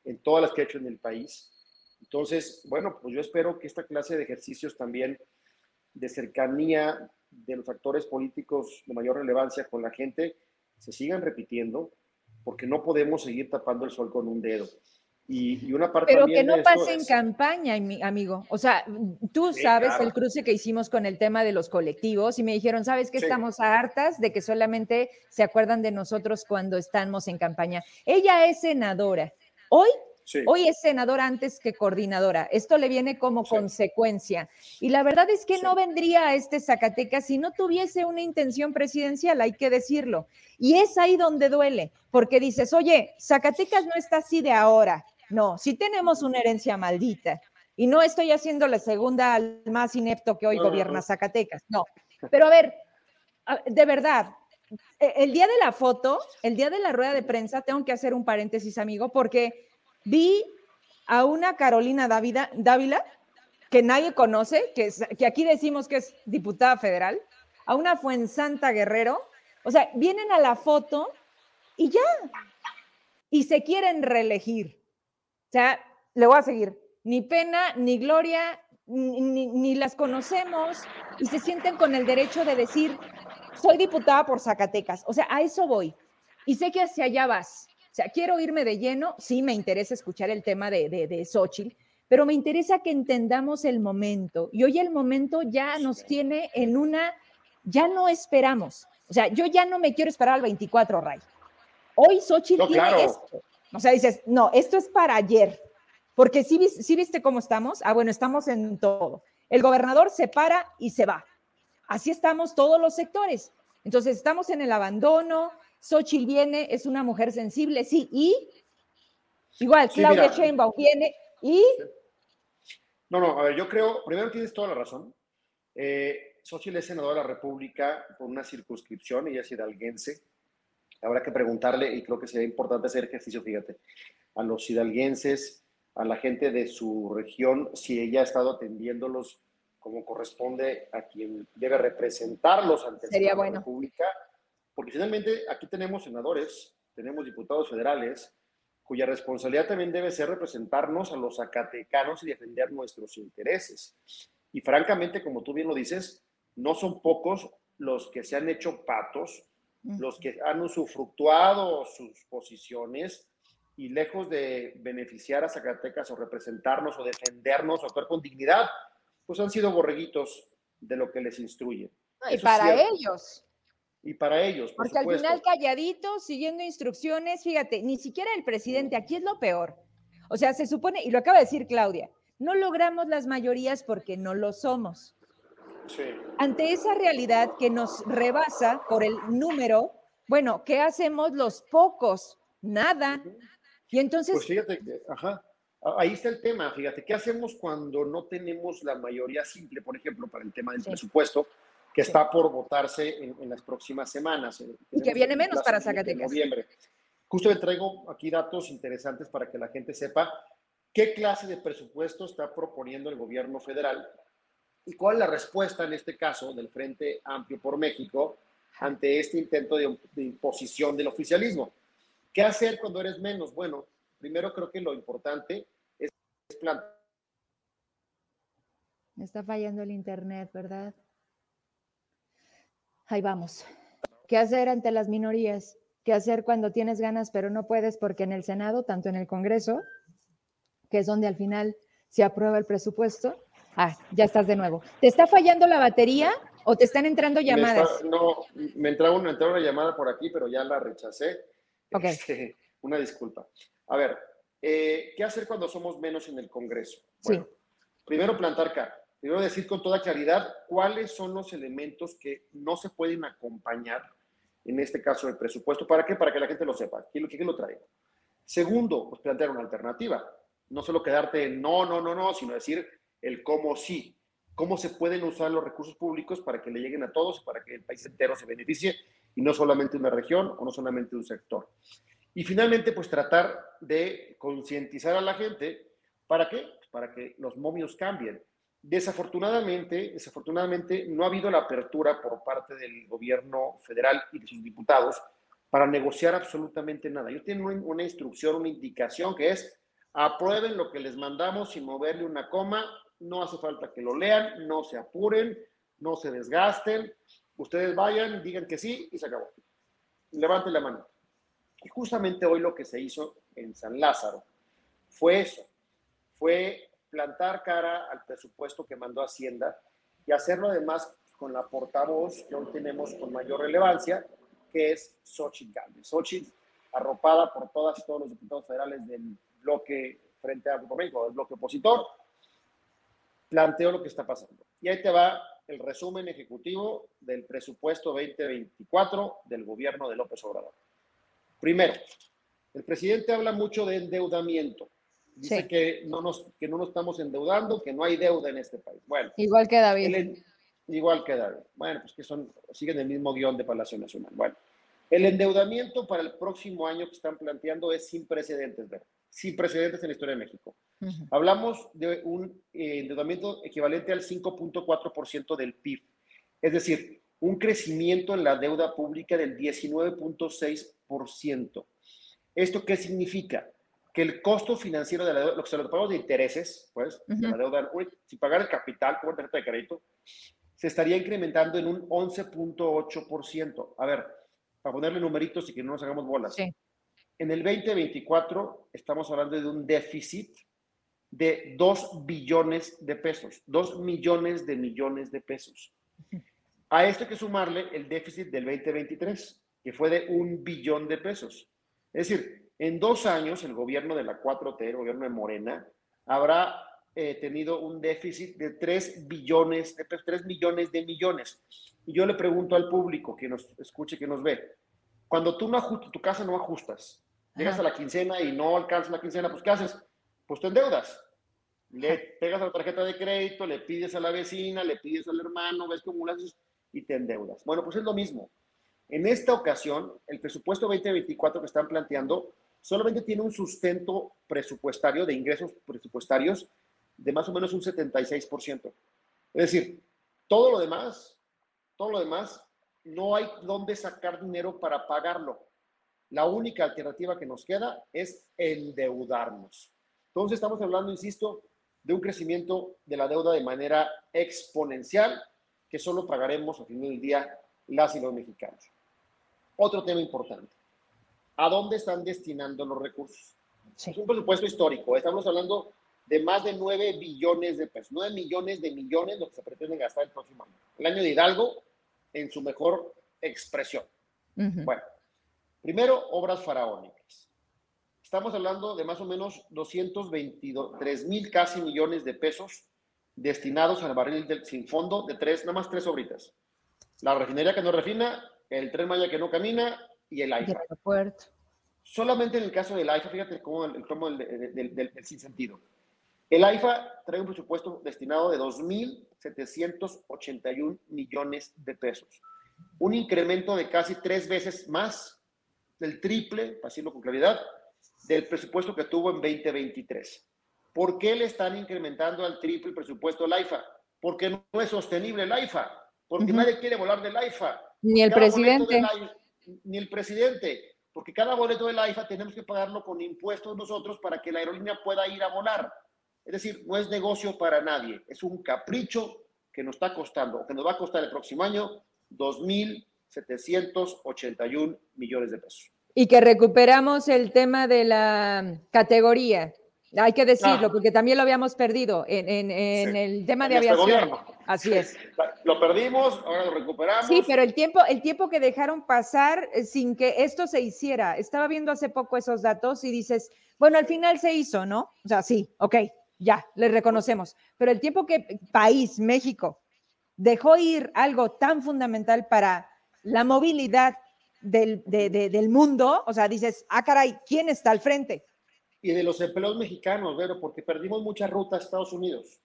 en todas las que ha hecho en el país. Entonces, bueno, pues yo espero que esta clase de ejercicios también de cercanía de los actores políticos de mayor relevancia con la gente se sigan repitiendo, porque no podemos seguir tapando el sol con un dedo. Y, una parte Pero que no pase en campaña, amigo. O sea, tú sabes el cruce que hicimos con el tema de los colectivos y me dijeron, ¿sabes que estamos hartas de que solamente se acuerdan de nosotros cuando estamos en campaña? Ella es senadora. Hoy Hoy es senadora antes que coordinadora. Esto le viene como consecuencia. Y la verdad es que no vendría a este Zacatecas si no tuviese una intención presidencial, hay que decirlo. Y es ahí donde duele, porque dices, oye, Zacatecas no está así de ahora. No, si tenemos una herencia maldita. Y no estoy haciendo la segunda al más inepto que hoy gobierna Zacatecas. No. Pero a ver, de verdad, e, el día de la foto, el día de la rueda de prensa, tengo que hacer un paréntesis, amigo, porque vi a una Carolina Dávila, que nadie conoce, que, aquí decimos que es diputada federal, a una Fuensanta Guerrero, o sea, vienen a la foto y ya, y se quieren reelegir. O sea, le voy a seguir, ni pena, ni gloria, ni, ni, ni las conocemos, y se sienten con el derecho de decir, soy diputada por Zacatecas. O sea, a eso voy. Y sé que hacia allá vas. O sea, quiero irme de lleno, sí me interesa escuchar el tema de, de, de Xochitl, pero me interesa que entendamos el momento. Y hoy el momento ya nos tiene en una, ya no esperamos. O sea, yo ya no me quiero esperar al 24, Ray. Hoy Xochitl tiene esto. O sea, dices, no, esto es para ayer. Porque si ¿sí, viste cómo estamos. Ah, bueno, estamos en todo. El gobernador se para y se va. Así estamos todos los sectores. Entonces, estamos en el abandono, Xochitl viene, es una mujer sensible, sí, y igual, Claudia Sheinbaum viene y... No, no, a ver, yo creo, primero tienes toda la razón. Eh, Xochitl es senadora de la República por una circunscripción, ella es hidalguense. Habrá que preguntarle, y creo que sería importante hacer ejercicio, fíjate, a los hidalguenses, a la gente de su región, si ella ha estado atendiéndolos como corresponde a quien debe representarlos ante Sería la bueno. República porque finalmente aquí tenemos senadores, tenemos diputados federales, cuya responsabilidad también debe ser representarnos a los zacatecanos y defender nuestros intereses. Y francamente, como tú bien lo dices, no son pocos los que se han hecho patos, los que han usufructuado sus posiciones y lejos de beneficiar a Zacatecas o representarnos o defendernos o actuar con dignidad, pues han sido borreguitos de lo que les instruyen. y Eso para ellos y para ellos. Por Porque supuesto. al final calladitos, siguiendo instrucciones, fíjate, ni siquiera el presidente, aquí es lo peor. O sea, se supone, y lo acaba de decir Claudia, no logramos las mayorías porque no lo somos. Sí. Ante esa realidad que nos rebasa por el número, bueno, ¿qué hacemos los pocos? Nada. Y entonces... Pues fíjate ajá, ahí está el tema, fíjate, ¿qué hacemos cuando no tenemos la mayoría simple, por ejemplo, para el tema del Sí. presupuesto? Que está por votarse en, en, las próximas semanas. Y que viene menos para Zacatecas. Noviembre. Justo le traigo aquí datos interesantes para que la gente sepa ¿Qué clase de presupuesto está proponiendo el gobierno federal? ¿Y cuál es la respuesta en este caso del Frente Amplio por México ante este intento de, imposición del oficialismo? ¿Qué hacer cuando eres menos? Bueno, primero creo que lo importante es, es plantear. Está fallando el Internet, ¿verdad? Ahí vamos. ¿Qué hacer ante las minorías? ¿Qué hacer cuando tienes ganas pero no puedes porque en el Senado, tanto en el Congreso, que es donde al final se aprueba el presupuesto. Ah, ya estás de nuevo. ¿Te está fallando la batería o te están entrando llamadas? no, me entró, una, una llamada por aquí, pero ya la rechacé. Ok. Este, una disculpa. A ver, eh, ¿qué hacer cuando somos menos en el Congreso? sí. Primero plantar cara. Primero decir con toda claridad cuáles son los elementos que no se pueden acompañar, en este caso el presupuesto. ¿Para qué? Para que la gente lo sepa. ¿Quién, quién lo trae? Segundo, pues plantear una alternativa no solo quedarte en no, no, no, no, sino decir el cómo sí, cómo se pueden usar los recursos públicos para que le lleguen a todos, para que el país entero se beneficie y no solamente una región o no solamente un sector. Y finalmente, pues tratar de concientizar a la gente, ¿para qué? Pues, para que los momios cambien. Desafortunadamente, desafortunadamente no ha habido la apertura por parte del gobierno federal y de sus diputados para negociar absolutamente nada. Yo tengo una instrucción, una indicación que es aprueben lo que les mandamos sin moverle una coma, no hace falta que lo lean, no se apuren, no se desgasten, ustedes vayan, digan que sí y se acabó. Levanten la mano. Y justamente hoy lo que se hizo en San Lázaro fue eso, fue plantar cara al presupuesto que mandó Hacienda y hacerlo además con la portavoz que hoy tenemos con mayor relevancia, que es Xochitl Galvez. Xochitl, arropada por todas todos los diputados federales del bloque frente a México, el bloque opositor, planteó lo que está pasando. Y ahí te va el resumen ejecutivo del presupuesto 2024 del gobierno de López Obrador. Primero, el presidente habla mucho de endeudamiento. Dice que, no nos, que no nos estamos endeudando, que no hay deuda en este país. Bueno. Igual que David. igual que David. Bueno, pues que son, siguen el mismo guion de Palacio Nacional. Bueno, el endeudamiento para el próximo año que están planteando es sin precedentes, ¿verdad? sin precedentes en la historia de México. Hablamos de un eh, endeudamiento equivalente al 5.4% del PIB, es decir, un crecimiento en la deuda pública del 19.6%. ¿Esto qué significa? Que el costo financiero de la deuda, lo que se lo pagamos de intereses, pues, de la deuda, si pagar el capital como tarjeta de crédito, se estaría incrementando en un 11.8%. A ver, para ponerle numeritos y que no nos hagamos bolas. Sí. En el 2024 estamos hablando de un déficit de 2 billones de pesos, 2 millones de millones de pesos. A esto hay que sumarle el déficit del 2023, que fue de un billón de pesos. Es decir, en dos años el gobierno de la 4T, el gobierno de Morena, habrá eh, tenido un déficit de 3 billones de pesos, 3 millones de millones. Y yo le pregunto al público que nos escuche, que nos ve, cuando tú no ajustas, tu casa no ajustas, Llegas a la quincena y no alcanzas la quincena, pues ¿qué haces? Pues te endeudas. Le pegas a la tarjeta de crédito, le pides a la vecina, le pides al hermano, ves cómo lo haces y te endeudas. Bueno, pues es lo mismo. En esta ocasión, el presupuesto 2024 que están planteando solamente tiene un sustento presupuestario de ingresos presupuestarios de más o menos un 76%. Es decir, todo lo demás, todo lo demás, no hay dónde sacar dinero para pagarlo la única alternativa que nos queda es endeudarnos. Entonces estamos hablando, insisto, de un crecimiento de la deuda de manera exponencial que solo pagaremos al final del día las y los mexicanos. Otro tema importante. ¿A dónde están destinando los recursos? Es un presupuesto histórico. Estamos hablando de más de 9 billones de pesos, 9 millones de millones lo que se pretende gastar el próximo año. El año de Hidalgo en su mejor expresión. Bueno, Primero, obras faraónicas. Estamos hablando de más o menos 223 mil casi millones de pesos destinados al barril del, sin fondo de tres, nada más tres obritas. La refinería que no refina, el tren Maya que no camina y el AIFA. Solamente en el caso del AIFA, fíjate cómo el, tomo del, del, del, sinsentido. El AIFA trae un presupuesto destinado de 2.781 millones de pesos. Un incremento de casi tres veces más del triple, para decirlo con claridad, del presupuesto que tuvo en 2023. ¿Por qué le están incrementando al triple el presupuesto del AIFA? Porque no es sostenible el AIFA, porque nadie quiere volar del AIFA. Ni el presidente. Ni el presidente, porque cada boleto del AIFA tenemos que pagarlo con impuestos nosotros para que la aerolínea pueda ir a volar. Es decir, no es negocio para nadie, es un capricho que nos está costando, que nos va a costar el próximo año 2.781 millones de pesos. Y que recuperamos el tema de la categoría, hay que decirlo, ah. porque también lo habíamos perdido en, el tema de este aviación. Así es. [LAUGHS] Lo perdimos, ahora lo recuperamos. Sí, pero el tiempo, el tiempo que dejaron pasar eh, sin que esto se hiciera. Estaba viendo hace poco esos datos y dices, bueno, al final se hizo, ¿no? O sea, sí, ok, ya, le reconocemos. Pero el tiempo que país, México, dejó ir algo tan fundamental para la movilidad del, del mundo, o sea, dices, ah, caray, ¿quién está al frente? y de los empleos mexicanos, pero porque perdimos muchas rutas a Estados Unidos.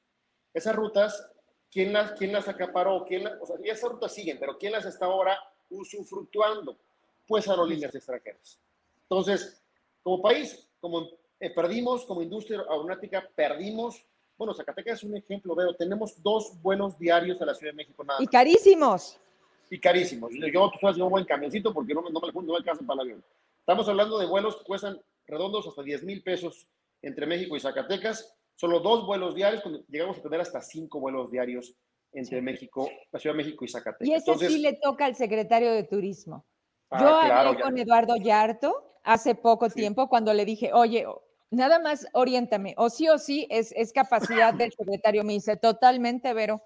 Esas rutas, ¿quién las, quién las acaparó? ¿Quién o sea, esas rutas siguen, pero ¿quién las está ahora usufructuando? Pues aerolíneas extranjeras. Entonces, como país, como eh, perdimos, como industria aeronáutica, perdimos. Bueno, Zacatecas es un ejemplo, veo, tenemos dos vuelos diarios a la Ciudad de México. Nada y carísimos. Y carísimos. Yo, tú sabes, yo un buen camioncito porque no me, no me, no me alcanza para el avión. Estamos hablando de vuelos que cuestan redondos hasta 10 mil pesos entre México y Zacatecas. Solo dos vuelos diarios, cuando llegamos a tener hasta cinco vuelos diarios entre México, la Ciudad de México y Zacatecas. Y ese sí le toca al secretario de Turismo. Ah, Yo hablé con Eduardo Yarto hace poco tiempo cuando le dije, oye, nada más oriéntame, o sí o sí es, es capacidad del secretario. Me dice, totalmente, Vero.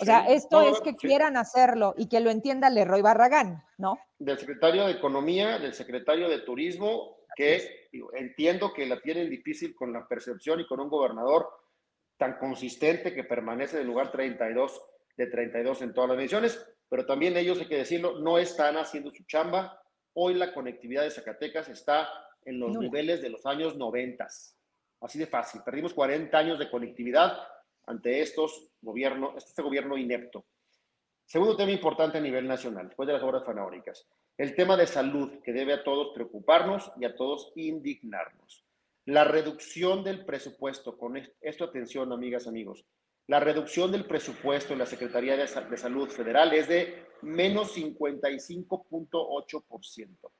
O sea, esto es que quieran hacerlo y que lo entienda Leroy Barragán, ¿no? Del secretario de Economía, del secretario de Turismo que entiendo que la tienen difícil con la percepción y con un gobernador tan consistente que permanece en el lugar 32 de 32 en todas las mediciones, pero también ellos, hay que decirlo, no están haciendo su chamba. Hoy la conectividad de Zacatecas está en los niveles de los años 90. Así de fácil. Perdimos 40 años de conectividad ante estos gobierno, este gobierno inepto. Segundo tema importante a nivel nacional, después de las obras fanaóricas. El tema de salud, que debe a todos preocuparnos y a todos indignarnos. La reducción del presupuesto, con esto atención, amigas, amigos, la reducción del presupuesto en la Secretaría de, Salud Federal es de menos 55.8%.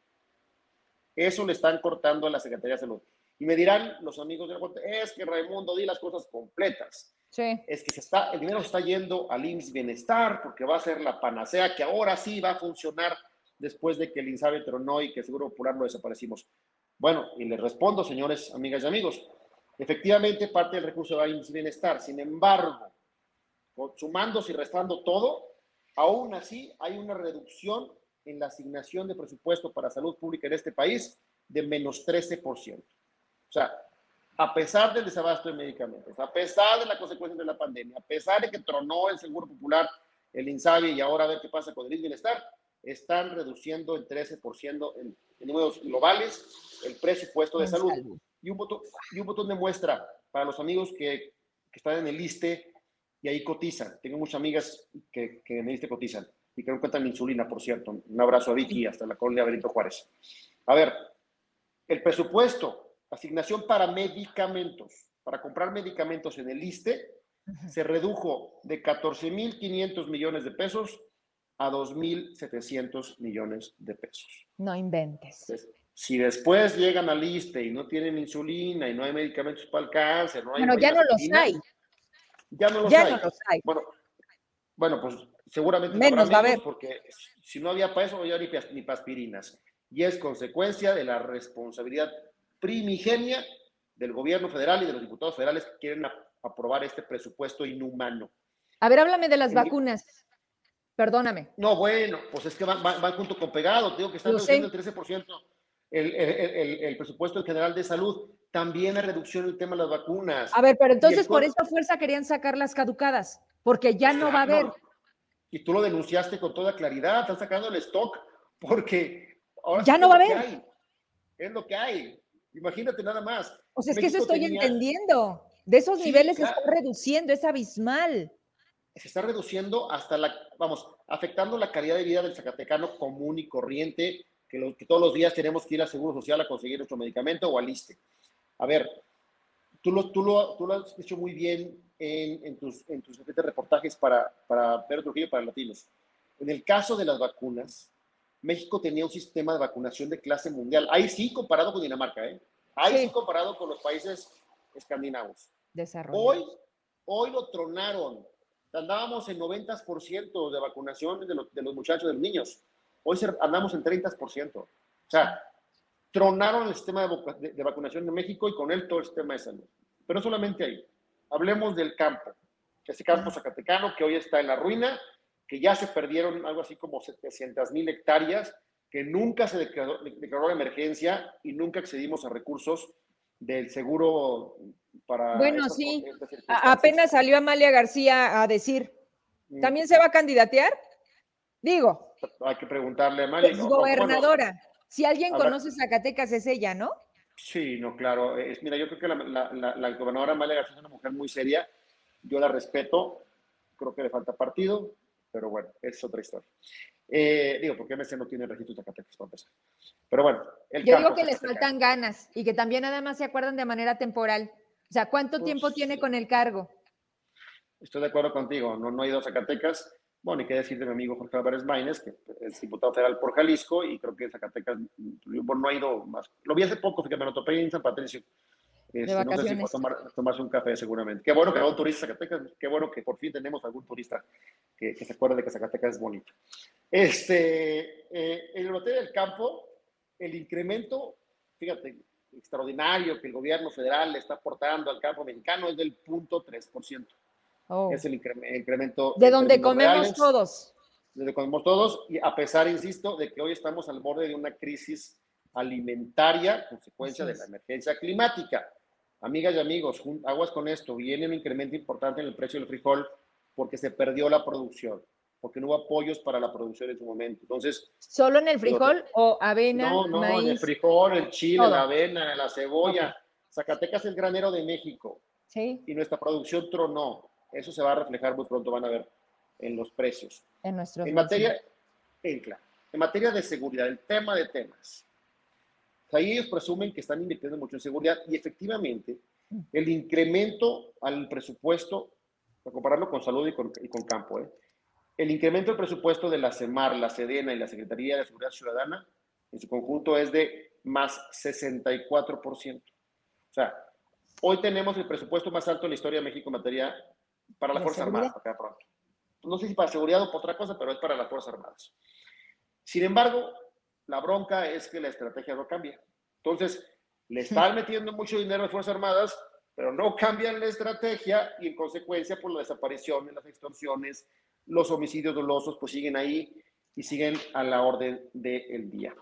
Eso le están cortando a la Secretaría de Salud. Y me dirán los amigos del es que Raimundo, di las cosas completas. Sí. Es que se está, el dinero está yendo al IMSS Bienestar porque va a ser la panacea que ahora sí va a funcionar después de que el INSABE tronó y que el Seguro Popular lo desaparecimos? Bueno, y les respondo, señores, amigas y amigos, efectivamente parte del recurso va a bienestar, sin embargo, sumándose y restando todo, aún así hay una reducción en la asignación de presupuesto para salud pública en este país de menos 13%. O sea, a pesar del desabasto de medicamentos, a pesar de la consecuencia de la pandemia, a pesar de que tronó el Seguro Popular, el INSABI y ahora a ver qué pasa con el bienestar, están reduciendo en 13% en, números globales el presupuesto de salud. Y un, botón, y un botón de muestra para los amigos que, que están en el liste y ahí cotizan. Tengo muchas amigas que, que en el liste cotizan y que no encuentran insulina, por cierto. Un abrazo a Vicky hasta la colonia Benito Juárez. A ver, el presupuesto, asignación para medicamentos, para comprar medicamentos en el liste, se redujo de 14.500 millones de pesos a 2.700 millones de pesos. No inventes. si después llegan al liste y no tienen insulina y no hay medicamentos para el cáncer, no hay... Bueno, ya no los hay. Ya no los ya hay. No los hay. Bueno, bueno, pues seguramente menos va a haber. porque si no había para eso, no había ni, ni paspirinas. Y es consecuencia de la responsabilidad primigenia del gobierno federal y de los diputados federales que quieren aprobar este presupuesto inhumano. A ver, háblame de las vacunas. Perdóname. No, bueno, pues es que van, junto con pegado. digo que están reduciendo el 13% el, el, el, presupuesto en general de salud. También la reducción el tema de las vacunas. A ver, pero entonces por esta fuerza querían sacar las caducadas, porque ya no va a haber. Y tú lo denunciaste con toda claridad. Están sacando el stock porque ahora ya no va a haber. Es lo que hay. Imagínate nada más. O sea, es que eso estoy entendiendo. De esos niveles se está reduciendo, es abismal se está reduciendo hasta la, vamos, afectando la calidad de vida del zacatecano común y corriente, que, que todos los días tenemos que ir al Seguro Social a conseguir nuestro medicamento o al ISTE. A ver, tú lo, tú lo, tú lo has hecho muy bien en, en tus, en tus reportajes para, para Pedro Trujillo, para Latinos. En el caso de las vacunas, México tenía un sistema de vacunación de clase mundial. Ahí sí comparado con Dinamarca, ¿eh? Ahí sí, comparado con los países escandinavos. Hoy, hoy lo tronaron. Andábamos en 90% de vacunación de, de, los muchachos, de los niños. Hoy andamos en 30%. O sea, tronaron el sistema de, de, vacunación de México y con él todo el sistema de salud. Pero solamente ahí. Hablemos del campo. Ese campo zacatecano que hoy está en la ruina, que ya se perdieron algo así como 700 mil hectáreas, que nunca se declaró, declaró emergencia y nunca accedimos a recursos del seguro para... Bueno, sí, apenas salió Amalia García a decir, mm. ¿también se va a candidatear? Digo. Hay que preguntarle a Amalia. Es gobernadora. si alguien conoce Zacatecas es ella, ¿no? Sí, no, claro. Es, mira, yo creo que la, la, la, gobernadora Amalia García es una mujer muy seria. Yo la respeto. Creo que le falta partido, pero bueno, es otra historia. Eh, digo, porque MC no tiene registro de Zacatecas para empezar. Pero bueno, el Yo digo que les faltan ganas y que también nada más se acuerdan de manera temporal. O sea, ¿cuánto pues tiempo tiene con el cargo? Estoy de acuerdo contigo, no, no ha ido a Zacatecas. Bueno, y qué decir de mi amigo Jorge Álvarez Maínez, que es diputado federal por Jalisco, y creo que Zacatecas bueno, no ha ido más. Lo vi hace poco, fíjate, me lo topé en San Patricio. Este, no sé si fue tomar, tomarse un café seguramente. Qué bueno que va un turista a Zacatecas, qué bueno que por fin tenemos algún turista que, se acuerde de que Zacatecas es bonito. Este, eh, en el hotel del campo, el incremento, fíjate, extraordinario que el gobierno federal le está aportando al campo mexicano es del 0.3%. Oh. Es el incremento. De donde comemos todos. De donde comemos todos, y a pesar, insisto, de que hoy estamos al borde de una crisis alimentaria, consecuencia de la emergencia climática. Amigas y amigos, aguas con esto, viene un incremento importante en el precio del frijol porque se perdió la producción, porque no hubo apoyos para la producción en su momento. Entonces, ¿Solo en el frijol o avena? No, no, en el frijol, el chile, la avena, la cebolla. Zacatecas es el granero de México. Sí. Y nuestra producción tronó. Eso se va a reflejar muy pronto, van a ver en los precios. En nuestros En materia, en, en materia de seguridad, el tema de temas. Ahí ellos presumen que están invirtiendo mucho en seguridad y efectivamente el incremento al presupuesto, para compararlo con salud y con, campo, ¿eh? El incremento del presupuesto de la CEMAR, la SEDENA y la Secretaría de Seguridad Ciudadana en su conjunto es de más 64%. O sea, hoy tenemos el presupuesto más alto en la historia de México en materia para las Fuerzas Armadas, para pronto. No sé si para seguridad o para otra cosa, pero es para las Fuerzas Armadas. Sin embargo, la bronca es que la estrategia no cambia. Entonces, le están metiendo mucho dinero a Fuerzas Armadas, pero no cambian la estrategia y en consecuencia, por las desapariciones, las extorsiones, los homicidios dolosos, pues siguen ahí y siguen a la orden del día.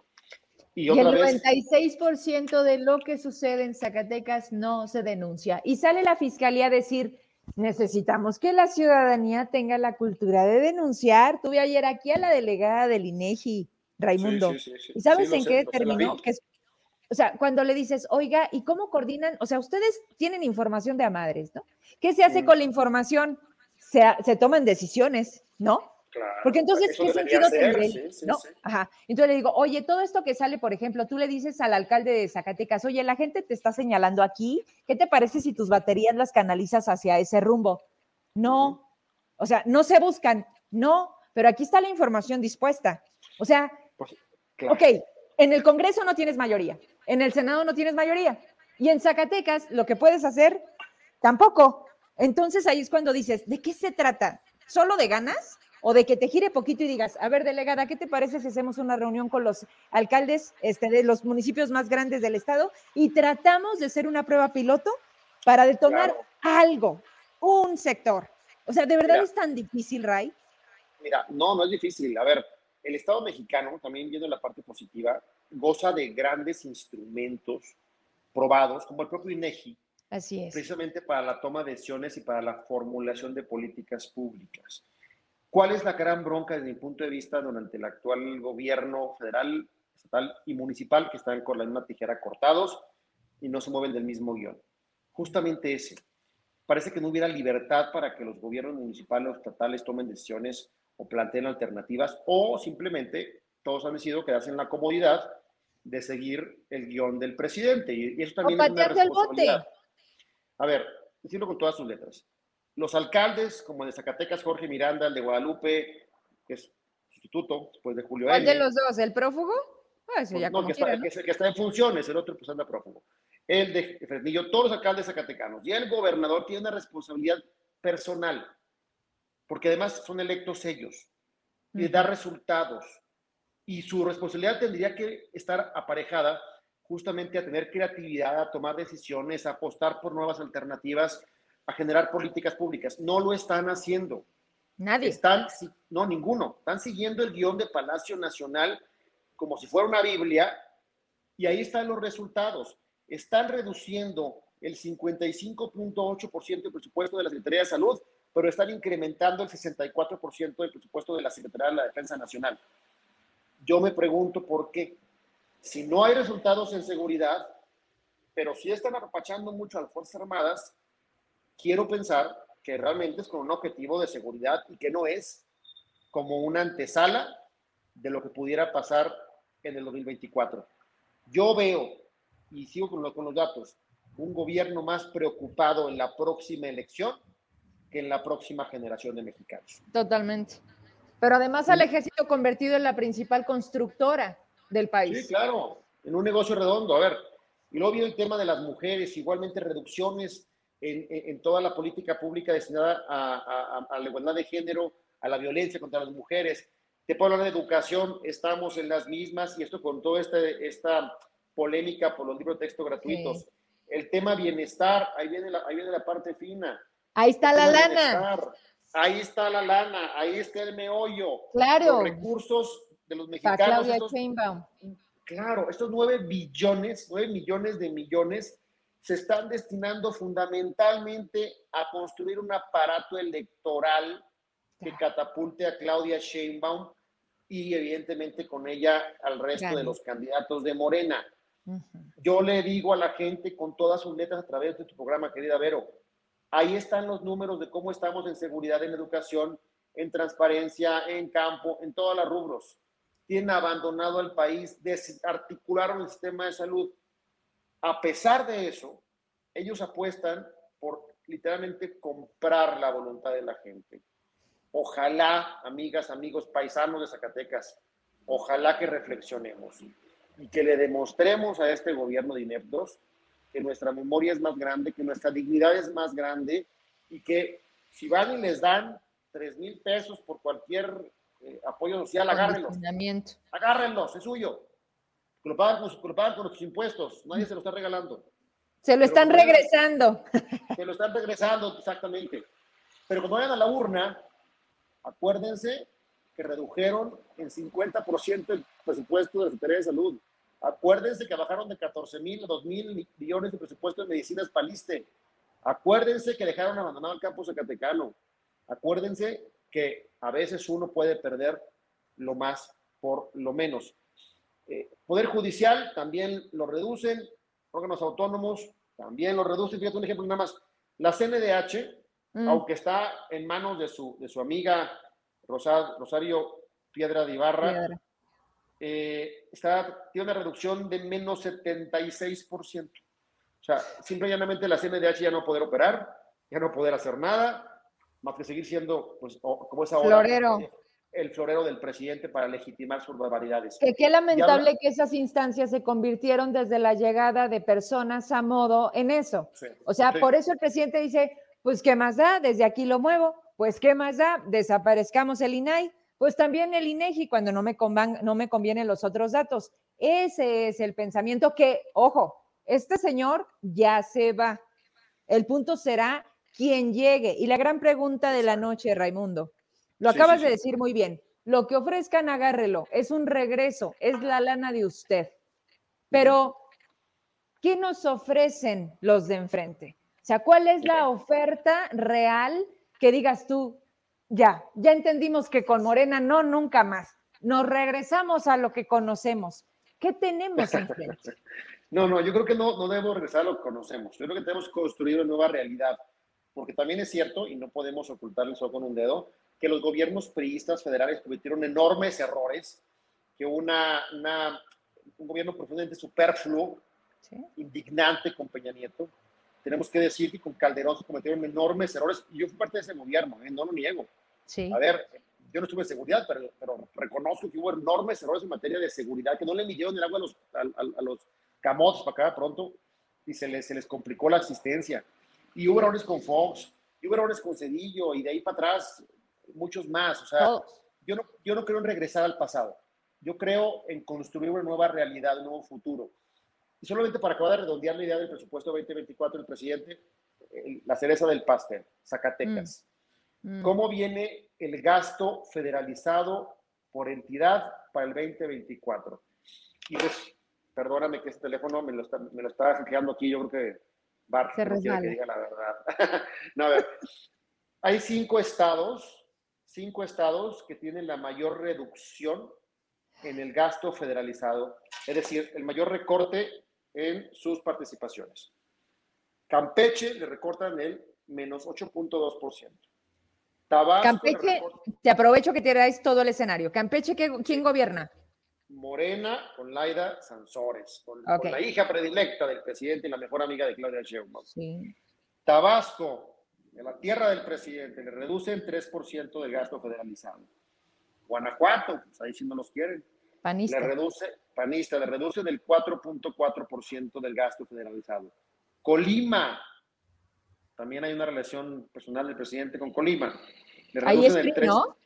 Y, y el 96% de lo que sucede en Zacatecas no se denuncia. Y sale la fiscalía a decir, necesitamos que la ciudadanía tenga la cultura de denunciar. Tuve ayer aquí a la delegada del INEGI Raimundo. ¿Y sabes en qué terminó? Que o sea, cuando le dices, oiga, ¿y cómo coordinan? O sea, ustedes tienen información de a madres, ¿no? ¿Qué se hace mm. con la información? Se, se, toman decisiones, ¿no? Claro, Porque entonces, ¿qué sentido tendría? ¿no? Ajá. Entonces le digo, oye, todo esto que sale, por ejemplo, tú le dices al alcalde de Zacatecas, oye, la gente te está señalando aquí, ¿qué te parece si tus baterías las canalizas hacia ese rumbo? No, o sea, no se buscan, no, pero aquí está la información dispuesta. O sea, Ok, en el Congreso no tienes mayoría, en el Senado no tienes mayoría y en Zacatecas lo que puedes hacer tampoco. Entonces ahí es cuando dices, ¿de qué se trata? ¿Solo de ganas? ¿O de que te gire poquito y digas, a ver, delegada, ¿qué te parece si hacemos una reunión con los alcaldes este, de los municipios más grandes del estado y tratamos de hacer una prueba piloto para detonar algo, un sector? O sea, ¿de verdad es tan difícil, Ray? Mira, no, no es difícil. A ver, el Estado mexicano, también viendo la parte positiva, goza de grandes instrumentos probados, como el propio INEGI, Así es. precisamente para la toma de decisiones y para la formulación de políticas públicas. ¿Cuál es la gran bronca desde mi punto de vista durante el actual gobierno federal, estatal y municipal que están con la misma tijera cortados y no se mueven del mismo guion? Justamente ese. Parece que no hubiera libertad para que los gobiernos municipales o estatales tomen decisiones o planteen alternativas o simplemente todos han decidido quedarse en la comodidad de seguir el guion del presidente. Y, eso también es una responsabilidad. A ver, decirlo con todas sus letras. Los alcaldes, como el de Zacatecas, Jorge Miranda, el de Guadalupe, que es sustituto después de Julio ¿Cuál de los dos? ¿El prófugo? Ah, ya no, que, está, que, está, en funciones, el otro pues anda prófugo. El de Fresnillo, todos los alcaldes zacatecanos. Y el gobernador tiene una responsabilidad personal, porque además son electos ellos, y dar resultados. Y su responsabilidad tendría que estar aparejada justamente a tener creatividad, a tomar decisiones, a apostar por nuevas alternativas, a generar políticas públicas. No lo están haciendo. Nadie. Están, no, ninguno. Están siguiendo el guion de Palacio Nacional como si fuera una Biblia y ahí están los resultados. Están reduciendo el 55.8% del presupuesto de la Secretaría de Salud, pero están incrementando el 64% del presupuesto de la Secretaría de la Defensa Nacional. Yo me pregunto por qué. Si no hay resultados en seguridad, pero si están apapachando mucho a las Fuerzas Armadas, quiero pensar que realmente es con un objetivo de seguridad y que no es como una antesala de lo que pudiera pasar en el 2024. Yo veo, y sigo con, con los datos, un gobierno más preocupado en la próxima elección que en la próxima generación de mexicanos. Totalmente. Pero además al ejército convertido en la principal constructora del país. Sí, claro, en un negocio redondo. A ver, y luego viene el tema de las mujeres, igualmente reducciones en, en, toda la política pública destinada a, a, a, la igualdad de género, a la violencia contra las mujeres. Te puedo hablar de educación, estamos en las mismas, y esto con toda esta, esta polémica por los libros de texto gratuitos. El tema bienestar, ahí viene la, ahí viene la parte fina. Ahí está la lana. Ahí está la lana, ahí está el meollo. Claro. Los recursos de los mexicanos. Estos, claro, estos nueve billones, nueve millones de millones se están destinando fundamentalmente a construir un aparato electoral que catapulte a Claudia Sheinbaum y evidentemente con ella al resto de los candidatos de Morena. Yo le digo a la gente con todas sus letras a través de tu programa, querida Vero, ahí están los números de cómo estamos en seguridad, en educación, en transparencia, en campo, en todos los rubros. Tienen abandonado el país, desarticularon el sistema de salud. A pesar de eso, ellos apuestan por literalmente comprar la voluntad de la gente. Ojalá, amigas, amigos, paisanos de Zacatecas, ojalá que reflexionemos y que le demostremos a este gobierno de ineptos que nuestra memoria es más grande, que nuestra dignidad es más grande y que si van y les dan tres mil pesos por cualquier eh, apoyo social, agárrenlos. Agárrenlos, es suyo. Que lo pagan con, lo pagan con los impuestos, nadie se lo está regalando. Se lo están regresando. [LAUGHS] Se lo están regresando, exactamente. Pero cuando vayan a la urna, acuérdense que redujeron en 50% el presupuesto de la Secretaría de Salud. Acuérdense que bajaron de 14 mil a 2 mil millones de presupuesto de medicinas paliste. Acuérdense que dejaron abandonado el campo zacatecano. Acuérdense que a veces uno puede perder lo más por lo menos. Eh, Poder judicial también lo reducen, órganos autónomos también lo reducen. Fíjate un ejemplo nada más. La CNDH, mm. aunque está en manos de su, de su amiga Rosario Piedra de Ibarra, eh, está, tiene una reducción de menos 76%. O sea, simplemente la CNDH ya no poder operar, ya no poder hacer nada, más que seguir siendo, pues, como es ahora, florero. el florero del presidente para legitimar sus barbaridades. Que qué lamentable que esas instancias se convirtieron desde la llegada de personas a modo en eso. o sea, por eso el presidente dice, pues, ¿qué más da? Desde aquí lo muevo. Pues, ¿qué más da? Desaparezcamos el INAI pues también el INEGI cuando no me, no me convienen los otros datos. Ese es el pensamiento que, ojo, este señor ya se va. El punto será quién llegue. Y la gran pregunta de la noche, Raimundo, lo acabas de decir muy bien. Lo que ofrezcan, agárrelo. Es un regreso, es la lana de usted. Pero, ¿qué nos ofrecen los de enfrente? O sea, ¿cuál es la oferta real que digas tú, ya, ya entendimos que con Morena no, nunca más. Nos regresamos a lo que conocemos. ¿Qué tenemos enfrente? [LAUGHS] no, no, yo creo que no, no debemos regresar a lo que conocemos. Yo creo que tenemos que construir una nueva realidad. Porque también es cierto, y no podemos ocultarlo solo con un dedo, que los gobiernos priistas federales cometieron enormes errores, que una, una un gobierno profundamente superfluo, indignante con Peña Nieto, tenemos que decir que con Calderón se cometieron enormes errores. Y yo fui parte de ese gobierno, ¿eh? no lo niego. Sí. A ver, yo no estuve en seguridad, pero, pero, reconozco que hubo enormes errores en materia de seguridad, que no le midieron el agua a los, a, a los camotes para acá pronto y se les, se les complicó la existencia. Y hubo errores con Fox, y hubo errores con Cedillo, y de ahí para atrás muchos más. O sea, yo no, yo no creo en regresar al pasado. Yo creo en construir una nueva realidad, un nuevo futuro. Y solamente para acabar de redondear la idea del presupuesto 2024 del presidente, la cereza del pastel, Zacatecas. Mm. Mm. ¿Cómo viene el gasto federalizado por entidad para el 2024? Y pues, perdóname que este teléfono me lo está, me lo está aquí, yo creo que Bart no que diga la verdad. [LAUGHS] no, a ver, hay cinco estados, cinco estados que tienen la mayor reducción en el gasto federalizado, es decir, el mayor recorte en sus participaciones. Campeche le recortan el menos 8.2%. Tabasco Campeche, te aprovecho que te dais todo el escenario. Campeche, ¿quién gobierna? Morena con Laida Sansores, con, la hija predilecta del presidente y la mejor amiga de Claudia Sheinbaum. Tabasco, de la tierra del presidente, le reducen 3% del gasto federalizado. Guanajuato, pues ahí sí no los quieren. Panista. Le reduce, panista, le reducen el 4.4% del gasto federalizado. Colima, también hay una relación personal del presidente con Colima. Le ahí es el 3, ¿no?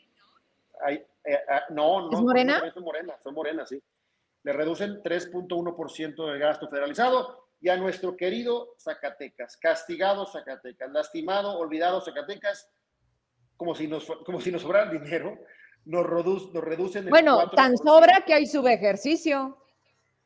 Eh, ah, no, no. ¿Es morena? Son morenas, son morenas, sí. Le reducen 3.1% del gasto federalizado y a nuestro querido Zacatecas, castigado Zacatecas, lastimado, olvidado Zacatecas, como si nos, como si nos sobrara dinero, nos, reduce, nos reducen. bueno, tan sobra que hay subejercicio.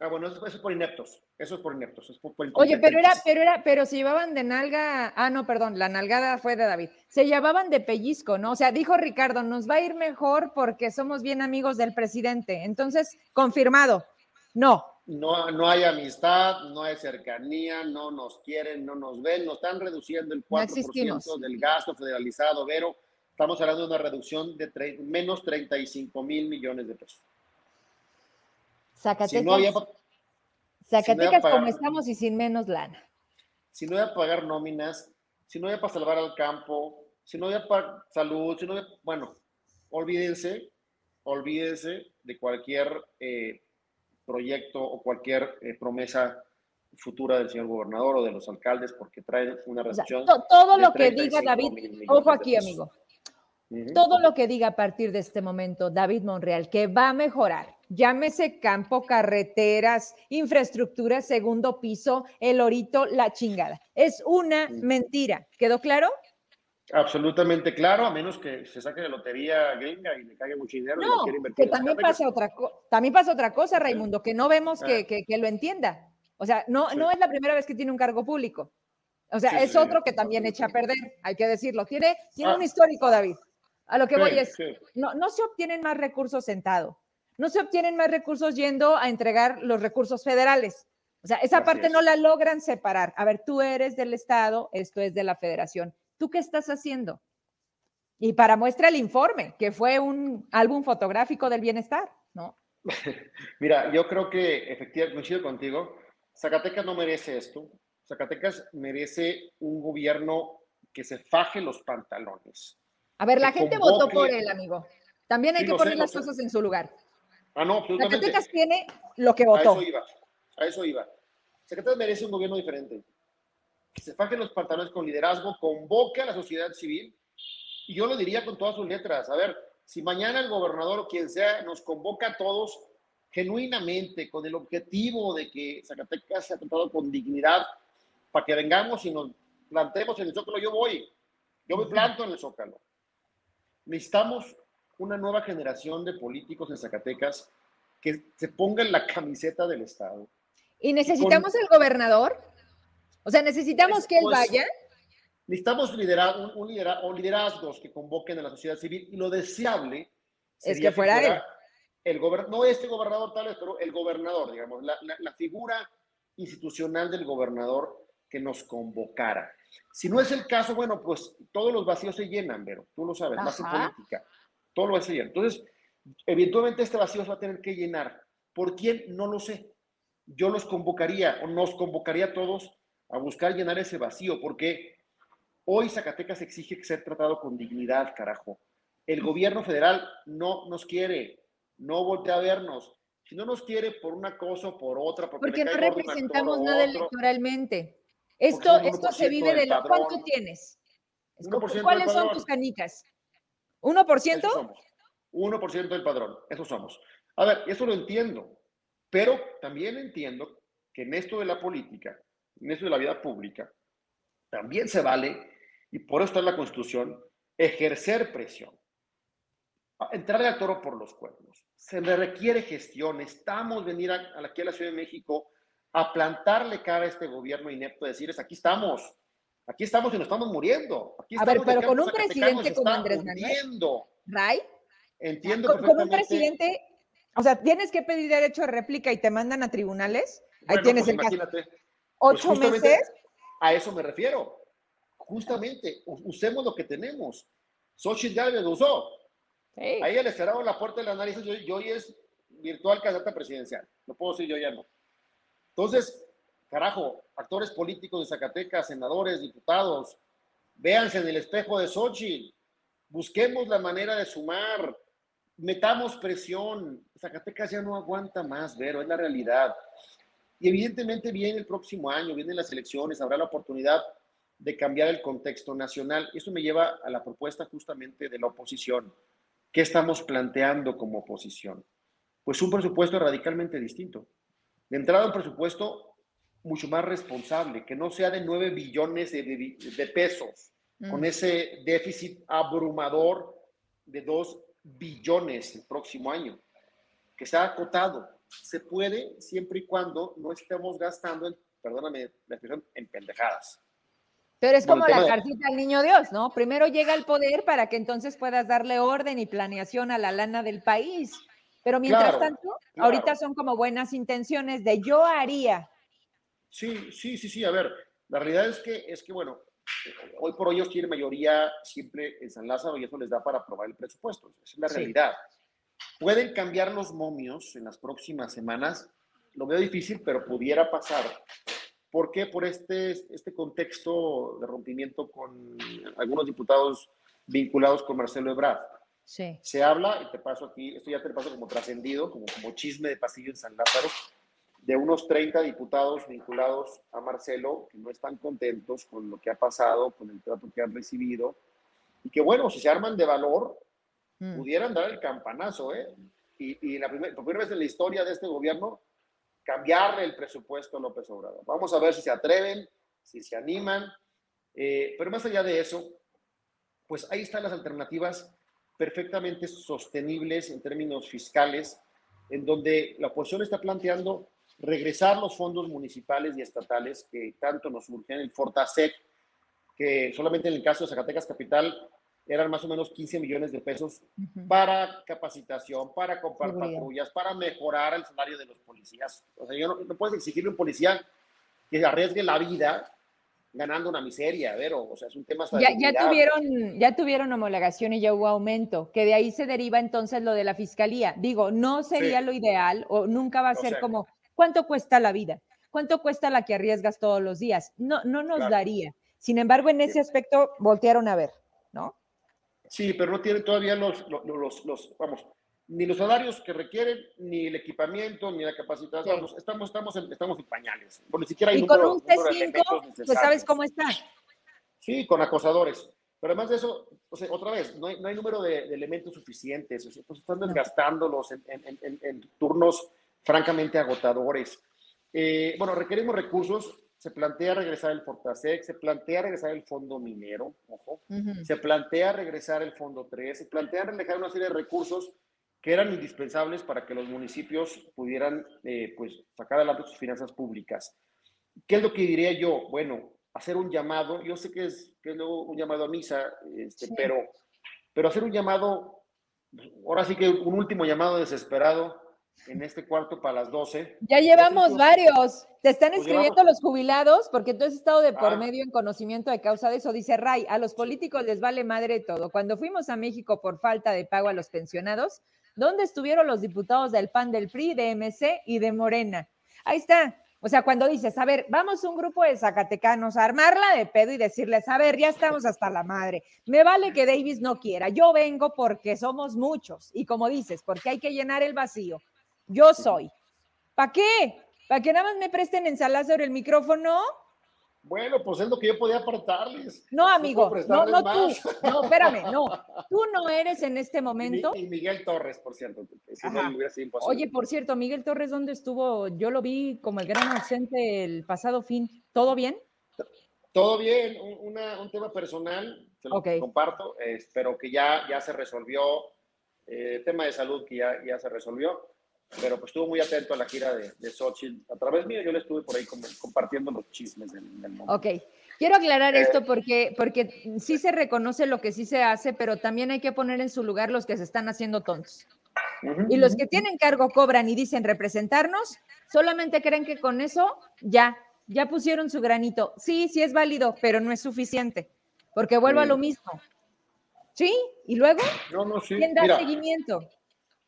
Ah, bueno, eso, es por ineptos. Eso es por ineptos. Es por, Oye, pero era, pero era, pero se llevaban de nalga. Ah, no, perdón, la nalgada fue de David. Se llevaban de pellizco, ¿no? O sea, dijo Ricardo, nos va a ir mejor porque somos bien amigos del presidente. Entonces, confirmado. No. No, no hay amistad, no hay cercanía, no nos quieren, no nos ven, nos están reduciendo el 4% del gasto federalizado, Vero. Estamos hablando de una reducción de menos 35 mil millones de pesos. Zacatecas, Zacatecas como estamos y sin menos lana. Si no voy a pagar nóminas, si no voy a para salvar al campo, si no voy a para salud, si no voy a, bueno, olvídense, olvídense de cualquier eh, proyecto o cualquier eh, promesa futura del señor gobernador o de los alcaldes porque traen una reducción. todo lo que diga David, ojo aquí, amigo. Todo lo que diga a partir de este momento David Monreal, que va a mejorar, llámese campo, carreteras, infraestructura, segundo piso, el orito, la chingada. Es una mentira. ¿Quedó claro? Absolutamente claro, a menos que se saque de lotería gringa y le caiga mucho dinero. No, que también pasa, otra también pasa otra cosa, Raimundo, que no vemos que, ah. lo entienda. O sea, no, no es la primera vez que tiene un cargo público. O sea, es otro que también echa a perder, hay que decirlo. Tiene, tiene ah. un histórico, David. A lo que voy es, no, no se obtienen más recursos sentado, no se obtienen más recursos yendo a entregar los recursos federales. O sea, esa parte no la logran separar. A ver, tú eres del Estado, esto es de la Federación. ¿Tú qué estás haciendo? Y para muestra el informe, que fue un álbum fotográfico del bienestar, ¿no? [LAUGHS] Mira, yo creo que efectivamente coincido contigo. Zacatecas no merece esto. Zacatecas merece un gobierno que se faje los pantalones, a ver, la gente votó por él, amigo. También hay que poner las cosas en su lugar. Ah, no, absolutamente. Zacatecas tiene lo que votó. A eso iba, a eso iba. Zacatecas merece un gobierno diferente. Que se faje los pantalones con liderazgo, convoque a la sociedad civil. Y yo lo diría con todas sus letras. A ver, si mañana el gobernador o quien sea nos convoca a todos genuinamente, con el objetivo de que Zacatecas sea tratado con dignidad, para que vengamos y nos plantemos en el Zócalo, yo voy. Yo me planto en el Zócalo necesitamos una nueva generación de políticos en Zacatecas que se pongan la camiseta del Estado. ¿Y necesitamos el gobernador? O sea, necesitamos que él pues, vaya. Necesitamos liderar, un, o liderazgos que convoquen a la sociedad civil y lo deseable es que fuera, él. El no este gobernador tal vez, pero el gobernador, digamos, la, la figura institucional del gobernador que nos convocara. Si no es el caso, bueno, pues todos los vacíos se llenan, pero tú lo sabes, más en política, todo lo se llena. Entonces, eventualmente este vacío se va a tener que llenar. ¿Por quién? No lo sé. Yo los convocaría o nos convocaría a todos a buscar llenar ese vacío, porque hoy Zacatecas exige ser tratado con dignidad, carajo. El gobierno federal no nos quiere, no voltea a vernos. Si no nos quiere por una cosa o por otra, porque, no representamos nada electoralmente. Esto, esto se vive de lo cuánto tienes. ¿Cuáles son tus canicas? ¿1%? 1% del padrón, eso somos. A ver, eso lo entiendo, pero también entiendo que en esto de la política, en esto de la vida pública, también se vale, y por eso está en la Constitución, ejercer presión. Entrarle al toro por los cuernos. Se le requiere gestión. Estamos venir aquí a la Ciudad de México a plantarle cara a este gobierno inepto, decirles, aquí estamos, aquí estamos y nos estamos muriendo. Aquí a ver, pero con un presidente como Andrés Manuel. ¿Ray? Entiendo con, con un presidente, o sea, tienes que pedir derecho de réplica y te mandan a tribunales. Ahí tienes pues el imagínate. caso. ¿Ocho pues meses? A eso me refiero. Justamente, usemos lo que tenemos. Xochitl ya lo usó. Sí. Ahí le cerraron la puerta de las narices y hoy es virtual candidata presidencial. No puedo decir yo ya no. Entonces, carajo, actores políticos de Zacatecas, senadores, diputados, véanse en el espejo de Xochitl, busquemos la manera de sumar, metamos presión. Zacatecas ya no aguanta más, Vero, es la realidad. Y evidentemente viene el próximo año, vienen las elecciones, habrá la oportunidad de cambiar el contexto nacional. Eso me lleva a la propuesta justamente de la oposición. ¿Qué estamos planteando como oposición? Pues un presupuesto radicalmente distinto. De entrada, un presupuesto mucho más responsable, que no sea de 9 billones de, pesos, con mm. ese déficit abrumador de 2 billones el próximo año, que sea acotado. Se puede siempre y cuando no estemos gastando, en, perdóname la expresión, en pendejadas. Pero es como la cartita al niño Dios, ¿no? Primero llega el poder para que entonces puedas darle orden y planeación a la lana del país. Pero mientras tanto, ahorita son como buenas intenciones de yo haría. Sí, sí, sí, sí. A ver, la realidad es que, es que bueno, hoy por hoy ellos tienen mayoría siempre en San Lázaro y eso les da para aprobar el presupuesto. Esa es la realidad. Pueden cambiar los momios en las próximas semanas. Lo veo difícil, pero pudiera pasar. ¿Por qué? Por este, este contexto de rompimiento con algunos diputados vinculados con Marcelo Ebrard. Sí. Se habla, y te paso aquí, esto ya te paso como trascendido, como, como chisme de pasillo en San Lázaro, de unos 30 diputados vinculados a Marcelo que no están contentos con lo que ha pasado, con el trato que han recibido, y que bueno, si se arman de valor, mm. pudieran dar el campanazo, ¿eh? Y, y la por primera vez en la historia de este gobierno, cambiarle el presupuesto a López Obrador. Vamos a ver si se atreven, si se animan, eh, pero más allá de eso, pues ahí están las alternativas perfectamente sostenibles en términos fiscales, en donde la oposición está planteando regresar los fondos municipales y estatales que tanto nos urgen, el Fortasec, que solamente en el caso de Zacatecas Capital eran más o menos 15 millones de pesos para capacitación, para comprar patrullas, para mejorar el salario de los policías. O sea, yo no, no puedes exigirle a un policía que arriesgue la vida ganando una miseria, Vero, o sea, es un tema... Ya, ya, tuvieron, ya tuvieron homologación y ya hubo aumento, que de ahí se deriva entonces lo de la fiscalía. Digo, no sería lo ideal o nunca va a ser como, ¿cuánto cuesta la vida? ¿Cuánto cuesta la que arriesgas todos los días? No, no nos daría. Sin embargo, en ese aspecto voltearon a ver, ¿no? Sí, pero no tiene todavía los, los, los, vamos, ni los salarios que requieren, ni el equipamiento, ni la capacitación. Estamos, estamos, en, estamos en pañales. Bueno, ni siquiera hay y con un T5, pues sabes cómo está. Sí, con acosadores. Pero además de eso, o sea, otra vez, no hay, no hay número de, elementos suficientes. O sea, pues están desgastándolos en, en, en, turnos francamente agotadores. Eh, bueno, requerimos recursos se plantea regresar el Fortasec, se plantea regresar el fondo minero, ojo, se plantea regresar el fondo 3, se plantea regresar una serie de recursos que eran indispensables para que los municipios pudieran eh, pues, sacar adelante sus finanzas públicas. ¿Qué es lo que diría yo? Bueno, hacer un llamado, yo sé que es, que es un llamado a misa, este, pero, pero hacer un llamado, ahora sí que un último llamado desesperado en este cuarto para las 12. Ya llevamos varios. Te están pues escribiendo los jubilados porque tú has estado de por ah. medio en conocimiento de causa de eso. Dice Ray, a los políticos les vale madre todo. Cuando fuimos a México por falta de pago a los pensionados, ¿dónde estuvieron los diputados del PAN, del PRI, de MC y de Morena? Ahí está. O sea, cuando dices, a ver, vamos un grupo de zacatecanos a armarla de pedo y decirles, a ver, ya estamos hasta la madre. Me vale que Davis no quiera. Yo vengo porque somos muchos. Y como dices, porque hay que llenar el vacío. Yo soy. ¿Para qué? ¿Para que nada más me presten ensalada sobre el micrófono? Bueno, pues es lo que yo podía apartarles. No, amigo, no, no tú. No, espérame, no. [LAUGHS] Tú no eres en este momento. Y Miguel Torres, por cierto. Oye, por cierto, Miguel Torres, ¿dónde estuvo? Yo lo vi como el gran ausente el pasado fin. ¿Todo bien? Todo bien, un, un tema personal, se lo comparto, espero que ya, ya se resolvió, eh, tema de salud que ya, ya se resolvió pero pues estuvo muy atento a la gira de, de Xochitl. A través mío yo le estuve por ahí compartiendo los chismes del, mundo. Ok, quiero aclarar esto eh, porque, porque sí se reconoce lo que sí se hace, pero también hay que poner en su lugar los que se están haciendo tontos. y los que tienen cargo cobran y dicen representarnos, solamente creen que con eso ya, ya pusieron su granito. Sí, sí es válido, pero no es suficiente, porque vuelvo a lo mismo. ¿Sí? ¿Y luego? No, no, sí. ¿Quién da seguimiento?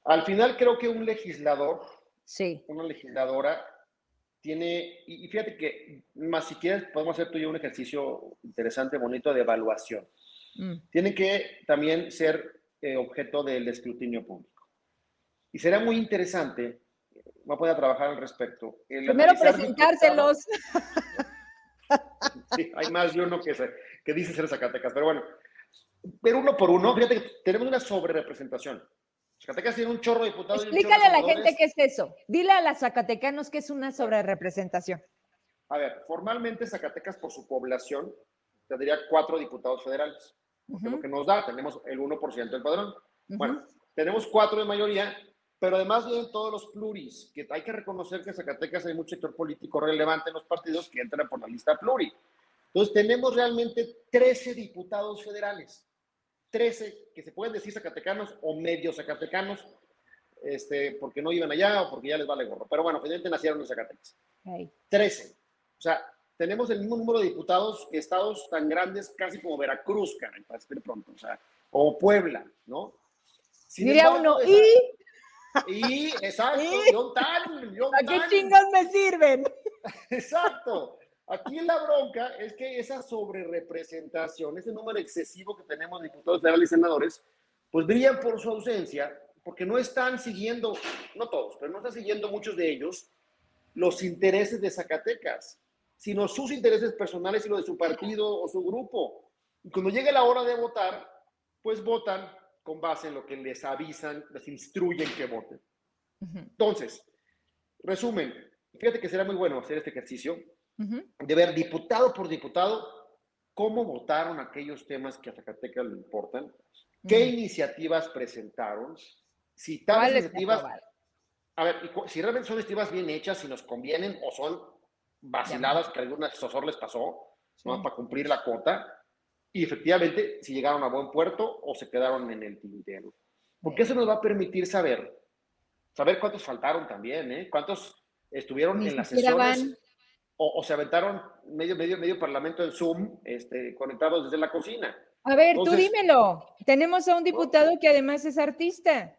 Al final creo que un legislador, sí. una legisladora, tiene, y fíjate que más si quieres podemos hacer tú y yo un ejercicio interesante, bonito de evaluación. Mm. Tiene que también ser eh, objeto del escrutinio público. Y será muy interesante, va a poder trabajar al respecto. Primero presentárselos. [LAUGHS] Sí, hay más de uno que, que dice ser Zacatecas, pero bueno, pero uno por uno, fíjate que tenemos una sobrerepresentación. Zacatecas tiene un chorro de diputados. Explícale a la gente qué es eso. Dile a las zacatecanos que es una sobrerepresentación. A ver, formalmente Zacatecas por su población tendría cuatro diputados federales. lo que nos da, tenemos el 1% del padrón. Bueno, tenemos cuatro de mayoría, pero además vienen todos los pluris, que hay que reconocer que en Zacatecas hay mucho sector político relevante en los partidos que entran por la lista pluri. Entonces tenemos realmente 13 diputados federales. 13 que se pueden decir zacatecanos o medio zacatecanos, este, porque no iban allá o porque ya les vale gorro. Pero bueno, finalmente nacieron en Zacatecas. 13. O sea, tenemos el mismo número de diputados que estados tan grandes casi como Veracruz, caray, para decir pronto, o sea, o Puebla, ¿no? Diría uno, ¿y? Y, exacto, ¿Y? ¿A qué chingas me sirven? [LAUGHS] Exacto. Aquí la bronca es que esa sobrerepresentación, ese número excesivo que tenemos de diputados federales y senadores, pues brillan por su ausencia, porque no están siguiendo, no todos, pero no están siguiendo muchos de ellos los intereses de Zacatecas, sino sus intereses personales y lo de su partido o su grupo. Y cuando llegue la hora de votar, pues votan con base en lo que les avisan, les instruyen que voten. Entonces, resumen, fíjate que será muy bueno hacer este ejercicio de ver diputado por diputado cómo votaron aquellos temas que a Zacatecas le importan, qué iniciativas presentaron, si tales iniciativas, a ver, si realmente son iniciativas bien hechas, si nos convienen o son vaciladas que algún asesor les pasó, ¿no? Para cumplir la cuota, y efectivamente si llegaron a buen puerto o se quedaron en el tintero. Porque eso nos va a permitir saber, saber cuántos faltaron también, ¿eh? Cuántos estuvieron en las sesiones o, se aventaron medio, medio, medio parlamento en Zoom, este, conectados desde la cocina. A ver, tú dímelo. Tenemos a un diputado que además es artista,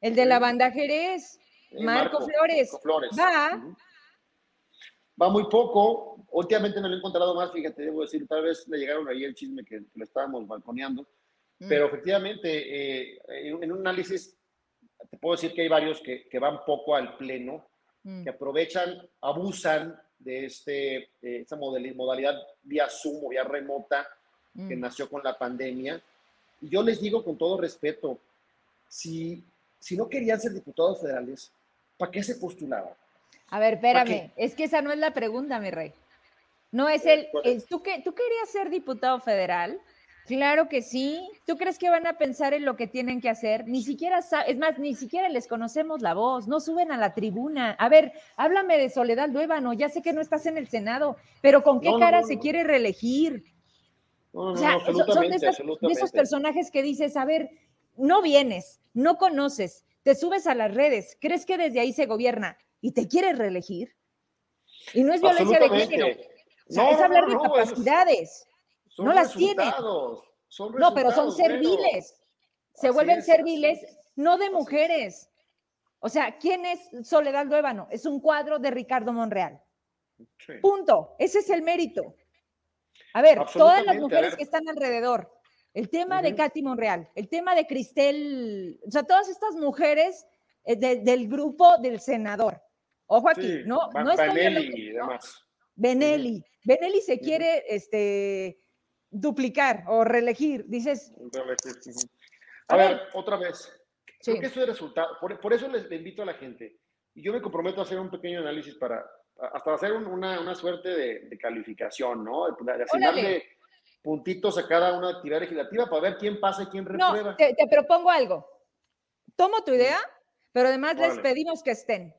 el de la banda Jerez, Marco, Flores. Va. Va muy poco. Últimamente no lo he encontrado más, fíjate, debo decir, tal vez le llegaron ahí el chisme que, lo estábamos balconeando. Mm. Pero efectivamente, eh, en un análisis, te puedo decir que hay varios que, que van poco al pleno, mm. que aprovechan, abusan de este, esta modalidad vía Zoom o vía remota que mm. nació con la pandemia. Y yo les digo con todo respeto, si, si no querían ser diputados federales, ¿para qué se postulaban? A ver, espérame, es que esa no es la pregunta, mi rey. No es el, el ¿tú, que, ¿tú querías ser diputado federal? Claro que sí. ¿Tú crees que van a pensar en lo que tienen que hacer? Ni siquiera, es más, ni siquiera les conocemos la voz, no suben a la tribuna. A ver, háblame de Soledad Luébano, ya sé que no estás en el Senado, pero ¿con qué cara se quiere reelegir? o sea, son de esos, personajes que dices, a ver, no vienes, no conoces, te subes a las redes, crees que desde ahí se gobierna y te quieres reelegir. Y no es violencia de género, es hablar de capacidades no las tiene. no, pero son serviles. Se vuelven serviles, no de mujeres. O sea, ¿quién es Soledad Luébano? Es un cuadro de Ricardo Monreal. Punto. Ese es el mérito. A ver, todas las mujeres que están alrededor, el tema de Katy Monreal, el tema de Cristel, o sea, todas estas mujeres eh, del grupo del senador. Ojo aquí, no, no Benelli. Benelli. Benelli se quiere este, duplicar o reelegir, dices. A, ver, otra vez. Creo que eso es resultado. Por, eso les, invito a la gente. Y yo me comprometo a hacer un pequeño análisis para, hasta hacer una, una, suerte de, calificación, ¿no? De, asignarle puntitos a cada una actividad legislativa para ver quién pasa y quién reprueba. No, te, propongo algo. Tomo tu idea, pero además les pedimos que estén.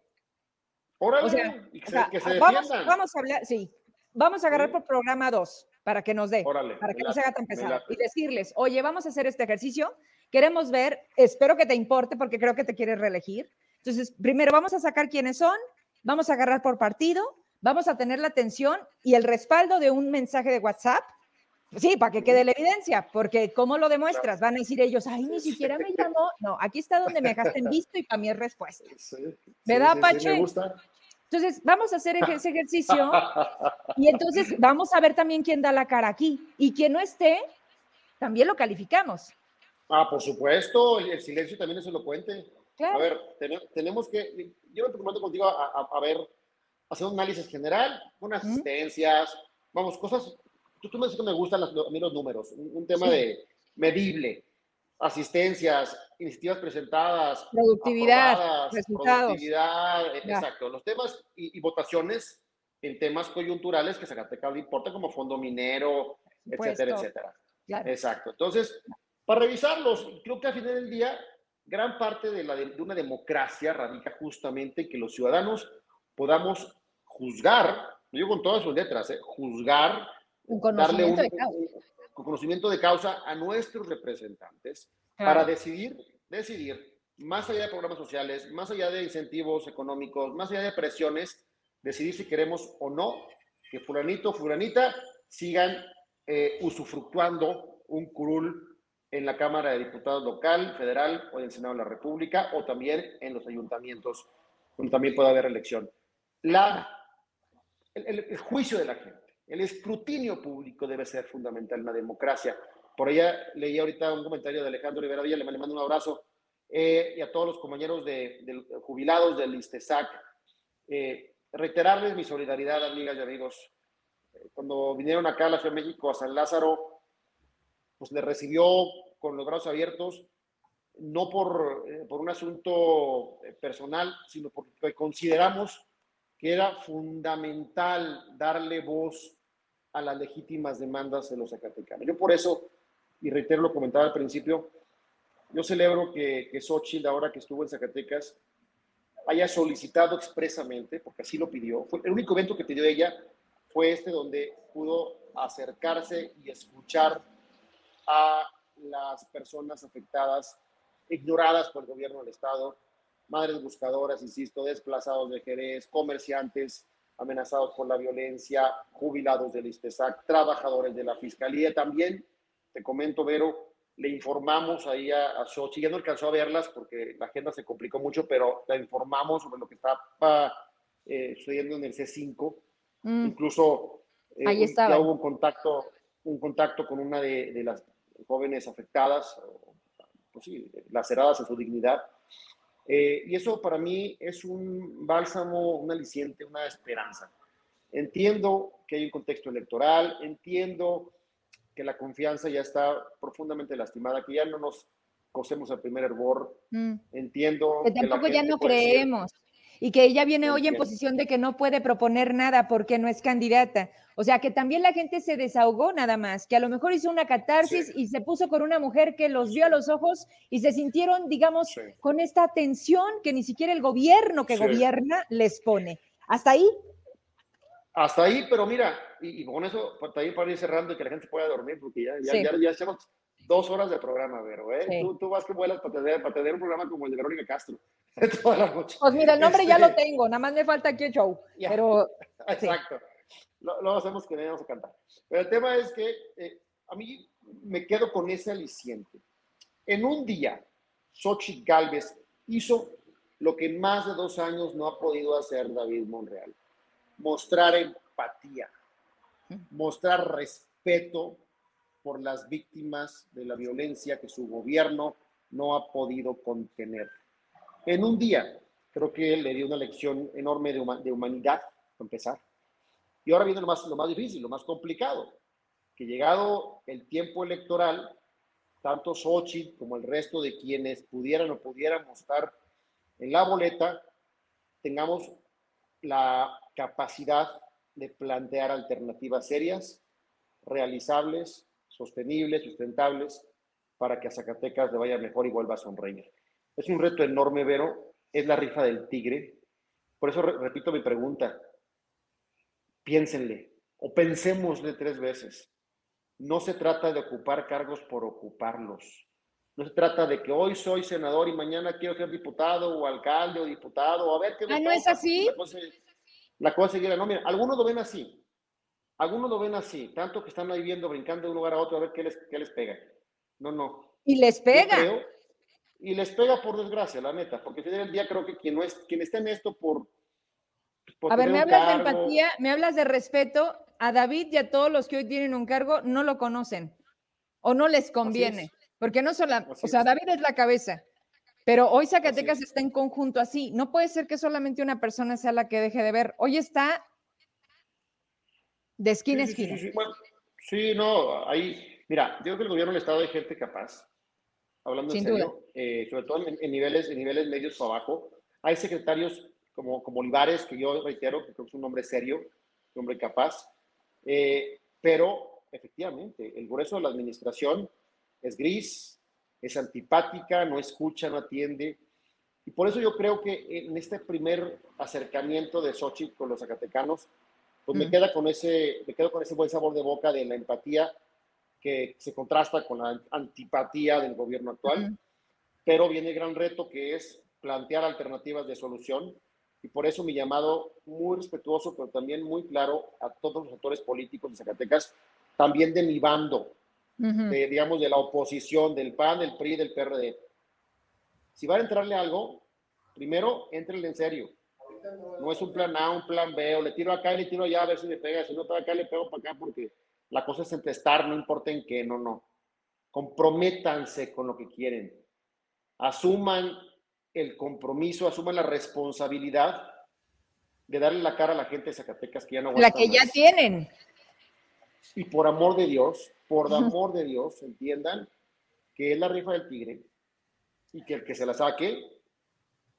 Órale, o sea, que, se, vamos, vamos, a hablar, sí, vamos a agarrar por programa 2 para que nos dé, para que no se haga tan pesado. Y decirles, oye, vamos a hacer este ejercicio, queremos ver, espero que te importe porque creo que te quieres reelegir. Entonces, primero vamos a sacar quiénes son, vamos a agarrar por partido, vamos a tener la atención y el respaldo de un mensaje de WhatsApp. Sí, para que quede la evidencia, porque ¿cómo lo demuestras? Van a decir ellos, ay, ni siquiera me llamó. No, aquí está donde me dejaste en visto y para mí es respuesta. ¿Verdad, Pache? me gusta. Entonces, vamos a hacer ese ejercicio [LAUGHS] y entonces vamos a ver también quién da la cara aquí. Y quien no esté, también lo calificamos. Ah, por supuesto, el silencio también es elocuente. Claro. A ver, tenemos que, yo me preocupo contigo a, ver, hacer un análisis general, unas asistencias, vamos, cosas, tú, me dices que me gustan a mí los números, un, tema de medible, asistencias, iniciativas presentadas, productividad, productividad, eh, exacto, los temas y, votaciones en temas coyunturales que Zacatecas le importa como fondo minero, etcétera, etcétera. Exacto. Entonces, para revisarlos, creo que al final del día, gran parte de, la de, una democracia radica justamente en que los ciudadanos podamos juzgar, yo con todas sus letras, ¿eh? juzgar, darle un, con conocimiento de causa a nuestros representantes para decidir, decidir, más allá de programas sociales, más allá de incentivos económicos, más allá de presiones, decidir si queremos o no que fulanito o fulanita sigan eh, usufructuando un curul en la Cámara de Diputados local, federal o en el Senado de la República o también en los ayuntamientos, donde también puede haber elección. La, el juicio de la gente el escrutinio público debe ser fundamental en la democracia. Por allá leí ahorita un comentario de Alejandro Rivera Villa, le mando un abrazo, eh, y a todos los compañeros de, jubilados del ISTESAC. Eh, reiterarles mi solidaridad, amigas y amigos. Eh, cuando vinieron acá a la Ciudad de México, a San Lázaro, pues le recibió con los brazos abiertos, no por, por un asunto personal, sino porque consideramos que era fundamental darle voz a las legítimas demandas de los zacatecanos. Yo por eso, y reitero lo comentaba al principio, yo celebro que, que Xochitl, ahora que estuvo en Zacatecas, haya solicitado expresamente, porque así lo pidió, fue el único evento que pidió ella fue este donde pudo acercarse y escuchar a las personas afectadas, ignoradas por el gobierno del Estado, madres buscadoras, insisto, desplazados de Jerez, comerciantes amenazados por la violencia, jubilados del ISTESAC, trabajadores de la Fiscalía. También, te comento, Vero, le informamos ahí a, a Xochitl, ya no alcanzó a verlas porque la agenda se complicó mucho, pero la informamos sobre lo que estaba eh, sucediendo en el C5. Mm. Incluso eh, ya hubo un contacto, un contacto con una de, de las jóvenes afectadas, pues sí, laceradas en su dignidad. Eh, y eso para mí es un bálsamo, un aliciente, una esperanza. Entiendo que hay un contexto electoral, entiendo que la confianza ya está profundamente lastimada, que ya no nos cosemos el primer hervor. Mm. Entiendo que tampoco ya no creemos y que ella viene hoy en posición de que no puede proponer nada porque no es candidata. O sea, que también la gente se desahogó nada más, que a lo mejor hizo una catarsis y se puso con una mujer que los vio a los ojos y se sintieron, digamos, con esta tensión que ni siquiera el gobierno que gobierna les pone. ¿Hasta ahí? Hasta ahí, pero mira, y, con eso, pues, también para ir cerrando y que la gente pueda dormir, porque ya, ya, ya, ya echamos dos horas de programa, Vero, ¿eh? Tú, tú, vas que vuelas para tener, para tener un programa como el de Verónica Castro. [LAUGHS] Toda la noche. Pues mira, el nombre ya lo este, tengo, nada más me falta aquí el show. Pero, [LAUGHS] Exacto. Lo, hacemos que vamos a cantar. Pero el tema es que eh, a mí me quedo con ese aliciente. En un día, Xochitl Galvez hizo lo que en más de dos años no ha podido hacer David Monreal. mostrar empatía, mostrar respeto por las víctimas de la violencia que su gobierno no ha podido contener. En un día, creo que le dio una lección enorme de, humanidad, para empezar. Y ahora viene lo más, lo más difícil, lo más complicado, que llegado el tiempo electoral, tanto Sochi como el resto de quienes pudieran o pudiéramos estar en la boleta, tengamos la capacidad de plantear alternativas serias, realizables, sostenibles, sustentables, para que a Zacatecas le vaya mejor y vuelva a sonreír. Es un reto enorme, Vero, es la rifa del tigre. Por eso repito mi pregunta. Piénsenle o pensémosle tres veces. No se trata de ocupar cargos por ocuparlos. No se trata de que hoy soy senador y mañana quiero ser diputado o alcalde o diputado. A ver qué ah, ¿no es así? La cosa, la no, mira, algunos lo ven así. Algunos lo ven así, tanto que están ahí viendo, brincando de un lugar a otro a ver qué les, qué les pega. No, no. Y les pega. y les pega por desgracia, la neta, porque al final del día creo que quien, no es, quien está en esto por... a ver, me hablas de empatía, me hablas de respeto. A David y a todos los que hoy tienen un cargo no lo conocen o no les conviene, porque no solo, o sea, David es la cabeza, pero hoy Zacatecas está en conjunto así. No puede ser que solamente una persona sea la que deje de ver. Hoy está de esquina a esquina. Sí, no, ahí, mira, yo creo que el gobierno del Estado hay gente capaz, hablando en serio, eh, sobre todo en, niveles, en niveles medios o abajo. Hay secretarios como, como Olivares, que yo reitero, que creo que es un hombre serio, un hombre capaz, eh, pero efectivamente, el grueso de la administración es gris, es antipática, no escucha, no atiende. Y por eso yo creo que en este primer acercamiento de Xochitl con los zacatecanos, pues me, queda con ese, me quedo con ese buen sabor de boca de la empatía que se contrasta con la antipatía del gobierno actual. Pero viene el gran reto que es plantear alternativas de solución y por eso mi llamado muy respetuoso, pero también muy claro a todos los actores políticos de Zacatecas, también de mi bando, de, digamos, de la oposición, del PAN, del PRI, del PRD. Si va a entrarle algo, primero, entrele en serio. No es un plan A, un plan B, o le tiro acá y le tiro allá a ver si me pega, si no para acá le pego para acá porque la cosa es entestar, no importa en qué, no, no. Comprométanse con lo que quieren. Asuman el compromiso, asuman la responsabilidad de darle la cara a la gente de Zacatecas que ya no La que ya tienen. Y por amor de Dios, por amor de Dios, entiendan que es la rifa del tigre y que el que se la saque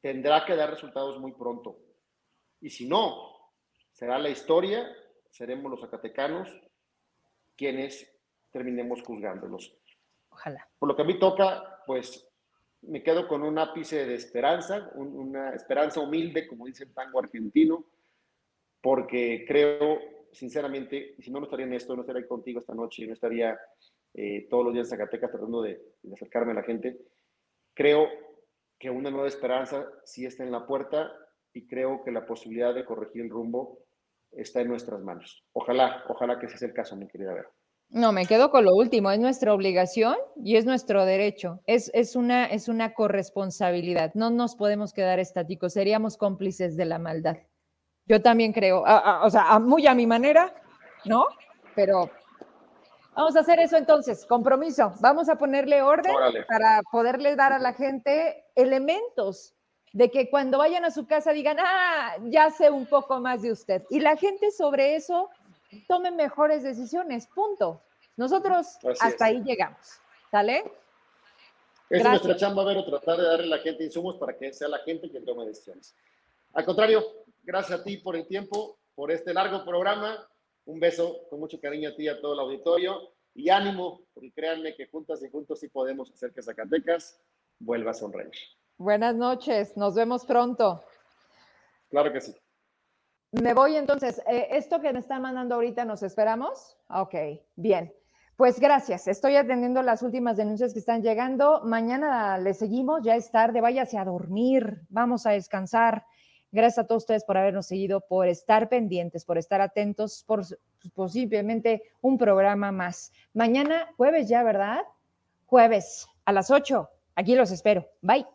tendrá que dar resultados muy pronto. Y si no, será la historia, seremos los zacatecanos quienes terminemos juzgándolos. Ojalá. Por lo que a mí toca, pues me quedo con un ápice de esperanza, una esperanza humilde, como dice el tango argentino, porque creo, sinceramente, si no, no estaría en esto, no estaría contigo esta noche, no estaría eh, todos los días en Zacatecas tratando de, de acercarme a la gente. Creo que una nueva esperanza sí está en la puerta y creo que la posibilidad de corregir el rumbo está en nuestras manos. Ojalá, ojalá que ese sea el caso, mi querida Vera. No, me quedo con lo último, es nuestra obligación y es nuestro derecho, es, es, una, es una corresponsabilidad, no nos podemos quedar estáticos, seríamos cómplices de la maldad. Yo también creo, o sea, muy a mi manera, ¿no? Pero vamos a hacer eso entonces, compromiso, vamos a ponerle orden para poderle dar a la gente elementos de que cuando vayan a su casa digan, ah, ya sé un poco más de usted. Y la gente sobre eso tome mejores decisiones, punto. Nosotros hasta ahí llegamos, ¿sale? Es nuestra chamba, ver tratar de darle a la gente insumos para que sea la gente quien tome decisiones. Al contrario, gracias a ti por el tiempo, por este largo programa. Un beso con mucho cariño a ti y a todo el auditorio. Y ánimo, porque créanme que juntas y juntos sí podemos hacer que Zacatecas vuelva a sonreír. Buenas noches, nos vemos pronto. Claro que sí. Me voy entonces. Eh, ¿Esto que me están mandando ahorita nos esperamos? Ok, bien. Pues gracias. Estoy atendiendo las últimas denuncias que están llegando. Mañana le seguimos, ya es tarde, váyase a dormir, vamos a descansar. Gracias a todos ustedes por habernos seguido, por estar pendientes, por estar atentos, por posiblemente un programa más. Mañana, jueves ya, ¿verdad? Jueves a las 8. Aquí los espero. Bye.